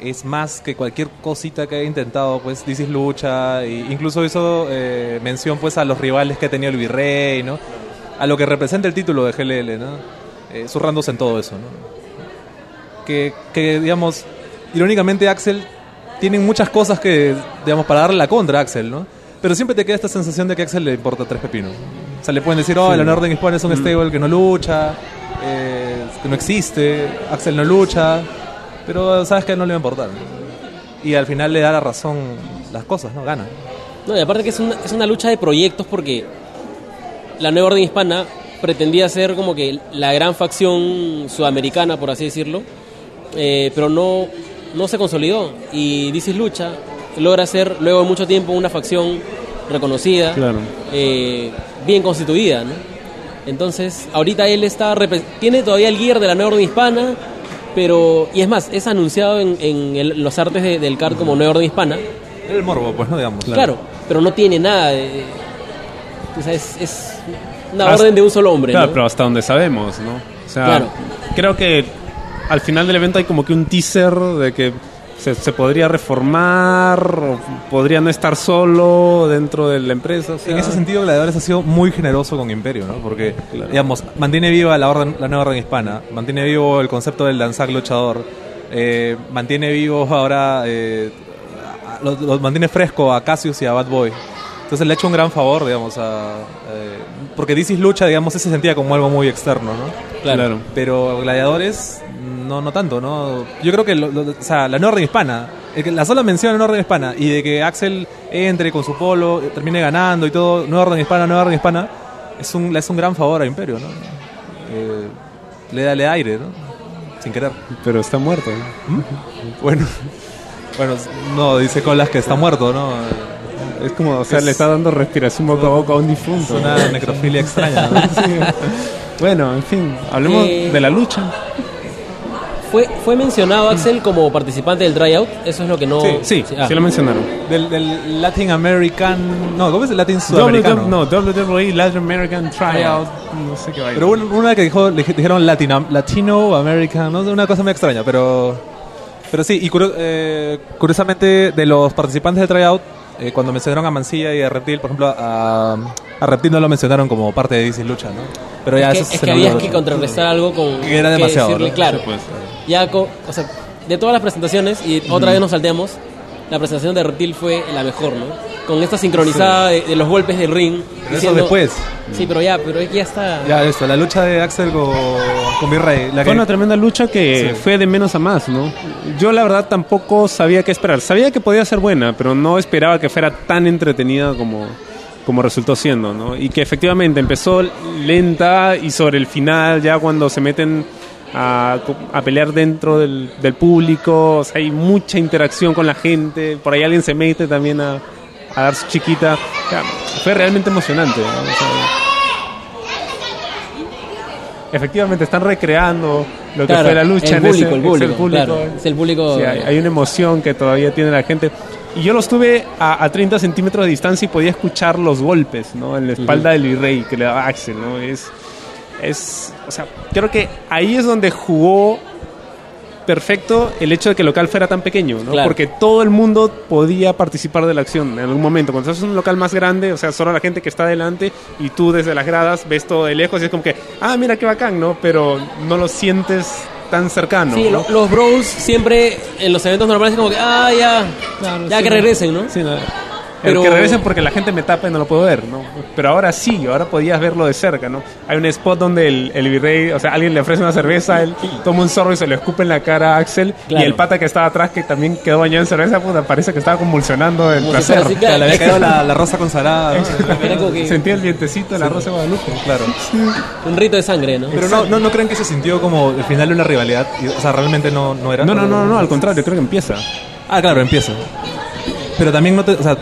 [SPEAKER 3] es más que cualquier cosita que haya intentado, pues is Lucha, e incluso hizo eh, mención pues a los rivales que ha tenido el Virrey, ¿no? A lo que representa el título de GLL, ¿no? Eh, zurrándose en todo eso, ¿no? Que, que, digamos, irónicamente Axel tiene muchas cosas que, digamos, para darle la contra a Axel, ¿no? Pero siempre te queda esta sensación de que a Axel le importa tres pepinos. O sea, le pueden decir, oh, el Orden Hispana es un stable que no lucha, eh, que no existe, Axel no lucha, pero sabes que no le va a importar. Y al final le da la razón las cosas, ¿no? Gana.
[SPEAKER 1] No, y aparte que es una, es una lucha de proyectos porque la nueva orden hispana pretendía ser como que la gran facción sudamericana, por así decirlo, eh, pero no, no se consolidó. Y Dices Lucha logra ser, luego de mucho tiempo, una facción reconocida,
[SPEAKER 4] Claro.
[SPEAKER 1] eh, bien constituida. ¿no? Entonces, ahorita él está tiene todavía el gear de la nueva orden hispana, pero, y es más, es anunciado en, en el- los artes de- del CAR como nueva orden hispana.
[SPEAKER 3] Era el morbo, pues, ¿no? Digamos.
[SPEAKER 1] Claro, pero no tiene nada de... O sea, es, es una
[SPEAKER 4] Hasta-
[SPEAKER 1] orden de un solo hombre,
[SPEAKER 4] Claro,
[SPEAKER 1] ¿no?
[SPEAKER 4] pero hasta donde sabemos, ¿no? O sea,
[SPEAKER 1] Claro.
[SPEAKER 4] creo que al final del evento hay como que un teaser de que se, se podría reformar, o podría no estar solo dentro de la empresa. o sea,
[SPEAKER 3] En ese sentido, Gladiadores ha sido muy generoso con Imperio, ¿no? Porque, digamos, mantiene viva la, orden, la nueva orden hispana, mantiene vivo el concepto del danzar luchador, eh, mantiene vivo ahora, eh, los, los mantiene fresco a Cassius y a Bad Boy. Entonces le ha hecho un gran favor, digamos, a... eh, porque is Lucha, digamos, se sentía como algo muy externo, ¿no?
[SPEAKER 1] Claro.
[SPEAKER 3] Pero Gladiadores, no, no tanto, ¿no? Yo creo que lo- lo- o sea, la nueva orden hispana, la sola mención a la nueva orden hispana y de que Axel entre con su polo, termine ganando y todo, nueva orden hispana, nueva orden hispana, es un, hace un gran favor a Imperio, ¿no? Eh, le, da, le da aire, ¿no? Sin querer.
[SPEAKER 4] Pero está muerto. ¿no?
[SPEAKER 3] Bueno, bueno, no, dice Colas que está muerto, ¿no?
[SPEAKER 4] Es como, o sea,
[SPEAKER 3] Es-
[SPEAKER 4] le está dando respiración boca a boca a un
[SPEAKER 3] Es
[SPEAKER 4] difunto.
[SPEAKER 3] una necrofilia extraña, ¿no?
[SPEAKER 4] Bueno, en fin, hablemos
[SPEAKER 1] Eh,
[SPEAKER 4] de la lucha.
[SPEAKER 1] Fue, fue mencionado Axel como participante del tryout, eso es lo que no...
[SPEAKER 4] Sí,
[SPEAKER 1] ah.
[SPEAKER 4] sí lo mencionaron.
[SPEAKER 3] Del, del Latin American... No, ¿cómo es el Latin
[SPEAKER 4] WWE,
[SPEAKER 3] Sudamericano?
[SPEAKER 4] no, WWE Latin American Tryout, no sé qué va
[SPEAKER 3] Pero una, una que dijo, le dijeron Latino, Latino American, no una cosa muy extraña, pero pero sí, y curio- eh, curiosamente de los participantes del tryout, eh, cuando mencionaron a Mancilla y a Reptil, por ejemplo, a, a Reptil no lo mencionaron como parte de DC Lucha, ¿no? Pero ya
[SPEAKER 1] es que,
[SPEAKER 3] eso
[SPEAKER 1] es
[SPEAKER 3] se
[SPEAKER 1] que había que contrarrestar algo con...
[SPEAKER 3] Que era
[SPEAKER 1] que
[SPEAKER 3] demasiado,
[SPEAKER 1] decirle,
[SPEAKER 3] ¿no?
[SPEAKER 1] Claro,
[SPEAKER 3] Sí, pues.
[SPEAKER 1] Ya co- o sea, de todas las presentaciones, y otra vez nos salteamos, la presentación de Reptil fue la mejor, ¿no? Con esta sincronizada de, de los golpes del ring.
[SPEAKER 3] Pero eso después.
[SPEAKER 1] Sí, pero ya, pero ya está...
[SPEAKER 3] Ya esto, la lucha de Axel con, con Virrey, la que
[SPEAKER 4] Fue una tremenda lucha que
[SPEAKER 3] Sí.
[SPEAKER 4] fue de menos a más, ¿no? Yo la verdad tampoco sabía qué esperar. Sabía que podía ser buena, pero no esperaba que fuera tan entretenida como, como resultó siendo, ¿no? Y que efectivamente empezó lenta y sobre el final, ya cuando se meten a, a pelear dentro del, del público, o sea, hay mucha interacción con la gente, por ahí alguien se mete también a, a dar su chiquita. O sea, fue realmente emocionante, ¿no? O sea, efectivamente están recreando lo que fue la lucha
[SPEAKER 1] el
[SPEAKER 4] en
[SPEAKER 1] público,
[SPEAKER 4] ese,
[SPEAKER 1] el
[SPEAKER 4] es el público.
[SPEAKER 1] claro, es el público-
[SPEAKER 4] Sí, hay, hay una emoción que todavía tiene la gente. Y yo los tuve a, a 30 centímetros de distancia y podía escuchar los golpes, ¿no? En la espalda del virrey que le daba Axel, ¿no? Es, es, o sea, creo que ahí es donde jugó perfecto el hecho de que el local fuera tan pequeño, ¿no?
[SPEAKER 1] Claro.
[SPEAKER 4] Porque todo el mundo podía participar de la acción en algún momento. Cuando estás en un local más grande, o sea, solo la gente que está adelante y tú desde las gradas ves todo de lejos y es como que, ah, mira qué bacán, ¿no? Pero no lo sientes tan cercano.
[SPEAKER 1] Sí, los bros siempre en los eventos normales como que, ah, ya, ya que regresen, ¿no?
[SPEAKER 4] Sí, no.
[SPEAKER 1] Pero-
[SPEAKER 4] que regresen porque la gente me tapa y no lo puedo ver, ¿no? Pero ahora sí, ahora podías verlo de cerca, ¿no? Hay un spot donde el, el virrey, o sea, alguien le ofrece una cerveza, él toma un zorro y se lo escupe en la cara a Axel,
[SPEAKER 1] Claro.
[SPEAKER 4] y el pata que estaba atrás, que también quedó bañado en cerveza, puta, parece que estaba convulsionando el
[SPEAKER 1] Como si fuera
[SPEAKER 4] placer.
[SPEAKER 1] así, claro.
[SPEAKER 3] le había caído la, la rosa consagrada, ¿no?
[SPEAKER 1] Que
[SPEAKER 4] Sentía el vientecito de la Rosa de Guadalupe.
[SPEAKER 3] claro.
[SPEAKER 1] un rito de sangre, ¿no?
[SPEAKER 3] Pero no, no, no creen que se sintió como el final de una rivalidad, o sea, realmente no, no era.
[SPEAKER 4] No, no, no, no, al contrario, creo que empieza.
[SPEAKER 3] Ah, claro, empieza. Pero también no te, o sea,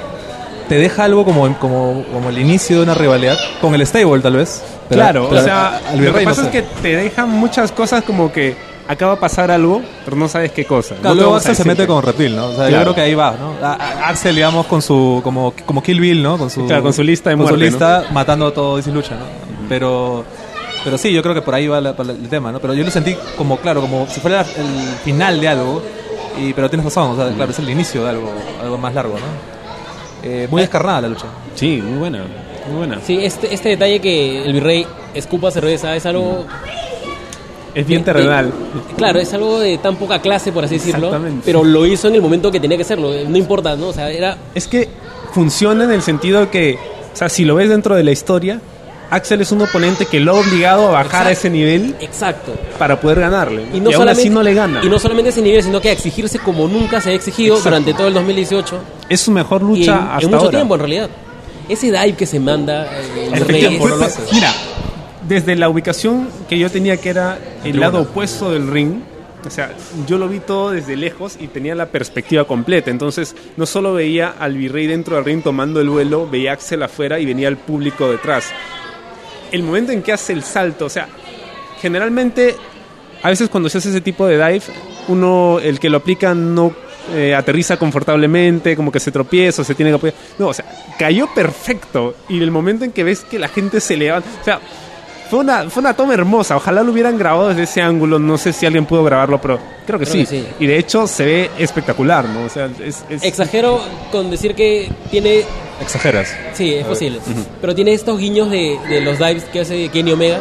[SPEAKER 3] te deja algo como, como, como el inicio de una rivalidad con el stable tal vez. Pero-
[SPEAKER 4] claro,
[SPEAKER 3] pero
[SPEAKER 4] o sea,
[SPEAKER 3] al
[SPEAKER 4] lo que
[SPEAKER 3] no
[SPEAKER 4] pasa
[SPEAKER 3] sé.
[SPEAKER 4] es que te dejan muchas cosas como que acaba de pasar algo, pero no sabes qué cosa.
[SPEAKER 3] Claro,
[SPEAKER 4] No te
[SPEAKER 3] luego Axel se mete con Reptil, ¿no? O sea, yo
[SPEAKER 4] Claro.
[SPEAKER 3] creo que ahí va, ¿no? A- a- Axel, digamos, con su, como, como Kill Bill, ¿no? Con su,
[SPEAKER 4] Claro, con su lista de
[SPEAKER 3] con su lista, matando a todo DC Lucha, ¿no? Pero, pero sí, yo creo que por ahí va la- el tema, ¿no? Pero yo lo sentí como, claro, como si fuera el final de algo. Y, pero tienes razón, o sea, claro, es el inicio de algo, algo más largo, ¿no? Eh, muy descarnada la lucha.
[SPEAKER 4] Sí, muy buena. Muy buena.
[SPEAKER 1] Sí, este, este detalle que el virrey escupa cerveza es algo...
[SPEAKER 4] Es bien terrenal.
[SPEAKER 1] claro, es algo de tan poca clase, por así decirlo.
[SPEAKER 4] Exactamente.
[SPEAKER 1] Pero lo hizo en el momento que tenía que hacerlo. No importa, ¿no? O sea, era...
[SPEAKER 4] Es que funciona en el sentido que, o sea, si lo ves dentro de la historia, Axel es un oponente que lo ha obligado a bajar
[SPEAKER 1] Exacto.
[SPEAKER 4] a ese nivel
[SPEAKER 1] Exacto.
[SPEAKER 4] para poder ganarle.
[SPEAKER 1] Y, no
[SPEAKER 4] aún
[SPEAKER 1] solamente,
[SPEAKER 4] así no le gana.
[SPEAKER 1] Y no solamente ese nivel, sino que a exigirse como nunca se ha exigido
[SPEAKER 4] Exacto.
[SPEAKER 1] durante todo el 2018.
[SPEAKER 4] es su mejor
[SPEAKER 1] Y
[SPEAKER 4] lucha
[SPEAKER 1] en, en
[SPEAKER 4] hasta
[SPEAKER 1] mucho
[SPEAKER 4] ahora.
[SPEAKER 1] tiempo, en realidad. Ese dive que se manda eh, el rey
[SPEAKER 4] Efectivamente.
[SPEAKER 1] es-
[SPEAKER 3] no lo hace.
[SPEAKER 4] Mira, desde la ubicación que yo tenía que era el lado opuesto del ring, o sea, yo lo vi todo desde lejos y tenía la perspectiva completa. Entonces, no solo veía al virrey dentro del ring tomando el vuelo, veía a Axel afuera y venía el público detrás. El momento en que hace el salto, o sea, generalmente, a veces cuando se hace ese tipo de dive, uno, el que lo aplica, no eh, aterriza confortablemente, como que se tropieza, o se tiene que apoyar. No, o sea, cayó perfecto. Y el momento en que ves que la gente se levanta, o sea, fue una, fue una toma hermosa. Ojalá lo hubieran grabado desde ese ángulo. No sé si alguien pudo grabarlo, pero creo que,
[SPEAKER 1] Creo
[SPEAKER 4] sí.
[SPEAKER 1] que sí.
[SPEAKER 4] Y de hecho se ve espectacular, ¿no? O sea, es, es-
[SPEAKER 1] Exagero con decir que tiene...
[SPEAKER 3] Exageras.
[SPEAKER 1] Sí, es posible. Pero tiene estos guiños de, de los dives que hace Kenny Omega.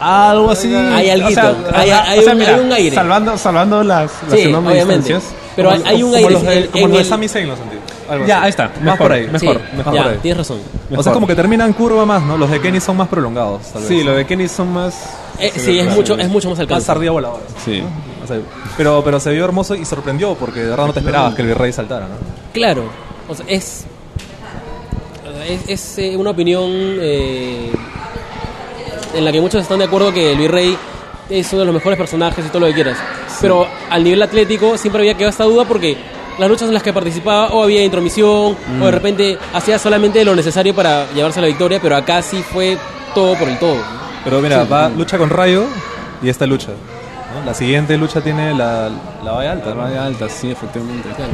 [SPEAKER 4] algo así.
[SPEAKER 1] Hay alguito,
[SPEAKER 4] O sea,
[SPEAKER 1] hay- hay
[SPEAKER 4] o sea,
[SPEAKER 1] hay un aire.
[SPEAKER 4] Salvando, salvando las, las
[SPEAKER 1] Sí,
[SPEAKER 4] enormes
[SPEAKER 1] obviamente.
[SPEAKER 4] distancias.
[SPEAKER 1] Pero hay,
[SPEAKER 3] Como-
[SPEAKER 1] hay un
[SPEAKER 3] como
[SPEAKER 1] aire.
[SPEAKER 3] los de,
[SPEAKER 1] en-
[SPEAKER 3] como
[SPEAKER 1] en
[SPEAKER 3] los de Sami Zayn lo sentí. Algo
[SPEAKER 4] Ya,
[SPEAKER 3] así.
[SPEAKER 4] ahí está.
[SPEAKER 3] Más
[SPEAKER 4] Mejor,
[SPEAKER 3] por ahí.
[SPEAKER 1] Sí,
[SPEAKER 4] Mejor, mejor.
[SPEAKER 1] ya,
[SPEAKER 3] por ahí.
[SPEAKER 1] tienes razón.
[SPEAKER 3] O sea, como que terminan curva más, ¿no? Los de Kenny son más prolongados, tal vez.
[SPEAKER 4] Sí, lo de Kenny son más.
[SPEAKER 1] Eh, sí, es mucho, es mucho más
[SPEAKER 3] Más
[SPEAKER 1] alcance.
[SPEAKER 3] ardilla voladora.
[SPEAKER 4] Sí.
[SPEAKER 3] O sea, pero, pero se vio hermoso y sorprendió porque de verdad no te esperabas que el virrey saltara, ¿no?
[SPEAKER 1] Claro, o sea, es, es, es, eh, una opinión eh, en la que muchos están de acuerdo que el virrey es uno de los mejores personajes y todo lo que quieras. Pero al nivel atlético siempre había quedado esta duda porque las luchas en las que participaba o había intromisión o de repente hacía solamente lo necesario para llevarse la victoria, pero acá sí fue todo por el todo.
[SPEAKER 3] Pero mira, va lucha con Rayo y esta lucha. ¿no? La siguiente lucha tiene la, la valla alta. ¿no?
[SPEAKER 4] alta, sí, efectivamente.
[SPEAKER 1] Claro.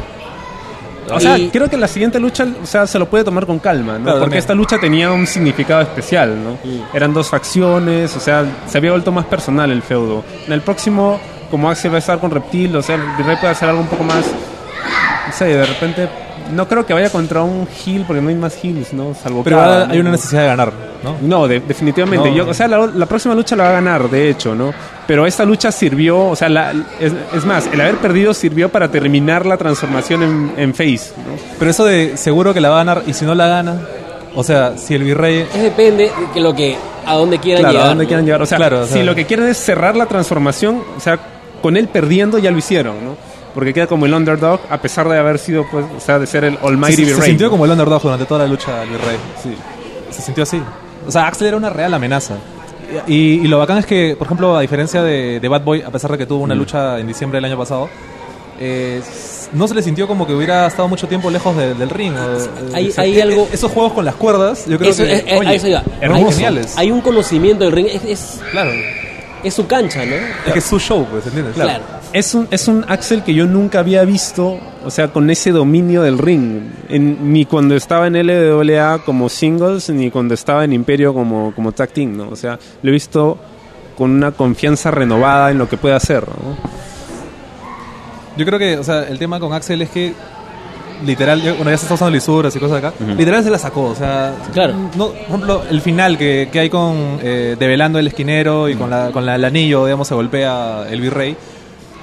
[SPEAKER 4] O sea,
[SPEAKER 1] Y-
[SPEAKER 4] creo que la siguiente lucha, o sea, se lo puede tomar con calma, ¿no?
[SPEAKER 3] Claro,
[SPEAKER 4] Porque
[SPEAKER 3] también.
[SPEAKER 4] esta lucha tenía un significado especial, ¿no? Eran dos facciones, o sea, se había vuelto más personal el feudo. En el próximo, como Axel va a estar con Reptil, o sea, el Virrey puede hacer algo un poco más, no sé, de repente, no creo que vaya contra un heel, porque no hay más heels, ¿no? Salvo
[SPEAKER 3] Pero
[SPEAKER 4] ¿no?
[SPEAKER 3] hay una necesidad de ganar, ¿no?
[SPEAKER 4] No, de- definitivamente.
[SPEAKER 3] No.
[SPEAKER 4] Yo, o sea, la, la próxima lucha la va a ganar, de hecho, ¿no? Pero esta lucha sirvió, o sea, la- es, es más, el haber perdido sirvió para terminar la transformación en, en face, ¿no?
[SPEAKER 3] Pero eso de seguro que la va a ganar y si no la gana, o sea, si el virrey...
[SPEAKER 1] Es depende de lo que, a dónde quieran
[SPEAKER 4] Claro,
[SPEAKER 1] llegar.
[SPEAKER 4] a dónde
[SPEAKER 1] ¿no?
[SPEAKER 4] quieran llevar. O sea,
[SPEAKER 3] Claro, o sea-
[SPEAKER 4] si lo que quieren es cerrar la transformación, o sea, con él perdiendo ya lo hicieron, ¿no? Porque queda como el underdog, a pesar de haber sido, pues, o sea, de ser el Almighty
[SPEAKER 3] se, se
[SPEAKER 4] Virrey.
[SPEAKER 3] sintió como el underdog durante toda la lucha del virrey. Sí. Se sintió así. O sea, Axel era una real amenaza. Y, y lo bacán es que, por ejemplo, a diferencia de, de Bad Boy, a pesar de que tuvo una lucha en diciembre del año pasado, eh, no se le sintió como que hubiera estado mucho tiempo lejos de- del ring. eh,
[SPEAKER 1] Hay-
[SPEAKER 3] o sea,
[SPEAKER 1] hay
[SPEAKER 3] e-
[SPEAKER 1] algo-
[SPEAKER 3] Esos juegos con las cuerdas, yo creo
[SPEAKER 1] Eso,
[SPEAKER 3] que...
[SPEAKER 1] es- es-
[SPEAKER 3] oye,
[SPEAKER 1] a eso iba.
[SPEAKER 3] hermosos.
[SPEAKER 1] Hay-
[SPEAKER 3] geniales.
[SPEAKER 1] Hay un conocimiento del ring, es, es,
[SPEAKER 3] Claro.
[SPEAKER 1] es su cancha, ¿no?
[SPEAKER 3] Es que es su show, pues, ¿entiendes?
[SPEAKER 1] Claro.
[SPEAKER 4] Es un, es un Axel que yo nunca había visto, o sea, con ese dominio del ring. En- ni cuando estaba en LWA como singles, ni cuando estaba en Imperio como, como tag team, ¿no? O sea, lo he visto con una confianza renovada en lo que puede hacer, ¿no?
[SPEAKER 3] Yo creo que, o sea, el tema con Axel es que literal, bueno, ya se está usando lisuras y cosas acá. Literal se la sacó, o sea,
[SPEAKER 1] Claro.
[SPEAKER 3] no, por ejemplo, el final que, que hay con eh, develando el esquinero y con la con la- el anillo, digamos, se golpea el virrey.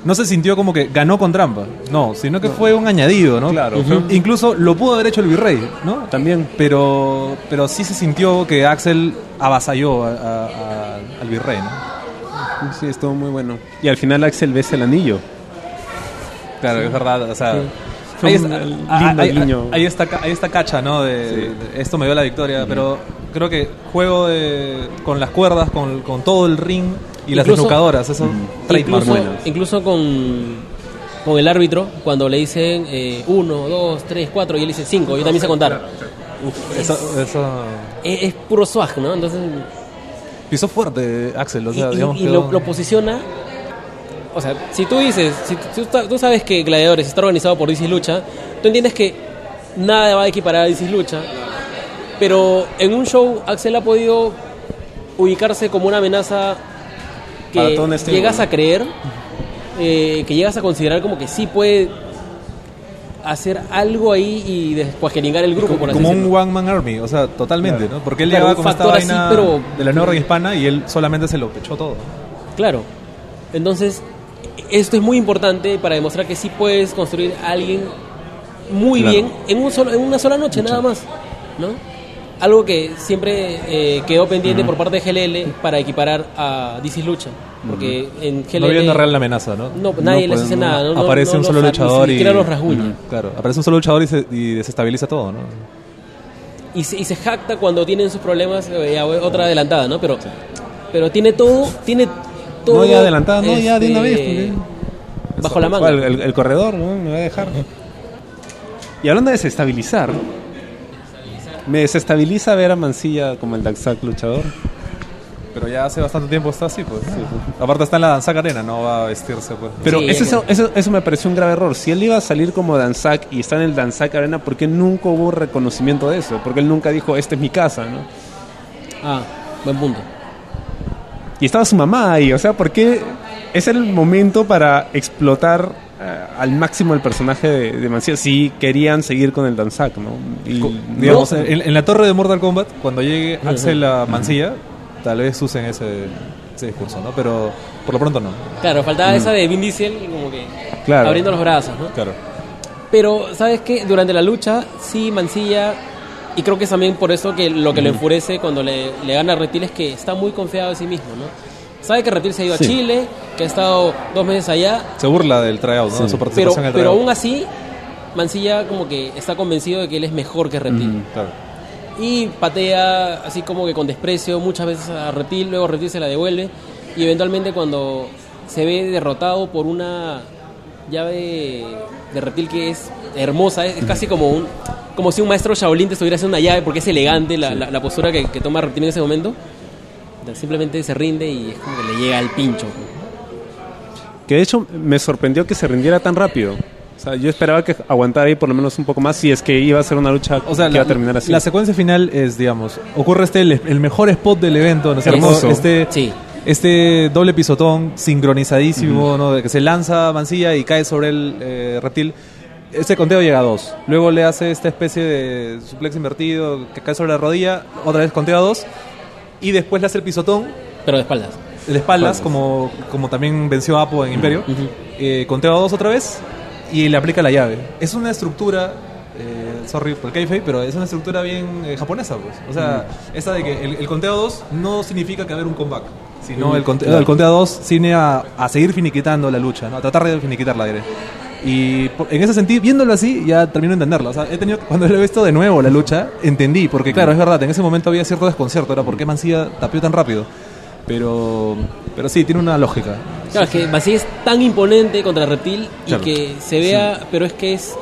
[SPEAKER 3] No se sintió como que ganó con trampa, no, sino que fue un añadido, ¿no?
[SPEAKER 4] Claro.
[SPEAKER 3] Incluso lo pudo haber hecho el virrey, ¿no?
[SPEAKER 4] También.
[SPEAKER 3] Pero, pero sí se sintió que Axel avasalló a- a- a- al virrey, ¿no?
[SPEAKER 4] Sí, estuvo muy bueno. Y al final Axel besa el anillo.
[SPEAKER 3] Claro, es verdad, o sea... Ahí está, ah, ahí- ahí está, ca- ahí está cacha, ¿no? De, de esto me dio la victoria, pero creo que juego de, con las cuerdas, con, con todo el ring y las
[SPEAKER 1] Incluso-
[SPEAKER 3] desnucadoras, eso.
[SPEAKER 1] Incluso, incluso con, con el árbitro, cuando le dicen eh, uno, dos, tres, cuatro, y él dice cinco, yo también sé contar. Uf, es,
[SPEAKER 3] Eso, eso
[SPEAKER 1] es- es puro swag, ¿no? Entonces,
[SPEAKER 3] pisó fuerte Axel, o
[SPEAKER 1] y,
[SPEAKER 3] sea,
[SPEAKER 1] y-
[SPEAKER 3] digamos
[SPEAKER 1] y
[SPEAKER 3] quedó-
[SPEAKER 1] lo, lo posiciona. O sea, si tú dices, si tú, tú sabes que Gladiadores está organizado por DC Lucha, tú entiendes que nada va a equiparar a DC Lucha, pero en un show Axel ha podido ubicarse como una amenaza que
[SPEAKER 4] estilo,
[SPEAKER 1] llegas
[SPEAKER 4] ¿no?
[SPEAKER 1] a creer eh, que llegas a considerar como que sí puede hacer algo ahí y después gelingar el grupo, por así
[SPEAKER 3] como un one man army, o sea, totalmente, ¿no? Porque él
[SPEAKER 1] Claro,
[SPEAKER 3] llegaba con esta
[SPEAKER 1] factor así,
[SPEAKER 3] vaina
[SPEAKER 1] pero-
[SPEAKER 3] de la nueva hispana y él solamente se lo pechó todo.
[SPEAKER 1] Claro. Entonces, esto es muy importante para demostrar que sí puedes construir a alguien muy
[SPEAKER 4] Claro.
[SPEAKER 1] bien en, un solo, en una sola noche, nada más. ¿no? Algo que siempre eh, quedó pendiente por parte de GLL para equiparar a DC Lucha. Porque en GLL.
[SPEAKER 3] No había una real amenaza, ¿no?
[SPEAKER 1] No, nadie les
[SPEAKER 4] pues,
[SPEAKER 1] hace
[SPEAKER 4] no.
[SPEAKER 1] nada. no- no-
[SPEAKER 3] aparece
[SPEAKER 1] no
[SPEAKER 3] un solo
[SPEAKER 1] ha-
[SPEAKER 3] luchador
[SPEAKER 1] ni
[SPEAKER 3] y...
[SPEAKER 1] los rasguña.
[SPEAKER 3] Ujú, Claro, aparece un solo luchador y, se, y desestabiliza todo, ¿no?
[SPEAKER 1] y, se, y se jacta cuando tienen sus problemas, eh, ya, otra adelantada, ¿no? Pero, pero tiene todo, tiene todo.
[SPEAKER 4] No, ya adelantada, no, ya de una vez,
[SPEAKER 1] este,
[SPEAKER 4] porque-
[SPEAKER 1] Bajo la manga.
[SPEAKER 4] El, el- el corredor, ¿no? Me va a dejar. Y hablando de desestabilizar, me desestabiliza ver a Mancilla como el Daxac luchador.
[SPEAKER 3] Pero ya hace bastante tiempo está así, pues. Aparte está en la Danzac Arena, no va a vestirse, pues.
[SPEAKER 4] Pero
[SPEAKER 1] Sí,
[SPEAKER 4] eso, eso, eso me pareció un grave error. Si él iba a salir como Danzac y está en el Danzac Arena, ¿por qué nunca hubo reconocimiento de eso? Porque él nunca dijo, esta es mi casa, ¿no?
[SPEAKER 1] Ah, buen punto.
[SPEAKER 4] Y estaba su mamá ahí, o sea, ¿por qué es el momento para explotar al máximo el personaje de, de Mancilla si querían seguir con el Danzac, ¿no? Y,
[SPEAKER 3] Digamos, en, en la torre de Mortal Kombat, cuando llegue Axel a Mancilla, tal vez usen ese, ese discurso, ¿no? Pero por lo pronto no.
[SPEAKER 1] Claro, faltaba esa de Vin Diesel como que
[SPEAKER 4] Claro.
[SPEAKER 1] abriendo los brazos, ¿no?
[SPEAKER 3] Claro.
[SPEAKER 1] Pero, ¿sabes qué? Durante la lucha, sí, Mancilla, y creo que es también por eso que lo que lo enfurece cuando le, le gana a Reptil es que está muy confiado de sí mismo, ¿no? Sabe que Reptil se ha ido
[SPEAKER 4] Sí.
[SPEAKER 1] a Chile, que ha estado dos meses allá,
[SPEAKER 3] Se burla del tryout, ¿no?
[SPEAKER 4] Sí.
[SPEAKER 3] Su
[SPEAKER 1] pero,
[SPEAKER 3] participación en el
[SPEAKER 1] pero aún así, Mancilla como que está convencido de que él es mejor que Reptil.
[SPEAKER 3] Claro.
[SPEAKER 1] Y patea así como que con desprecio muchas veces a Reptil, luego Reptil se la devuelve y eventualmente cuando se ve derrotado por una llave de Reptil que es hermosa, es, es casi como un como si un maestro Shaolin te estuviera haciendo una llave porque es elegante la, la- la postura que, que toma Reptil en ese momento. Simplemente se rinde y es como que le llega al pincho.
[SPEAKER 4] Que de hecho me sorprendió que se rindiera tan rápido. O sea, yo esperaba que aguantara ahí por lo menos un poco más si es que iba a ser una lucha
[SPEAKER 3] O sea,
[SPEAKER 4] que
[SPEAKER 3] la,
[SPEAKER 4] iba a terminar así.
[SPEAKER 3] la secuencia final es, digamos, ocurre este el, el mejor spot del evento, ¿no es
[SPEAKER 1] Hermoso.
[SPEAKER 3] Este,
[SPEAKER 1] Sí.
[SPEAKER 3] este doble pisotón sincronizadísimo, ¿no? De que se lanza Mancilla y cae sobre el eh, reptil. Ese conteo llega a dos. Luego le hace esta especie de suplex invertido que cae sobre la rodilla. Otra vez conteo a dos. Y después le hace el pisotón
[SPEAKER 1] Pero de espaldas.
[SPEAKER 3] de espaldas, como, como también venció Apo en Imperio. Eh, conteo a dos otra vez y le aplica la llave. Es una estructura, eh, sorry por el kayfabe, pero es una estructura bien eh, japonesa, pues. O sea, esa de que el, el conteo a dos no significa que haber un comeback, sino el, conte- el conteo a dos viene a, a seguir finiquitando la lucha, ¿no? a tratar de finiquitarla, diré. Y en ese sentido, viéndolo así, ya termino de entenderlo. O sea, he tenido, cuando lo he visto de nuevo la lucha, entendí, porque claro, es verdad, en ese momento había cierto desconcierto, era por qué Mancilla tapió tan rápido. Pero, pero sí, tiene una lógica.
[SPEAKER 1] Claro, es que Mancilla es tan imponente contra Reptil y
[SPEAKER 3] Claro.
[SPEAKER 1] que se vea, pero es que es.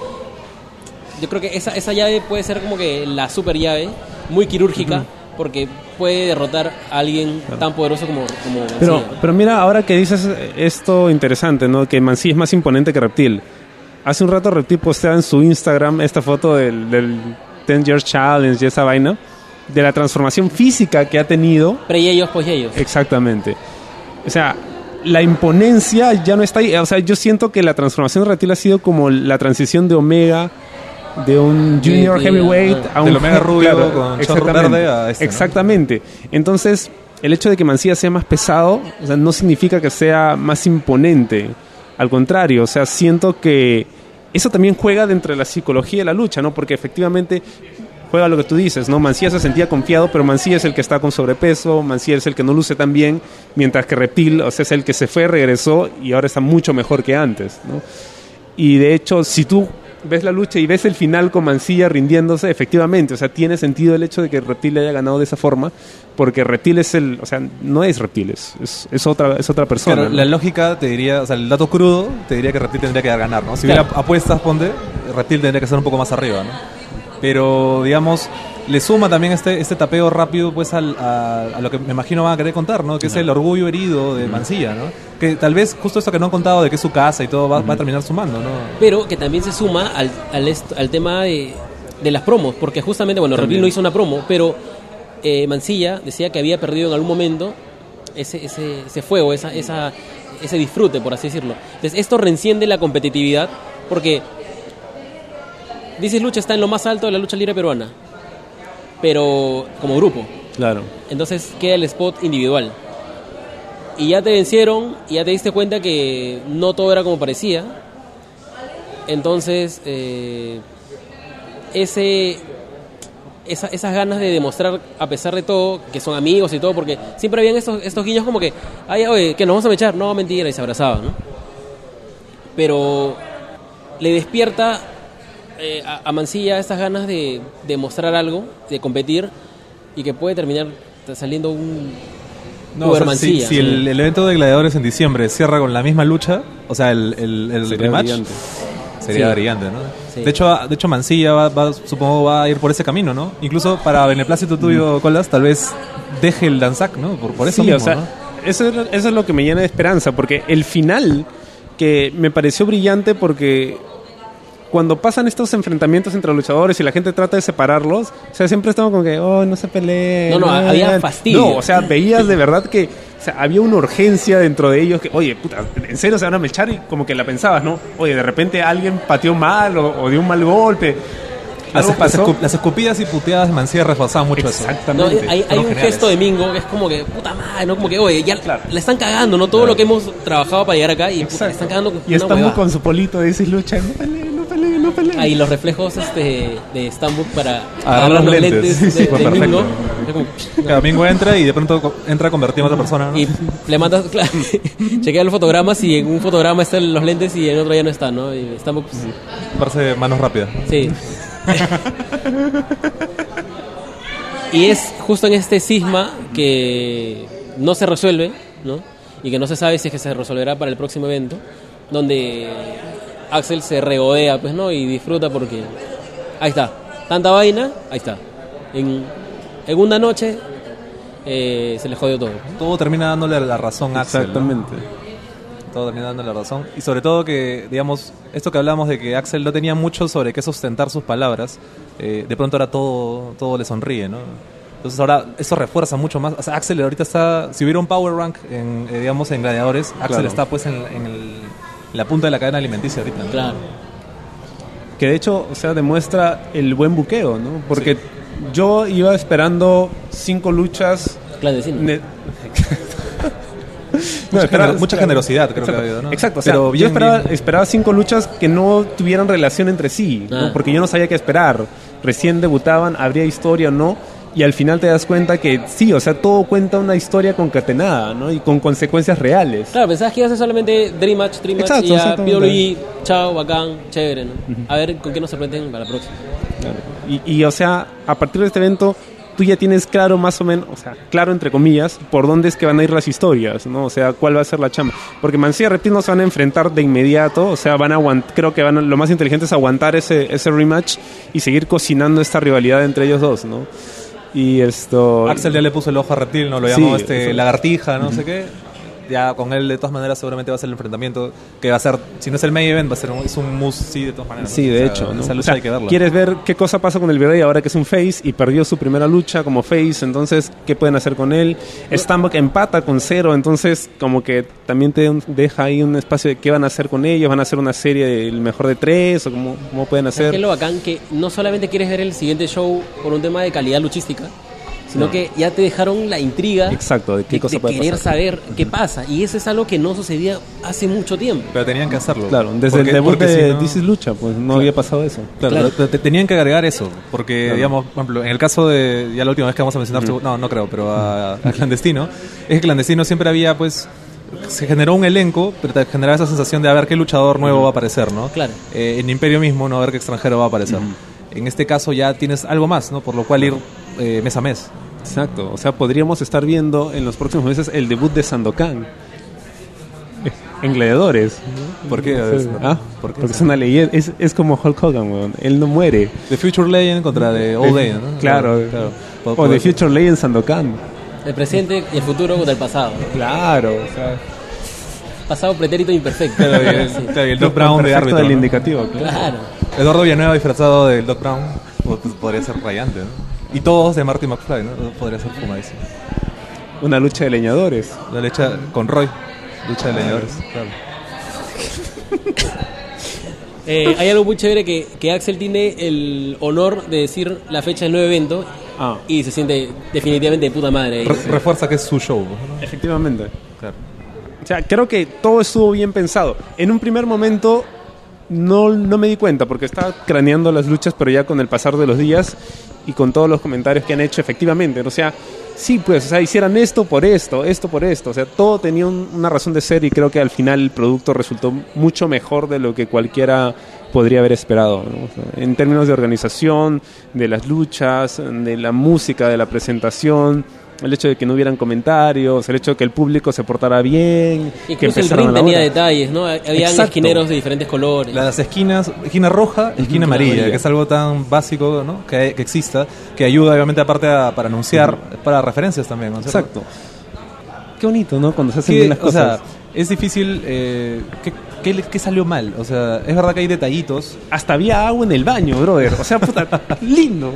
[SPEAKER 1] Yo creo que esa, esa llave puede ser como que la super llave, muy quirúrgica, porque puede derrotar a alguien tan poderoso como, como.
[SPEAKER 4] Pero, pero mira, ahora que dices esto interesante, ¿no? Que Mancilla es más imponente que Reptil. Hace un rato Reptil postea en su Instagram esta foto del, del 10 Years Challenge y esa vaina, de la transformación física que ha tenido
[SPEAKER 1] Pre ellos, pues ellos.
[SPEAKER 4] Exactamente. O sea, la imponencia ya no está ahí. O sea, yo siento que la transformación de Reptil ha sido como la transición de Omega de un
[SPEAKER 1] De-
[SPEAKER 4] junior
[SPEAKER 1] de-
[SPEAKER 4] heavyweight a un
[SPEAKER 3] Omega rubio con
[SPEAKER 4] exactamente.
[SPEAKER 3] verde a este, ¿no?
[SPEAKER 4] Exactamente. Entonces, el hecho de que Mancilla sea más pesado, o sea, no significa que sea más imponente. Al contrario, o sea, siento que eso también juega dentro de la psicología de la lucha, ¿no? Porque efectivamente juega lo que tú dices, ¿no? Mancilla se sentía confiado, pero Mancilla es el que está con sobrepeso, Mancilla es el que no luce tan bien, mientras que Reptil, o sea, es el que se fue, regresó y ahora está mucho mejor que antes, ¿no? Y de hecho, si tú ves la lucha y ves el final con Mancilla rindiéndose, efectivamente, o sea, tiene sentido el hecho de que Reptil haya ganado de esa forma, porque Reptil es el, o sea, no es Reptil, es, es, es otra, es otra persona.
[SPEAKER 3] Claro,
[SPEAKER 4] ¿no?
[SPEAKER 3] la lógica te diría, o sea, el dato crudo te diría que Reptil tendría que ganar, ¿no? Si
[SPEAKER 1] Claro.
[SPEAKER 3] hubiera apuestas, ponte, Reptil tendría que estar un poco más arriba, ¿no? Pero, digamos, le suma también este, este tapeo rápido, pues, al- a, a lo que me imagino van a querer contar, ¿no? Que es el orgullo herido de Mancilla, ¿no? Que tal vez justo eso que no han contado de que es su casa y todo va, va a terminar sumando, ¿no?
[SPEAKER 1] Pero que también se suma al, al, al tema de, de las promos, porque justamente, bueno, Reptil no hizo una promo, pero eh, Mancilla decía que había perdido en algún momento ese, ese, ese fuego, esa, esa, ese disfrute, por así decirlo. Entonces, esto reenciende la competitividad porque Dices Lucha está en lo más alto de la lucha libre peruana, pero como grupo.
[SPEAKER 4] Claro.
[SPEAKER 1] Entonces queda el spot individual. Y ya te vencieron y ya te diste cuenta que no todo era como parecía. Entonces, eh, ese, esa- esas ganas de demostrar, a pesar de todo, que son amigos y todo, porque siempre habían estos, estos guiños como que, ay, oye, que nos vamos a mechar, no, mentira, y se abrazaban, ¿no? Pero le despierta eh, a, a Mancilla esas ganas de, de mostrar algo, de competir, y que puede terminar saliendo un
[SPEAKER 3] No, o sea, si, el, el evento de gladiadores en diciembre cierra con la misma lucha, o sea, el, el, el
[SPEAKER 4] Sería
[SPEAKER 3] rematch,
[SPEAKER 4] brillante.
[SPEAKER 3] sería
[SPEAKER 1] Sí.
[SPEAKER 3] brillante, ¿no?
[SPEAKER 1] Sí.
[SPEAKER 3] De hecho, de hecho Mancilla va, va- supongo va a ir por ese camino, ¿no? Incluso para beneplácito tuyo, Colas, tal vez deje el Danzac, ¿no? Por, por eso
[SPEAKER 4] Sí,
[SPEAKER 3] mismo,
[SPEAKER 4] o sea,
[SPEAKER 3] ¿no?
[SPEAKER 4] eso, es, eso es lo que me llena de esperanza, porque el final que me pareció brillante porque cuando pasan estos enfrentamientos entre luchadores y la gente trata de separarlos, o sea, siempre estamos como que, oh, no se peleen.
[SPEAKER 1] No, no, había
[SPEAKER 4] hagan".
[SPEAKER 1] fastidio.
[SPEAKER 4] No, o sea, veías de verdad que o sea, había una urgencia dentro de ellos que, oye, puta, en serio se van a mechar y como que la pensabas, ¿no? Oye, de repente alguien pateó mal o, o dio un mal golpe.
[SPEAKER 3] Las, las
[SPEAKER 4] pasó.
[SPEAKER 3] escu- las escupidas y puteadas de Mancilla reforzaban mucho eso.
[SPEAKER 1] No,
[SPEAKER 4] Exactamente.
[SPEAKER 1] hay, un gesto de Mingo que es como que, puta madre, ¿no? Como que, oye, ya
[SPEAKER 4] Claro.
[SPEAKER 1] le están cagando, ¿no? Todo lo que hemos trabajado para llegar acá y puta, le están cagando con
[SPEAKER 4] Y
[SPEAKER 1] una
[SPEAKER 4] estamos con su polito de dices lucha, no no no peleen.
[SPEAKER 1] Ahí los reflejos este, de Stambuk para
[SPEAKER 3] Agarrar los lentes.
[SPEAKER 1] de,
[SPEAKER 3] Sí, fue
[SPEAKER 1] de
[SPEAKER 3] perfecto.
[SPEAKER 1] Mingo. Es como,
[SPEAKER 3] Cada domingo entra y de pronto entra convertido en otra persona, ¿no?
[SPEAKER 1] y le mandas, claro, chequea los fotogramas y en un fotograma están los lentes y en otro ya no están, ¿no? Y Stambuk, pues,
[SPEAKER 3] Parece manos rápidas.
[SPEAKER 1] sí. y es justo en este cisma que no se resuelve, ¿no? Y que no se sabe si es que se resolverá para el próximo evento, donde Axel se regodea, pues, ¿no? Y disfruta porque ahí está, tanta vaina, ahí está. En, en una noche eh, se le jodió todo.
[SPEAKER 3] Todo termina dándole la razón a Axel. ¿no?
[SPEAKER 4] Exactamente.
[SPEAKER 3] Todo termina dándole la razón. Y sobre todo que, digamos, esto que hablamos de que Axel no tenía mucho sobre qué sustentar sus palabras, eh, de pronto ahora todo, todo le sonríe, ¿no? Entonces ahora eso refuerza mucho más. O sea, Axel ahorita está, si hubiera un power rank, en, eh, digamos, en gladiadores, Axel
[SPEAKER 4] Claro.
[SPEAKER 3] está pues en, en el- la punta de la cadena alimenticia ahorita. ¿no?
[SPEAKER 1] Claro.
[SPEAKER 4] Que de hecho, o sea, demuestra el buen buqueo, ¿no? Porque yo iba esperando cinco luchas. Ne-
[SPEAKER 3] Mucha,
[SPEAKER 4] esperaba-
[SPEAKER 3] gener- mucha
[SPEAKER 4] claro.
[SPEAKER 3] generosidad, creo
[SPEAKER 4] Exacto.
[SPEAKER 3] que ha habido, ¿no?
[SPEAKER 4] Exacto, o sea,
[SPEAKER 3] Pero
[SPEAKER 4] yo esperaba,
[SPEAKER 3] bien.
[SPEAKER 4] esperaba cinco luchas que no tuvieran relación entre sí, ¿no?
[SPEAKER 1] Ah.
[SPEAKER 4] porque yo no sabía qué esperar. Recién debutaban, habría historia o no, y al final te das cuenta que sí, o sea, todo cuenta una historia concatenada, ¿no? Y con consecuencias reales.
[SPEAKER 1] Claro, pensabas que iba a ser solamente Dream Match, Dream Match
[SPEAKER 4] Exacto,
[SPEAKER 1] y ya. PWE, chao, bacán, chévere, ¿no? A ver con qué nos sorprenden para la próxima.
[SPEAKER 4] Claro. Y, y, o sea, a partir de este evento, tú ya tienes claro más o menos, o sea, claro entre comillas, por dónde es que van a ir las historias, ¿no? O sea, cuál va a ser la chamba. Porque Mancilla y Reptil no se van a enfrentar de inmediato, o sea, van a aguantar, creo que van a- lo más inteligente es aguantar ese, ese rematch y seguir cocinando esta rivalidad entre ellos dos, ¿no? Y esto...
[SPEAKER 3] Axel ya le puso el ojo a Reptil, no lo
[SPEAKER 4] Sí,
[SPEAKER 3] llamó este
[SPEAKER 4] eso.
[SPEAKER 3] lagartija, no sé qué. Ya con él de todas maneras seguramente va a ser el enfrentamiento que va a ser, si no es el main event, va a ser un, es un must sí de todas maneras. ¿no?
[SPEAKER 4] Sí,
[SPEAKER 3] O
[SPEAKER 4] de
[SPEAKER 3] sea,
[SPEAKER 4] hecho, ¿no?
[SPEAKER 3] Esa
[SPEAKER 4] O
[SPEAKER 3] lucha
[SPEAKER 4] sea,
[SPEAKER 3] hay que verla.
[SPEAKER 4] Quieres ver qué cosa pasa con el Virrey ahora que es un face y perdió su primera lucha como face, entonces, ¿qué pueden hacer con él? Stambuk empata con cero, entonces, como que también te deja ahí un espacio de qué van a hacer con ellos, van a hacer una serie del mejor de tres o cómo, cómo pueden
[SPEAKER 1] ¿Sabes qué
[SPEAKER 4] hacer.
[SPEAKER 1] es lo bacán? Que no solamente quieres ver el siguiente show por un tema de calidad luchística, sino
[SPEAKER 4] No.
[SPEAKER 1] que ya te dejaron la intriga
[SPEAKER 4] Exacto, de qué
[SPEAKER 1] de,
[SPEAKER 4] cosa
[SPEAKER 1] de
[SPEAKER 4] puede
[SPEAKER 1] querer
[SPEAKER 4] pasar.
[SPEAKER 1] saber qué pasa. Y eso es algo que no sucedía hace mucho tiempo.
[SPEAKER 3] Pero tenían que hacerlo.
[SPEAKER 4] Claro, desde
[SPEAKER 3] Porque-
[SPEAKER 4] el debut
[SPEAKER 3] porque
[SPEAKER 4] de
[SPEAKER 3] si no-
[SPEAKER 4] This is Lucha, pues no había pasado eso.
[SPEAKER 3] Claro,
[SPEAKER 1] Claro.
[SPEAKER 3] pero te- tenían que agregar eso, porque
[SPEAKER 4] Claro.
[SPEAKER 3] digamos, por ejemplo, en el caso de, ya la última vez que vamos a mencionar, no, no creo, pero a, a Clandestino, es que Clandestino siempre había, pues, se generó un elenco, pero te generaba esa sensación de a ver qué luchador nuevo va a aparecer, ¿no?
[SPEAKER 1] Claro.
[SPEAKER 3] Eh, en Imperio mismo, no a ver qué extranjero va a aparecer. En este caso ya tienes algo más, ¿no? Por lo cual ir eh, mes a mes.
[SPEAKER 4] Exacto, o sea, podríamos estar viendo en los próximos meses el debut de Sandokan. En Gladiadores.
[SPEAKER 3] ¿Por qué?
[SPEAKER 4] ¿Ah?
[SPEAKER 3] ¿Por qué?
[SPEAKER 4] Porque es una leyenda, es, es como Hulk Hogan, weón. Él no muere.
[SPEAKER 3] The Future Legend contra The Old Day, ¿no?
[SPEAKER 4] Claro, O The Future Legend Sandokan.
[SPEAKER 1] El presente y el futuro contra el pasado.
[SPEAKER 4] Claro, o sea,
[SPEAKER 1] Pasado pretérito imperfecto.
[SPEAKER 3] Claro, y el,
[SPEAKER 1] Sí.
[SPEAKER 3] claro, y el Doc Brown de árbitro.
[SPEAKER 4] del
[SPEAKER 3] ¿no?
[SPEAKER 4] indicativo. claro.
[SPEAKER 1] Claro.
[SPEAKER 3] Eduardo Villanueva disfrazado del Doc Brown pues, podría ser rayante, ¿no? Y todos de Marty McFly, ¿no? Podría ser fumadísimo.
[SPEAKER 4] Una lucha de leñadores.
[SPEAKER 3] La leche con Roy. Lucha de leñadores, claro.
[SPEAKER 1] Eh, hay algo muy chévere que, que Axel tiene el honor de decir la fecha del nuevo evento
[SPEAKER 4] Ah.
[SPEAKER 1] y se siente definitivamente de puta madre. ahí.
[SPEAKER 3] Re- refuerza que es su show. ¿no?
[SPEAKER 4] Efectivamente.
[SPEAKER 3] Claro.
[SPEAKER 4] O sea, creo que todo estuvo bien pensado. En un primer momento no, no me di cuenta porque estaba craneando las luchas, pero ya con el pasar de los días y con todos los comentarios que han hecho, efectivamente. O sea, sí, pues, o sea, hicieran esto por esto, esto por esto. O sea, todo tenía un- una razón de ser y creo que al final el producto resultó mucho mejor de lo que cualquiera podría haber esperado. en términos de organización, de las luchas, de la música, de la presentación. El hecho de que no hubieran comentarios, el hecho de que el público se portara bien, que
[SPEAKER 1] Incluso el
[SPEAKER 4] empezaran
[SPEAKER 1] ring tenía
[SPEAKER 4] hora.
[SPEAKER 1] detalles, ¿no? Habían
[SPEAKER 4] Exacto.
[SPEAKER 1] esquineros de diferentes colores.
[SPEAKER 3] Las esquinas, esquina roja, esquina amarilla,
[SPEAKER 4] amarilla.
[SPEAKER 3] que es algo tan básico ¿no? que, que exista, que ayuda obviamente aparte a- para anunciar, para referencias también. ¿no?
[SPEAKER 4] Exacto. Qué bonito, ¿no? Cuando se hacen
[SPEAKER 3] ¿Qué-
[SPEAKER 4] bien las
[SPEAKER 3] o sea,
[SPEAKER 4] cosas.
[SPEAKER 3] es difícil. Eh, ¿qué, qué salió mal? O sea, es verdad que hay detallitos.
[SPEAKER 4] Hasta había agua en el baño, brother. O sea, puta, lindo.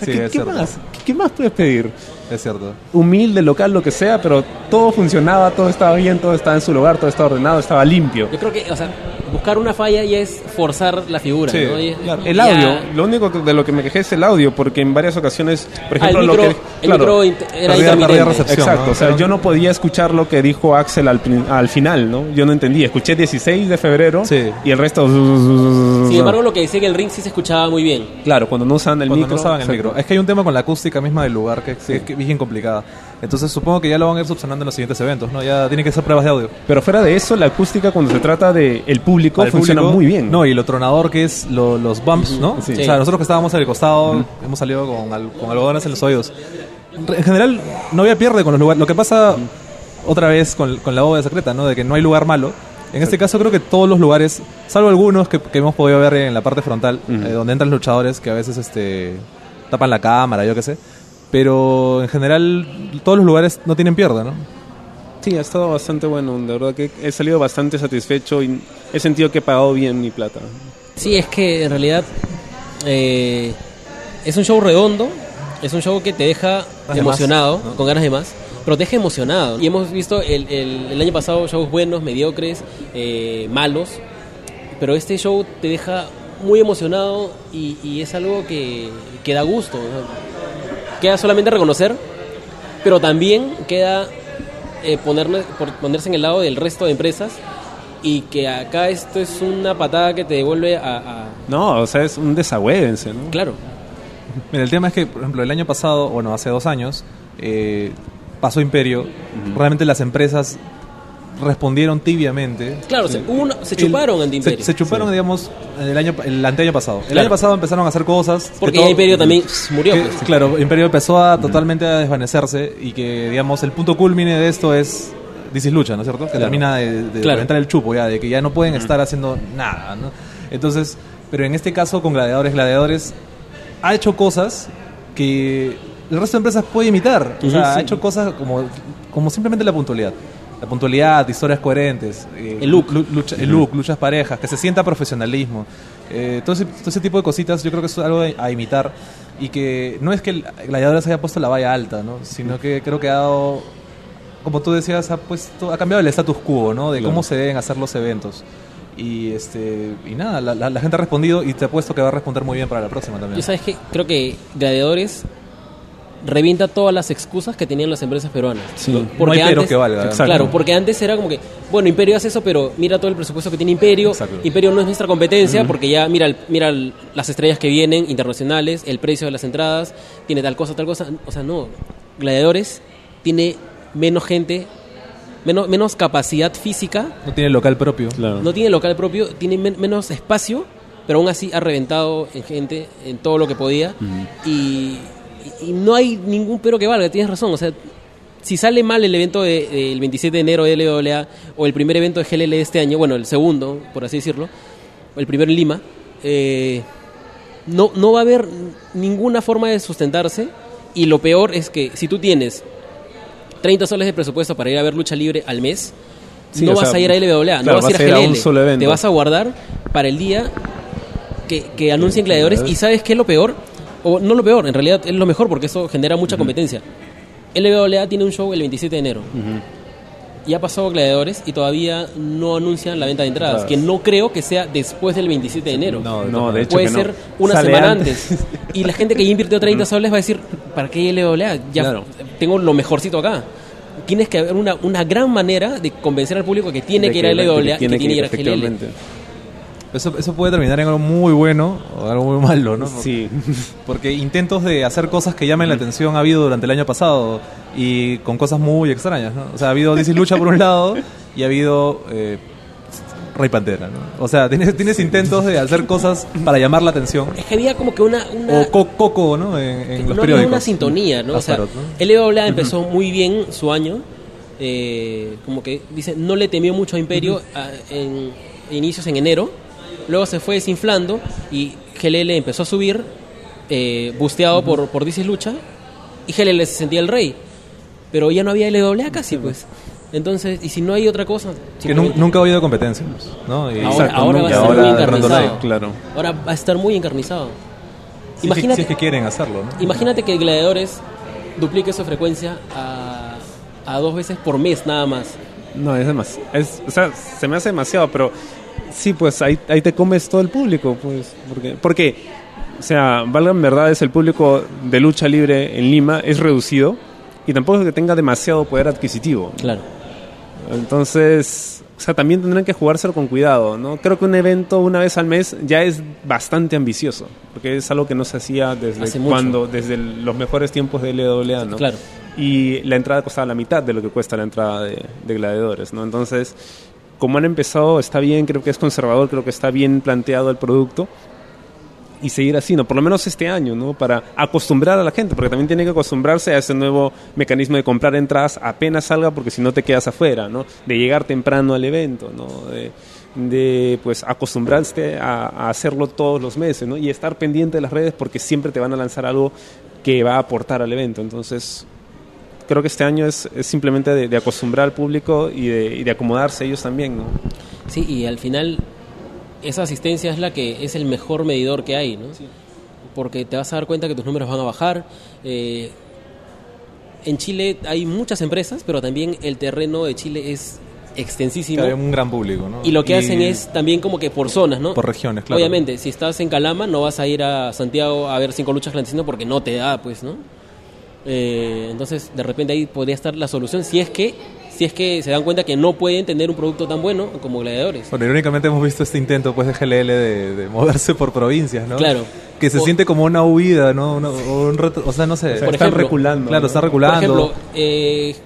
[SPEAKER 4] O sea,
[SPEAKER 3] Sí,
[SPEAKER 4] ¿qué,
[SPEAKER 3] es
[SPEAKER 4] qué más? ¿Qué, qué más puedes pedir?
[SPEAKER 3] Es cierto.
[SPEAKER 4] Humilde, local, lo que sea, pero todo funcionaba, todo estaba bien, todo estaba en su lugar, todo estaba ordenado, estaba limpio.
[SPEAKER 1] Yo creo que, o sea, buscar una falla ya es forzar la figura,
[SPEAKER 3] Sí,
[SPEAKER 1] ¿no? Y-
[SPEAKER 3] claro.
[SPEAKER 4] El
[SPEAKER 1] ya-
[SPEAKER 4] audio, lo único que- de lo que me quejé es el audio, porque en varias ocasiones, por
[SPEAKER 1] Ah, el
[SPEAKER 4] ejemplo,
[SPEAKER 1] micro,
[SPEAKER 4] lo que.
[SPEAKER 1] el
[SPEAKER 4] claro,
[SPEAKER 1] micro era
[SPEAKER 3] recepción.
[SPEAKER 4] Exacto,
[SPEAKER 3] ¿no?
[SPEAKER 4] o sea, yo no podía escuchar lo que dijo Axel al, al final, ¿no? Yo no entendía. Escuché 16 de febrero
[SPEAKER 3] Sí.
[SPEAKER 4] y el resto.
[SPEAKER 1] Sin embargo, lo que decía en el ring sí se escuchaba muy bien.
[SPEAKER 4] claro, cuando no usaban el
[SPEAKER 3] Cuando
[SPEAKER 4] micro.
[SPEAKER 3] no usaban el
[SPEAKER 4] exacto.
[SPEAKER 3] Es que hay un tema con la acústica misma del lugar que, que es bien complicada. Entonces supongo que ya lo van a ir subsanando en los siguientes eventos, ¿no? Ya tienen que hacer pruebas de audio.
[SPEAKER 4] Pero fuera de eso, la acústica cuando se trata de el público
[SPEAKER 3] Al
[SPEAKER 4] funciona
[SPEAKER 3] público,
[SPEAKER 4] muy bien.
[SPEAKER 3] No, y lo tronador que es lo- los bumps, ¿no?
[SPEAKER 4] Sí.
[SPEAKER 3] O sea, nosotros que estábamos al costado hemos salido con, al- con algodones en los oídos. En general, no había pierde con los lugares. Lo que pasa otra vez con, con la bóveda secreta, ¿no? De que no hay lugar malo. En este caso creo que todos los lugares, salvo algunos que, que hemos podido ver en la parte frontal,
[SPEAKER 4] Ujú.
[SPEAKER 3] eh, donde entran luchadores que a veces este tapan la cámara, yo qué sé. Pero en general todos los lugares no tienen pierda, ¿no?
[SPEAKER 4] Sí, ha estado bastante bueno. De verdad que he salido bastante satisfecho y he sentido que he pagado bien mi plata.
[SPEAKER 1] Sí, es que en realidad eh, es un show redondo, es un show que te deja
[SPEAKER 3] de
[SPEAKER 1] emocionado, con ganas de más, pero te deja emocionado. Y hemos visto el, el- el año pasado shows buenos, mediocres, eh, malos, pero este show te deja muy emocionado y, y es algo que, que da gusto. ¿no? Queda solamente reconocer, pero también queda eh, por- ponerse en el lado del resto de empresas y que acá esto es una patada que te devuelve a... a-
[SPEAKER 4] No, o sea, es un desagüévense, ¿no?
[SPEAKER 1] claro,
[SPEAKER 3] Mira, el tema es que, por ejemplo, el año pasado, bueno, hace dos años, eh, pasó Imperio. Realmente las empresas respondieron tibiamente.
[SPEAKER 1] claro, una- se
[SPEAKER 3] El-
[SPEAKER 1] chuparon ante
[SPEAKER 3] se-
[SPEAKER 1] Imperio.
[SPEAKER 3] Se, chuparon, digamos, el año el anteaño pasado. El
[SPEAKER 1] Claro.
[SPEAKER 3] año pasado empezaron a hacer cosas. que
[SPEAKER 1] Porque
[SPEAKER 3] todo-
[SPEAKER 1] ya Imperio también pss, murió.
[SPEAKER 3] que-
[SPEAKER 1] pues.
[SPEAKER 3] Claro, Imperio empezó a totalmente a desvanecerse y que, digamos, el punto culmine de esto es is Lucha, ¿no es cierto? Que termina de, de
[SPEAKER 1] Claro.
[SPEAKER 3] reventar el chupo ya, de que ya no pueden estar haciendo nada, ¿no? Entonces, pero en este caso con Gladiadores, Gladiadores ha hecho cosas que el resto de empresas puede imitar. O sea,
[SPEAKER 1] Ujú,
[SPEAKER 3] ha hecho cosas como, como simplemente la puntualidad. La puntualidad, historias coherentes, eh,
[SPEAKER 1] El look.
[SPEAKER 3] lu- lucha- el look, luchas parejas, que se sienta profesionalismo. Eh, todo, ese, todo ese tipo de cositas yo creo que es algo a, imitar y que no es que el Gladiadores haya puesto la valla alta, ¿no? sino que creo que ha dado, como tú decías, ha puesto, ha cambiado el status quo, ¿no? De
[SPEAKER 4] Claro.
[SPEAKER 3] cómo se deben hacer los eventos. Y este y nada, la, la- la gente ha respondido y te apuesto que va a responder muy bien para la próxima también.
[SPEAKER 1] Yo sabes que creo que Gladiadores revienta todas las excusas que tenían las empresas peruanas.
[SPEAKER 4] Sí.
[SPEAKER 3] no hay pero que valga.
[SPEAKER 4] Exacto.
[SPEAKER 1] Claro, porque antes era como que, bueno, Imperio hace eso, pero mira todo el presupuesto que tiene Imperio.
[SPEAKER 3] Exacto.
[SPEAKER 1] Imperio no es nuestra competencia porque ya mira, el- mira las estrellas que vienen internacionales, el precio de las entradas, tiene tal cosa, tal cosa. O sea, no. Gladiadores tiene menos gente, menos, menos capacidad física,
[SPEAKER 3] No tiene local propio.
[SPEAKER 4] Claro.
[SPEAKER 1] no tiene local propio, tiene men- menos espacio, pero aún así ha reventado en gente, en todo lo que podía. y, y no hay ningún pero que valga, tienes razón. O sea, si sale mal el evento de- del 27 de enero de LWA o el primer evento de GLL de este año, bueno, el segundo, por así decirlo, o el primero en Lima, eh, no, no va a haber ninguna forma de sustentarse. Y lo peor es que si tú tienes 30 soles de presupuesto para ir a ver lucha libre al mes,
[SPEAKER 4] Sí,
[SPEAKER 1] no vas
[SPEAKER 4] sea,
[SPEAKER 1] a ir a LWA, no vas a ir a
[SPEAKER 4] vas a ir a
[SPEAKER 1] GLL. Te vas a guardar para el día que, que anuncien gladiadores. Y sabes qué es lo peor, o no lo peor, en realidad es lo mejor porque eso genera mucha competencia. LWA tiene un show el 27 de enero. ya pasó Gladiadores y todavía no anuncian la venta de entradas, que no creo que sea después del 27 de enero.
[SPEAKER 3] No,
[SPEAKER 4] No, de hecho
[SPEAKER 1] Puede
[SPEAKER 4] que no.
[SPEAKER 1] ser una
[SPEAKER 4] Sale
[SPEAKER 1] semana
[SPEAKER 4] antes.
[SPEAKER 1] antes. Y la gente que ya invirtió 30 soles va a decir, ¿para qué LWA? Ya
[SPEAKER 4] Claro.
[SPEAKER 1] tengo lo mejorcito acá. Tienes que haber una, una gran manera de convencer al público que tiene
[SPEAKER 4] De
[SPEAKER 1] que ir a LWA y que
[SPEAKER 4] tiene
[SPEAKER 1] tiene que ir a GLL.
[SPEAKER 3] Eso, eso puede terminar en algo muy bueno o algo muy malo, ¿no?
[SPEAKER 4] Sí.
[SPEAKER 3] Porque intentos de hacer cosas que llamen la atención ha habido durante el año pasado y con cosas muy extrañas, ¿no? O sea, ha habido DC Lucha por un lado y ha habido eh, Rey Pantera, ¿no? O sea, tienes, tienes intentos de hacer cosas para llamar la atención.
[SPEAKER 1] Es que había como que una... una
[SPEAKER 3] O co- Coco, ¿no? En, en los
[SPEAKER 1] había
[SPEAKER 3] periódicos.
[SPEAKER 1] una sintonía, ¿no? O sea,
[SPEAKER 3] Astaroth, ¿no?
[SPEAKER 1] LWA empezó muy bien su año. eh, como que dice, no le temió mucho a Imperio a- en inicios en enero. Luego se fue desinflando y GLL empezó a subir, eh, busteado por, por DC Lucha. Y GLL se sentía el rey. Pero ya no había LWA casi, pues. Entonces, y si no hay otra cosa.
[SPEAKER 3] Que nunca ha habido competencia, pues, ¿no? Y-
[SPEAKER 1] Ahora,
[SPEAKER 4] Exacto,
[SPEAKER 1] ahora va a estar
[SPEAKER 3] ahora
[SPEAKER 1] muy encarnizado.
[SPEAKER 4] claro.
[SPEAKER 1] Ahora va a estar muy encarnizado.
[SPEAKER 3] Si es que-
[SPEAKER 1] Imagínate,
[SPEAKER 3] si es que quieren hacerlo, ¿no?
[SPEAKER 1] Imagínate que Gladiadores duplique su frecuencia a, a dos veces por mes nada más.
[SPEAKER 4] No, es demasiado. Es, o sea, se me hace demasiado, pero sí, pues ahí, ahí te comes todo el público, pues. Porque, porque, o sea, valga en verdad, es el público de lucha libre en Lima, es reducido y tampoco es que tenga demasiado poder adquisitivo.
[SPEAKER 1] Claro.
[SPEAKER 4] Entonces, o sea, también tendrán que jugárselo con cuidado, ¿no? Creo que un evento una vez al mes ya es bastante ambicioso, porque es algo que no se hacía desde
[SPEAKER 1] Hace mucho.
[SPEAKER 4] cuando, desde los mejores tiempos de LWA, ¿no?
[SPEAKER 1] Claro.
[SPEAKER 4] Y la entrada costaba la mitad de lo que cuesta la entrada de, de gladiadores, ¿no? Entonces, como han empezado, está bien, creo que es conservador, creo que está bien planteado el producto y seguir así, ¿no? Por lo menos este año, ¿no? Para acostumbrar a la gente, porque también tiene que acostumbrarse a ese nuevo mecanismo de comprar entradas apenas salga, porque si no te quedas afuera, ¿no? De llegar temprano al evento, ¿no? De, pues acostumbrarse a, a hacerlo todos los meses, ¿no? Y estar pendiente de las redes porque siempre te van a lanzar algo que va a aportar al evento. Entonces, creo que este año es, es simplemente de, de acostumbrar al público y de, y de acomodarse ellos también, ¿no?
[SPEAKER 1] Sí, y al final esa asistencia es la que es el mejor medidor que hay, ¿no? Porque te vas a dar cuenta que tus números van a bajar. eh, en Chile hay muchas empresas, pero también el terreno de Chile es extensísimo.
[SPEAKER 3] Hay un gran público, ¿no?
[SPEAKER 1] Y lo que hacen es también como que por zonas, ¿no?
[SPEAKER 3] Por regiones, claro.
[SPEAKER 1] Obviamente, si estás en Calama no vas a ir a Santiago a ver cinco luchas clandestinas porque no te da, pues, ¿no? Eh, entonces, de repente ahí podría estar la solución si es que si es que se dan cuenta que no pueden tener un producto tan bueno como Gladiadores.
[SPEAKER 3] Bueno, irónicamente hemos visto este intento pues de GLL de, de moverse por provincias, ¿no?
[SPEAKER 1] Claro.
[SPEAKER 3] Que se
[SPEAKER 1] O-
[SPEAKER 3] siente como una huida, ¿no? Una- o, un retro- o sea, no sé.
[SPEAKER 4] O sea,
[SPEAKER 1] Por
[SPEAKER 4] están
[SPEAKER 1] ejemplo,
[SPEAKER 4] reculando.
[SPEAKER 3] claro,
[SPEAKER 4] ¿no?
[SPEAKER 3] está
[SPEAKER 1] Por
[SPEAKER 3] reculando.
[SPEAKER 1] ejemplo, eh,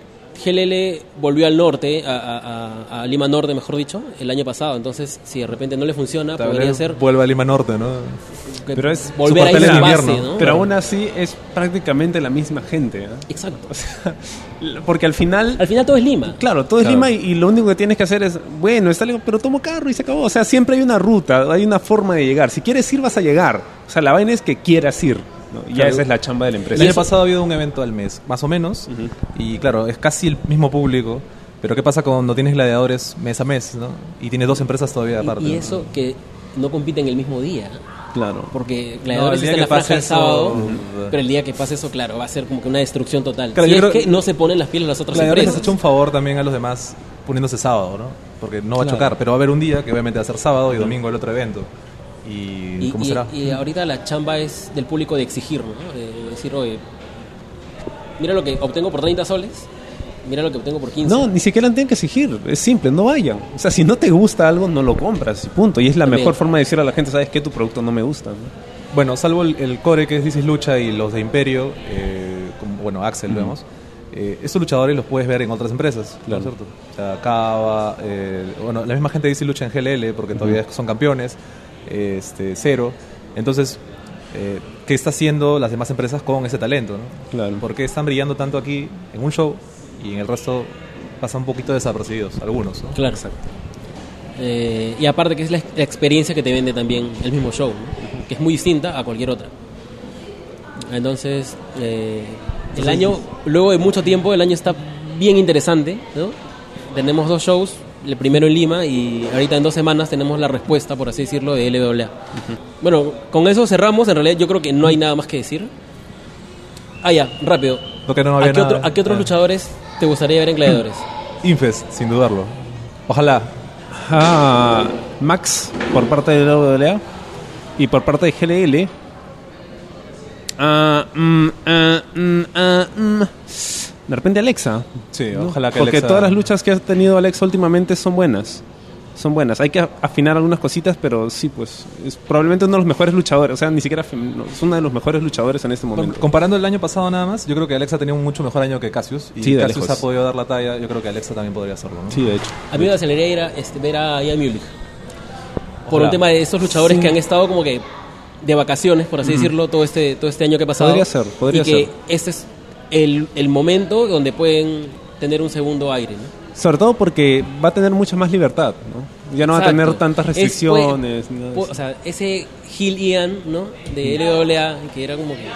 [SPEAKER 1] GLL volvió al norte, a, a- Lima Norte, mejor dicho, el año pasado. Entonces, si de repente no le funciona,
[SPEAKER 3] Tal vez
[SPEAKER 1] podría ser
[SPEAKER 3] Vuelve a Lima Norte, ¿no?
[SPEAKER 1] Que
[SPEAKER 4] Pero es
[SPEAKER 1] volver a ir a base,
[SPEAKER 3] invierno.
[SPEAKER 1] ¿no?
[SPEAKER 4] Pero aún así es prácticamente la misma gente, ¿eh?
[SPEAKER 1] Exacto.
[SPEAKER 4] O sea, porque al final...
[SPEAKER 1] Al final todo es Lima.
[SPEAKER 4] Claro, todo es
[SPEAKER 3] Claro.
[SPEAKER 4] Lima y, y lo único que tienes que hacer es, bueno, está pero tomo carro y se acabó. O sea, siempre hay una ruta, hay una forma de llegar. Si quieres ir, vas a llegar. O sea, la vaina es que quieras ir. ¿no? Y ya
[SPEAKER 3] Claro.
[SPEAKER 4] esa es la chamba de la
[SPEAKER 3] El
[SPEAKER 4] empresa.
[SPEAKER 3] año pasado ha habido un evento al mes, más o menos. Y claro, es casi el mismo público. Pero ¿qué pasa cuando tienes gladiadores mes a mes, ¿no? Y tienes dos empresas todavía aparte.
[SPEAKER 1] Y, y
[SPEAKER 3] ¿no?
[SPEAKER 1] eso que no compiten el mismo día.
[SPEAKER 4] Claro.
[SPEAKER 1] Porque Gladiadores
[SPEAKER 3] No, el día
[SPEAKER 1] está en la
[SPEAKER 3] que pase
[SPEAKER 1] franja el
[SPEAKER 3] eso,
[SPEAKER 1] sábado, pero el día que pase eso, claro, va a ser como que una destrucción total.
[SPEAKER 3] Claro,
[SPEAKER 1] si es
[SPEAKER 3] creo-
[SPEAKER 1] que no se ponen las pieles las otras
[SPEAKER 3] Gladiadores les ha
[SPEAKER 1] empresas.
[SPEAKER 3] hecho un favor también a los demás poniéndose sábado, ¿no? Porque no va a chocar, pero va a haber un día que obviamente va a ser sábado y domingo el otro evento. ¿Y,
[SPEAKER 1] Y,
[SPEAKER 3] cómo
[SPEAKER 1] y-
[SPEAKER 3] será?
[SPEAKER 1] y ahorita la chamba es del público de exigir, ¿no? De decir, oye, mira lo que obtengo por 30 soles, mira lo que obtengo por 15.
[SPEAKER 4] No, ni siquiera tienen que exigir. Es simple, no vayan. O sea, si no te gusta algo, no lo compras. y Punto. Y es la
[SPEAKER 1] También.
[SPEAKER 4] mejor forma de decir a la gente, ¿sabes qué? Tu producto no me gusta. ¿no?
[SPEAKER 3] Bueno, salvo el, el core que es Dices Lucha y los de Imperio, eh, como, bueno, Axel, vemos. eh, estos luchadores los puedes ver en otras empresas, ¿no es cierto? O sea, Cava, eh, bueno, la misma gente dice lucha en GLL porque todavía son campeones, este, Cero. Entonces, eh, ¿qué está haciendo las demás empresas con ese talento? ¿no?
[SPEAKER 4] Claro.
[SPEAKER 3] ¿Por qué están brillando tanto aquí en un show y en el resto pasan un poquito desapercibidos, algunos? ¿no?
[SPEAKER 1] Claro. Eh, y aparte que es la, ex- la experiencia que te vende también el mismo show, ¿no? que es muy distinta a cualquier otra. Entonces, eh, el año, luego de mucho tiempo, el año está bien interesante, ¿no? Tenemos dos shows, el primero en Lima y ahorita en dos semanas tenemos la respuesta, por así decirlo, de LWA. Bueno, con eso cerramos, en realidad yo creo que no hay nada más que decir. Ah, ya, rápido.
[SPEAKER 3] No había
[SPEAKER 1] ¿A qué,
[SPEAKER 3] nada.
[SPEAKER 1] otro- a qué otros
[SPEAKER 3] Ah.
[SPEAKER 1] luchadores te gustaría ver en Gladiadores?
[SPEAKER 3] Infest, sin dudarlo. Ojalá.
[SPEAKER 4] Ah, Max por parte de la WA y por parte de GLL. Ah, mm, ah, mm, ah, mm. De repente Alexa.
[SPEAKER 3] Sí,
[SPEAKER 4] ¿no?
[SPEAKER 3] ojalá que
[SPEAKER 4] Porque
[SPEAKER 3] Alexa-
[SPEAKER 4] todas las luchas que ha tenido Alexa últimamente son buenas. Son buenas. Hay que afinar algunas cositas, pero sí, pues es probablemente uno de los mejores luchadores. O sea, ni siquiera no, es uno de los mejores luchadores en este momento.
[SPEAKER 3] Comparando el año pasado nada más, yo creo que Alexa tenía un mucho mejor año que Cassius. Y
[SPEAKER 4] Sí, de
[SPEAKER 3] Cassius
[SPEAKER 4] lejos.
[SPEAKER 3] ha podido dar la talla, yo creo que Alexa también podría hacerlo. ¿no?
[SPEAKER 4] Sí, de hecho.
[SPEAKER 1] A mí me aceleraría ir a, este, ver a Ian Mulich. Por
[SPEAKER 3] Ojalá.
[SPEAKER 1] un tema de estos luchadores que han estado como que de vacaciones, por así decirlo, todo este, todo este año que ha pasado.
[SPEAKER 4] Podría ser, podría
[SPEAKER 1] y que
[SPEAKER 4] ser.
[SPEAKER 1] este es el, el momento donde pueden tener un segundo aire. ¿no?
[SPEAKER 4] Sobre todo porque va a tener mucha más libertad, ¿no? Ya no va a tener tantas
[SPEAKER 1] Es,
[SPEAKER 4] restricciones.
[SPEAKER 1] pues,
[SPEAKER 4] ni nada de
[SPEAKER 1] pues,
[SPEAKER 4] eso.
[SPEAKER 1] o sea, ese Gil Ian, ¿no? De LWA, que era como que.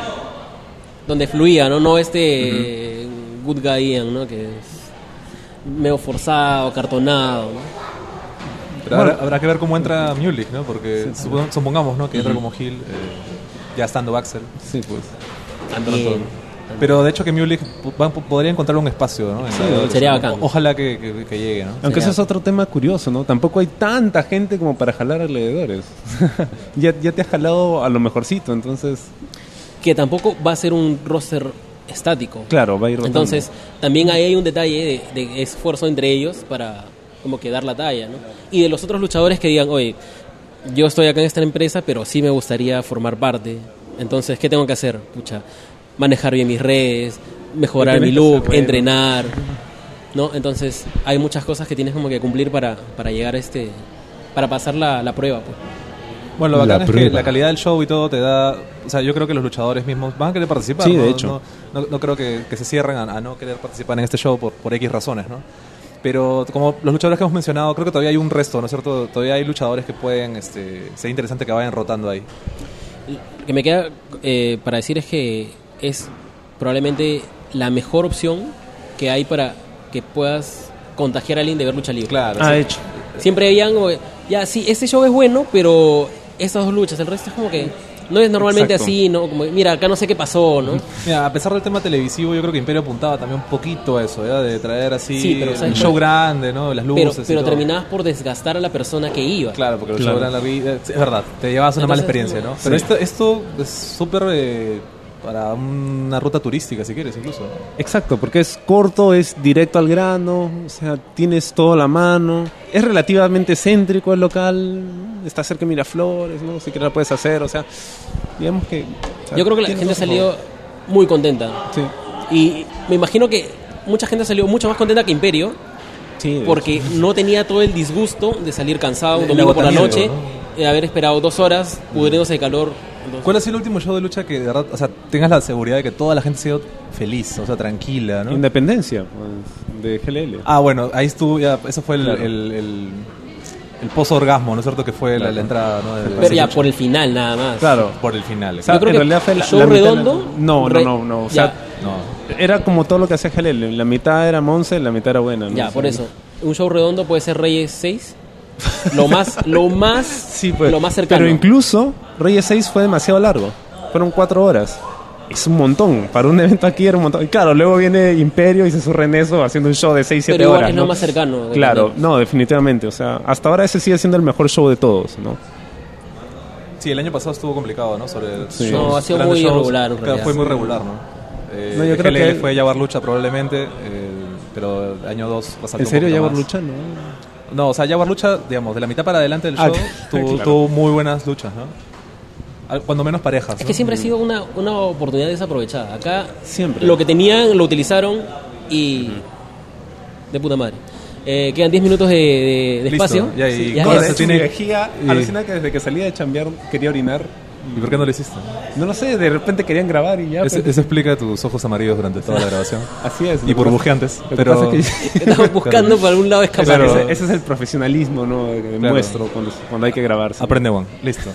[SPEAKER 1] donde fluía, ¿no? No este Good Guy Ian, ¿no? Que es medio forzado, cartonado, ¿no?
[SPEAKER 3] Pero habrá, habrá que ver cómo entra Mulich, ¿no? Porque supo- supongamos, ¿no? Que entra como Hill, eh, ya estando Axel.
[SPEAKER 4] Sí, pues.
[SPEAKER 1] También.
[SPEAKER 3] Pero de hecho que va- podría encontrar un espacio, ¿no? En la-
[SPEAKER 1] sería bacán.
[SPEAKER 3] Ojalá que, que- que llegue, ¿no?
[SPEAKER 4] Aunque
[SPEAKER 1] Sería-
[SPEAKER 4] ese es otro tema curioso, ¿no? Tampoco hay tanta gente como para jalar alrededores. ya, ya te has jalado a lo mejorcito, entonces,
[SPEAKER 1] Que tampoco va a ser un roster estático.
[SPEAKER 4] claro, va a ir rotando.
[SPEAKER 1] Entonces, también ahí hay un detalle de, de esfuerzo entre ellos para como que dar la talla, ¿no? Y de los otros luchadores que digan, oye, yo estoy acá en esta empresa, pero sí me gustaría formar parte. Entonces, ¿qué tengo que hacer? Pucha, manejar bien mis redes, mejorar mi look, entrenar, ¿no? Entonces, hay muchas cosas que tienes como que cumplir para, para llegar a este, para pasar la, la prueba, pues.
[SPEAKER 3] Bueno, lo
[SPEAKER 4] La
[SPEAKER 3] bacán es que la calidad del show y todo te da... O sea, yo creo que los luchadores mismos van a querer participar.
[SPEAKER 4] Sí, de
[SPEAKER 3] ¿no?
[SPEAKER 4] hecho.
[SPEAKER 3] No, no- no creo que, que se cierren a, a no querer participar en este show por, por X razones, ¿no? Pero como los luchadores que hemos mencionado, creo que todavía hay un resto, ¿no es cierto? Todavía hay luchadores que pueden... Este, ser interesante que vayan rotando ahí.
[SPEAKER 1] Lo que me queda eh, para decir es que es probablemente la mejor opción que hay para que puedas contagiar a alguien de ver lucha libre.
[SPEAKER 3] Claro.
[SPEAKER 4] Ah,
[SPEAKER 3] sí.
[SPEAKER 4] hecho.
[SPEAKER 1] Siempre habían, ya, sí, este show es bueno, pero estas dos luchas, el resto es como que no es normalmente
[SPEAKER 4] Exacto.
[SPEAKER 1] así, ¿no? Como, mira, acá no sé qué pasó, ¿no?
[SPEAKER 3] Mira, a pesar del tema televisivo, yo creo que Imperio apuntaba también un poquito a eso, ¿ya? De traer así
[SPEAKER 1] Sí, pero
[SPEAKER 3] un
[SPEAKER 1] ¿sabes
[SPEAKER 3] show grande, ¿no? Las
[SPEAKER 1] Pero,
[SPEAKER 3] luces y
[SPEAKER 1] pero
[SPEAKER 3] todo.
[SPEAKER 1] terminabas por desgastar a la persona que iba.
[SPEAKER 3] Claro, porque los
[SPEAKER 4] Claro.
[SPEAKER 3] shows eran largui- Es verdad, te llevabas una mala experiencia, ¿no?
[SPEAKER 1] sí.
[SPEAKER 3] Pero esto, esto es súper eh, para una ruta turística, si quieres, incluso.
[SPEAKER 4] Exacto, porque es corto, es directo al grano, o sea, tienes todo a la mano, es relativamente céntrico el local, está cerca de Miraflores, ¿no? Si quieres lo puedes hacer, o sea, digamos que... o sea,
[SPEAKER 1] Yo creo que la gente ha salido muy contenta.
[SPEAKER 4] favor.
[SPEAKER 1] Y me imagino que mucha gente salió mucho más contenta que Imperio,
[SPEAKER 4] Sí, sí,
[SPEAKER 1] porque no tenía todo el disgusto de salir cansado un domingo por la noche,
[SPEAKER 3] ¿no?
[SPEAKER 1] de haber esperado dos horas, pudriéndose de calor. Entonces,
[SPEAKER 3] ¿Cuál ha sido el último show de lucha que de verdad, o sea, tengas la seguridad de que toda la gente se ha ido feliz, o sea, tranquila, ¿no?
[SPEAKER 4] Independencia pues, de GLL.
[SPEAKER 3] Ah, bueno, ahí estuvo, ya, eso fue el,
[SPEAKER 4] Claro.
[SPEAKER 3] el, el, el post-orgasmo, ¿no es cierto? Que fue la, la entrada, ¿no? De-
[SPEAKER 1] pero ya por el final nada más.
[SPEAKER 4] claro.
[SPEAKER 3] Por el final.
[SPEAKER 4] O sea,
[SPEAKER 1] Yo creo
[SPEAKER 4] en
[SPEAKER 1] que
[SPEAKER 4] realidad fue la,
[SPEAKER 1] show
[SPEAKER 4] la de la-
[SPEAKER 1] redondo,
[SPEAKER 4] no,
[SPEAKER 1] re-
[SPEAKER 4] no, no, no, o sea,
[SPEAKER 3] no.
[SPEAKER 4] era como todo lo que hacía GLL, la mitad era Monse, la mitad era buena, ¿no?
[SPEAKER 1] Ya,
[SPEAKER 4] O
[SPEAKER 1] por eso. Un show redondo puede ser Reyes 6. Lo más, lo más,
[SPEAKER 4] Sí, pues,
[SPEAKER 1] lo más cercano.
[SPEAKER 4] Pero incluso Reyes 6 fue demasiado largo. Fueron cuatro horas. Es un montón. Para un evento aquí era un montón. Y claro, luego viene Imperio y se surre en eso haciendo un show de 6, 7
[SPEAKER 1] Pero igual
[SPEAKER 4] horas.
[SPEAKER 1] es
[SPEAKER 4] ¿no?
[SPEAKER 1] lo más cercano.
[SPEAKER 4] Claro, no, definitivamente. O sea, hasta ahora ese sigue siendo el mejor show de todos, ¿no?
[SPEAKER 3] Sí, el año pasado estuvo complicado, ¿no? Sobre
[SPEAKER 4] Sí.
[SPEAKER 1] No, ha sido muy irregular, en
[SPEAKER 3] Claro,
[SPEAKER 1] realidad.
[SPEAKER 3] fue muy regular, ¿no? Eh,
[SPEAKER 4] No, yo creo
[SPEAKER 3] GLL
[SPEAKER 4] que-
[SPEAKER 3] fue Jaguar Lucha probablemente, eh, pero el año 2 resaltó
[SPEAKER 4] ¿En
[SPEAKER 3] un
[SPEAKER 4] serio
[SPEAKER 3] poquito
[SPEAKER 4] Jaguar
[SPEAKER 3] más. No, o sea, Jaguar Lucha, digamos, de la mitad para adelante del
[SPEAKER 4] Ah,
[SPEAKER 3] show, tuvo,
[SPEAKER 4] claro.
[SPEAKER 3] tuvo muy buenas luchas, ¿no? Cuando menos parejas.
[SPEAKER 1] Es
[SPEAKER 3] ¿no?
[SPEAKER 1] que siempre ha sido una, una oportunidad desaprovechada. Acá
[SPEAKER 4] Siempre.
[SPEAKER 1] lo que tenían lo utilizaron y... De puta madre. Eh, quedan 10 minutos de, de- de
[SPEAKER 3] Listo,
[SPEAKER 1] espacio.
[SPEAKER 3] ya, y
[SPEAKER 1] Sí, ya,
[SPEAKER 3] con
[SPEAKER 1] ya.
[SPEAKER 3] eso tiene-
[SPEAKER 4] Vejiga,
[SPEAKER 3] y-
[SPEAKER 4] alucina que desde que salía de chambear quería orinar.
[SPEAKER 3] ¿Y por qué no lo hiciste?
[SPEAKER 4] No lo sé, de repente querían grabar y ya.
[SPEAKER 3] Eso,
[SPEAKER 4] pues,
[SPEAKER 3] eso explica tus ojos amarillos durante toda la grabación.
[SPEAKER 4] así es.
[SPEAKER 3] y burbujeantes. Pero
[SPEAKER 4] pasa es que-
[SPEAKER 1] Estamos buscando por algún lado escapar.
[SPEAKER 3] Claro.
[SPEAKER 4] ese, ese es el profesionalismo, ¿no? Que
[SPEAKER 3] Claro.
[SPEAKER 4] muestro cuando, cuando hay que grabar. sí.
[SPEAKER 3] Aprende Juan. Listo.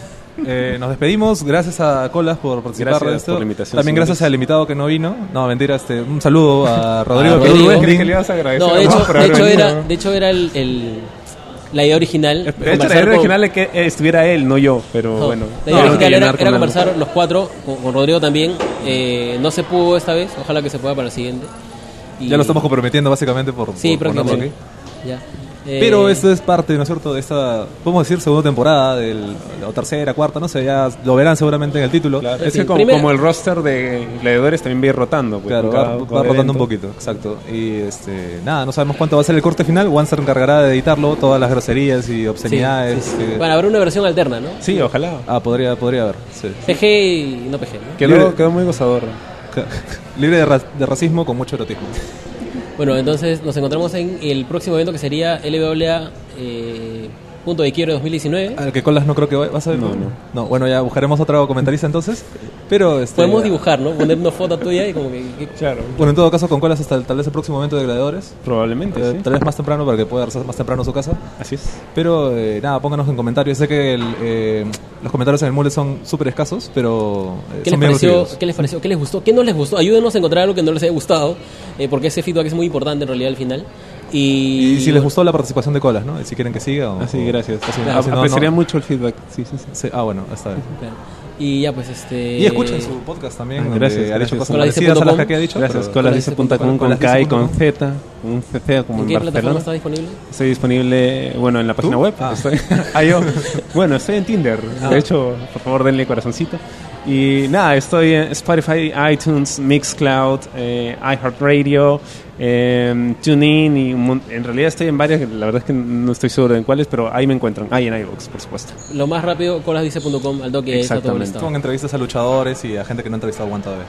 [SPEAKER 3] Eh, nos despedimos. Gracias a Colas por participar
[SPEAKER 4] Gracias
[SPEAKER 3] de esto.
[SPEAKER 4] por la invitación,
[SPEAKER 3] También gracias al invitado que no vino. No, mentira. Este, un saludo a Rodrigo.
[SPEAKER 1] A
[SPEAKER 3] que
[SPEAKER 1] Rodrigo.
[SPEAKER 3] no
[SPEAKER 4] ¿Crees
[SPEAKER 3] vino.
[SPEAKER 4] que le ibas a agradecer?
[SPEAKER 1] No, de hecho, de hecho era, de hecho era el, el- la idea original.
[SPEAKER 4] De hecho, la idea
[SPEAKER 1] con-
[SPEAKER 4] original es que estuviera él, no yo, pero
[SPEAKER 1] No,
[SPEAKER 4] bueno.
[SPEAKER 1] la idea
[SPEAKER 4] no,
[SPEAKER 1] original era, era
[SPEAKER 4] algo.
[SPEAKER 1] conversar los cuatro, con, con Rodrigo también. Eh, no se pudo esta vez, ojalá que se pueda para el siguiente. Y-
[SPEAKER 3] Ya lo estamos comprometiendo básicamente por,
[SPEAKER 1] Sí,
[SPEAKER 3] por aquí.
[SPEAKER 1] Ya. Eh,
[SPEAKER 3] Pero esto es parte, ¿no es cierto?, de esta, podemos decir, segunda temporada, del, o tercera, cuarta, no sé, ya lo verán seguramente en el título.
[SPEAKER 4] Claro, es
[SPEAKER 1] Sí,
[SPEAKER 4] que como,
[SPEAKER 1] primera-
[SPEAKER 4] como el roster de gladiadores también va a ir rotando. Pues,
[SPEAKER 3] Claro, va,
[SPEAKER 4] cada-
[SPEAKER 3] va
[SPEAKER 4] cada
[SPEAKER 3] rotando un poquito, exacto. Y este, nada, no sabemos cuánto va a ser el corte final. One se encargará de editarlo, todas las groserías y obscenidades.
[SPEAKER 1] sí, sí.
[SPEAKER 3] que-
[SPEAKER 1] Bueno, habrá una versión alterna, ¿no?
[SPEAKER 4] Sí, ojalá.
[SPEAKER 3] Ah, podría, podría haber, sí.
[SPEAKER 1] PG y no PG, ¿no?
[SPEAKER 4] Quedó, quedó muy gozador.
[SPEAKER 3] Libre de, ra- de racismo con mucho erotismo.
[SPEAKER 1] Bueno, entonces nos encontramos en el próximo evento que sería LWA eh, Punto de Quiebre 2019.
[SPEAKER 3] Al que colas no creo que va- vas a ver.
[SPEAKER 4] No, no.
[SPEAKER 3] bueno, ya buscaremos otro comentarista entonces. Pero este,
[SPEAKER 1] Podemos dibujar, ¿no? Poner una foto tuya y como que... que-
[SPEAKER 4] Claro.
[SPEAKER 3] Bueno, en todo caso, con colas hasta tal vez el próximo evento de gladiadores.
[SPEAKER 4] Probablemente,
[SPEAKER 3] Eh,
[SPEAKER 4] sí.
[SPEAKER 3] Tal vez más temprano para que pueda regresar más temprano a su casa.
[SPEAKER 4] Así es.
[SPEAKER 3] Pero eh, nada, pónganos en comentarios. Sé que el, eh, los comentarios en el mule son súper escasos, pero eh,
[SPEAKER 1] ¿Qué les,
[SPEAKER 3] son bien
[SPEAKER 1] pareció. ¿Qué les pareció? ¿Qué les gustó? ¿Qué no les gustó? Ayúdenos a encontrar algo que no les haya gustado, eh, porque ese feedback es muy importante en realidad al final. Y,
[SPEAKER 3] Y si les gustó la participación de colas, ¿no? Si quieren que siga. O,
[SPEAKER 4] Así,
[SPEAKER 3] o-
[SPEAKER 4] gracias.
[SPEAKER 3] o si-
[SPEAKER 1] Claro,
[SPEAKER 3] no,
[SPEAKER 4] Apreciaría
[SPEAKER 3] no.
[SPEAKER 4] mucho el feedback. Sí, sí, sí.
[SPEAKER 3] Sí, ah, bueno, está bien.
[SPEAKER 1] Claro. Y ya, pues este.
[SPEAKER 3] Y escuchen su podcast también.
[SPEAKER 4] Ah, gracias,
[SPEAKER 3] ha dicho
[SPEAKER 4] gracias.
[SPEAKER 3] cosas parecidas a las que aquí ha dicho.
[SPEAKER 4] Gracias. Coladice.com con K y con. Z. Un CC como
[SPEAKER 1] ¿En
[SPEAKER 4] en
[SPEAKER 1] qué plataforma
[SPEAKER 4] Barcelona.
[SPEAKER 1] está disponible?
[SPEAKER 4] Estoy disponible, bueno, en la página
[SPEAKER 3] ¿Tú?
[SPEAKER 4] web.
[SPEAKER 3] Ah.
[SPEAKER 4] Estoy, ah, yo. Bueno, estoy en Tinder. De hecho, por favor, denle corazoncito. Y nada, estoy en Spotify, iTunes, Mixcloud, eh, iHeartRadio, eh, TuneIn y un mon- en realidad estoy en varias, que la verdad es que no estoy seguro en cuáles, pero ahí me encuentran. Ahí en iVoox, por supuesto.
[SPEAKER 1] Lo más rápido, colasdice.com, al toque
[SPEAKER 4] Exactamente.
[SPEAKER 3] Con entrevistas a luchadores y a gente que no ha entrevistado a Juan todavía.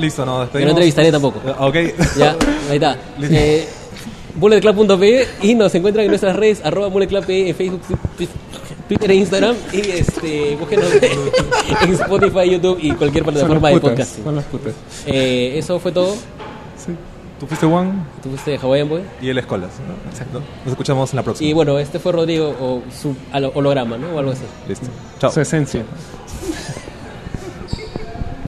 [SPEAKER 3] Listo,
[SPEAKER 1] Que
[SPEAKER 3] despedimos.
[SPEAKER 1] no entrevistaré tampoco.
[SPEAKER 3] Ah, Ok.
[SPEAKER 1] Ya, ahí está. Eh, bulletclub.pe y nos encuentran en nuestras redes arroba bulletclub.pe en Facebook, Twitter e Instagram y este, búsquenos en Spotify, YouTube y cualquier plataforma de podcast.
[SPEAKER 4] Son las putas.
[SPEAKER 1] Eh, eso fue todo.
[SPEAKER 3] Tú fuiste Juan
[SPEAKER 1] Tú fuiste Hawaiian Boy.
[SPEAKER 3] y él es Colas. ¿no? Exacto. Nos escuchamos en la próxima.
[SPEAKER 1] Y bueno, este fue Rodrigo o su holo- holograma, ¿no? O algo así.
[SPEAKER 3] Listo. Chao.
[SPEAKER 4] Su esencia.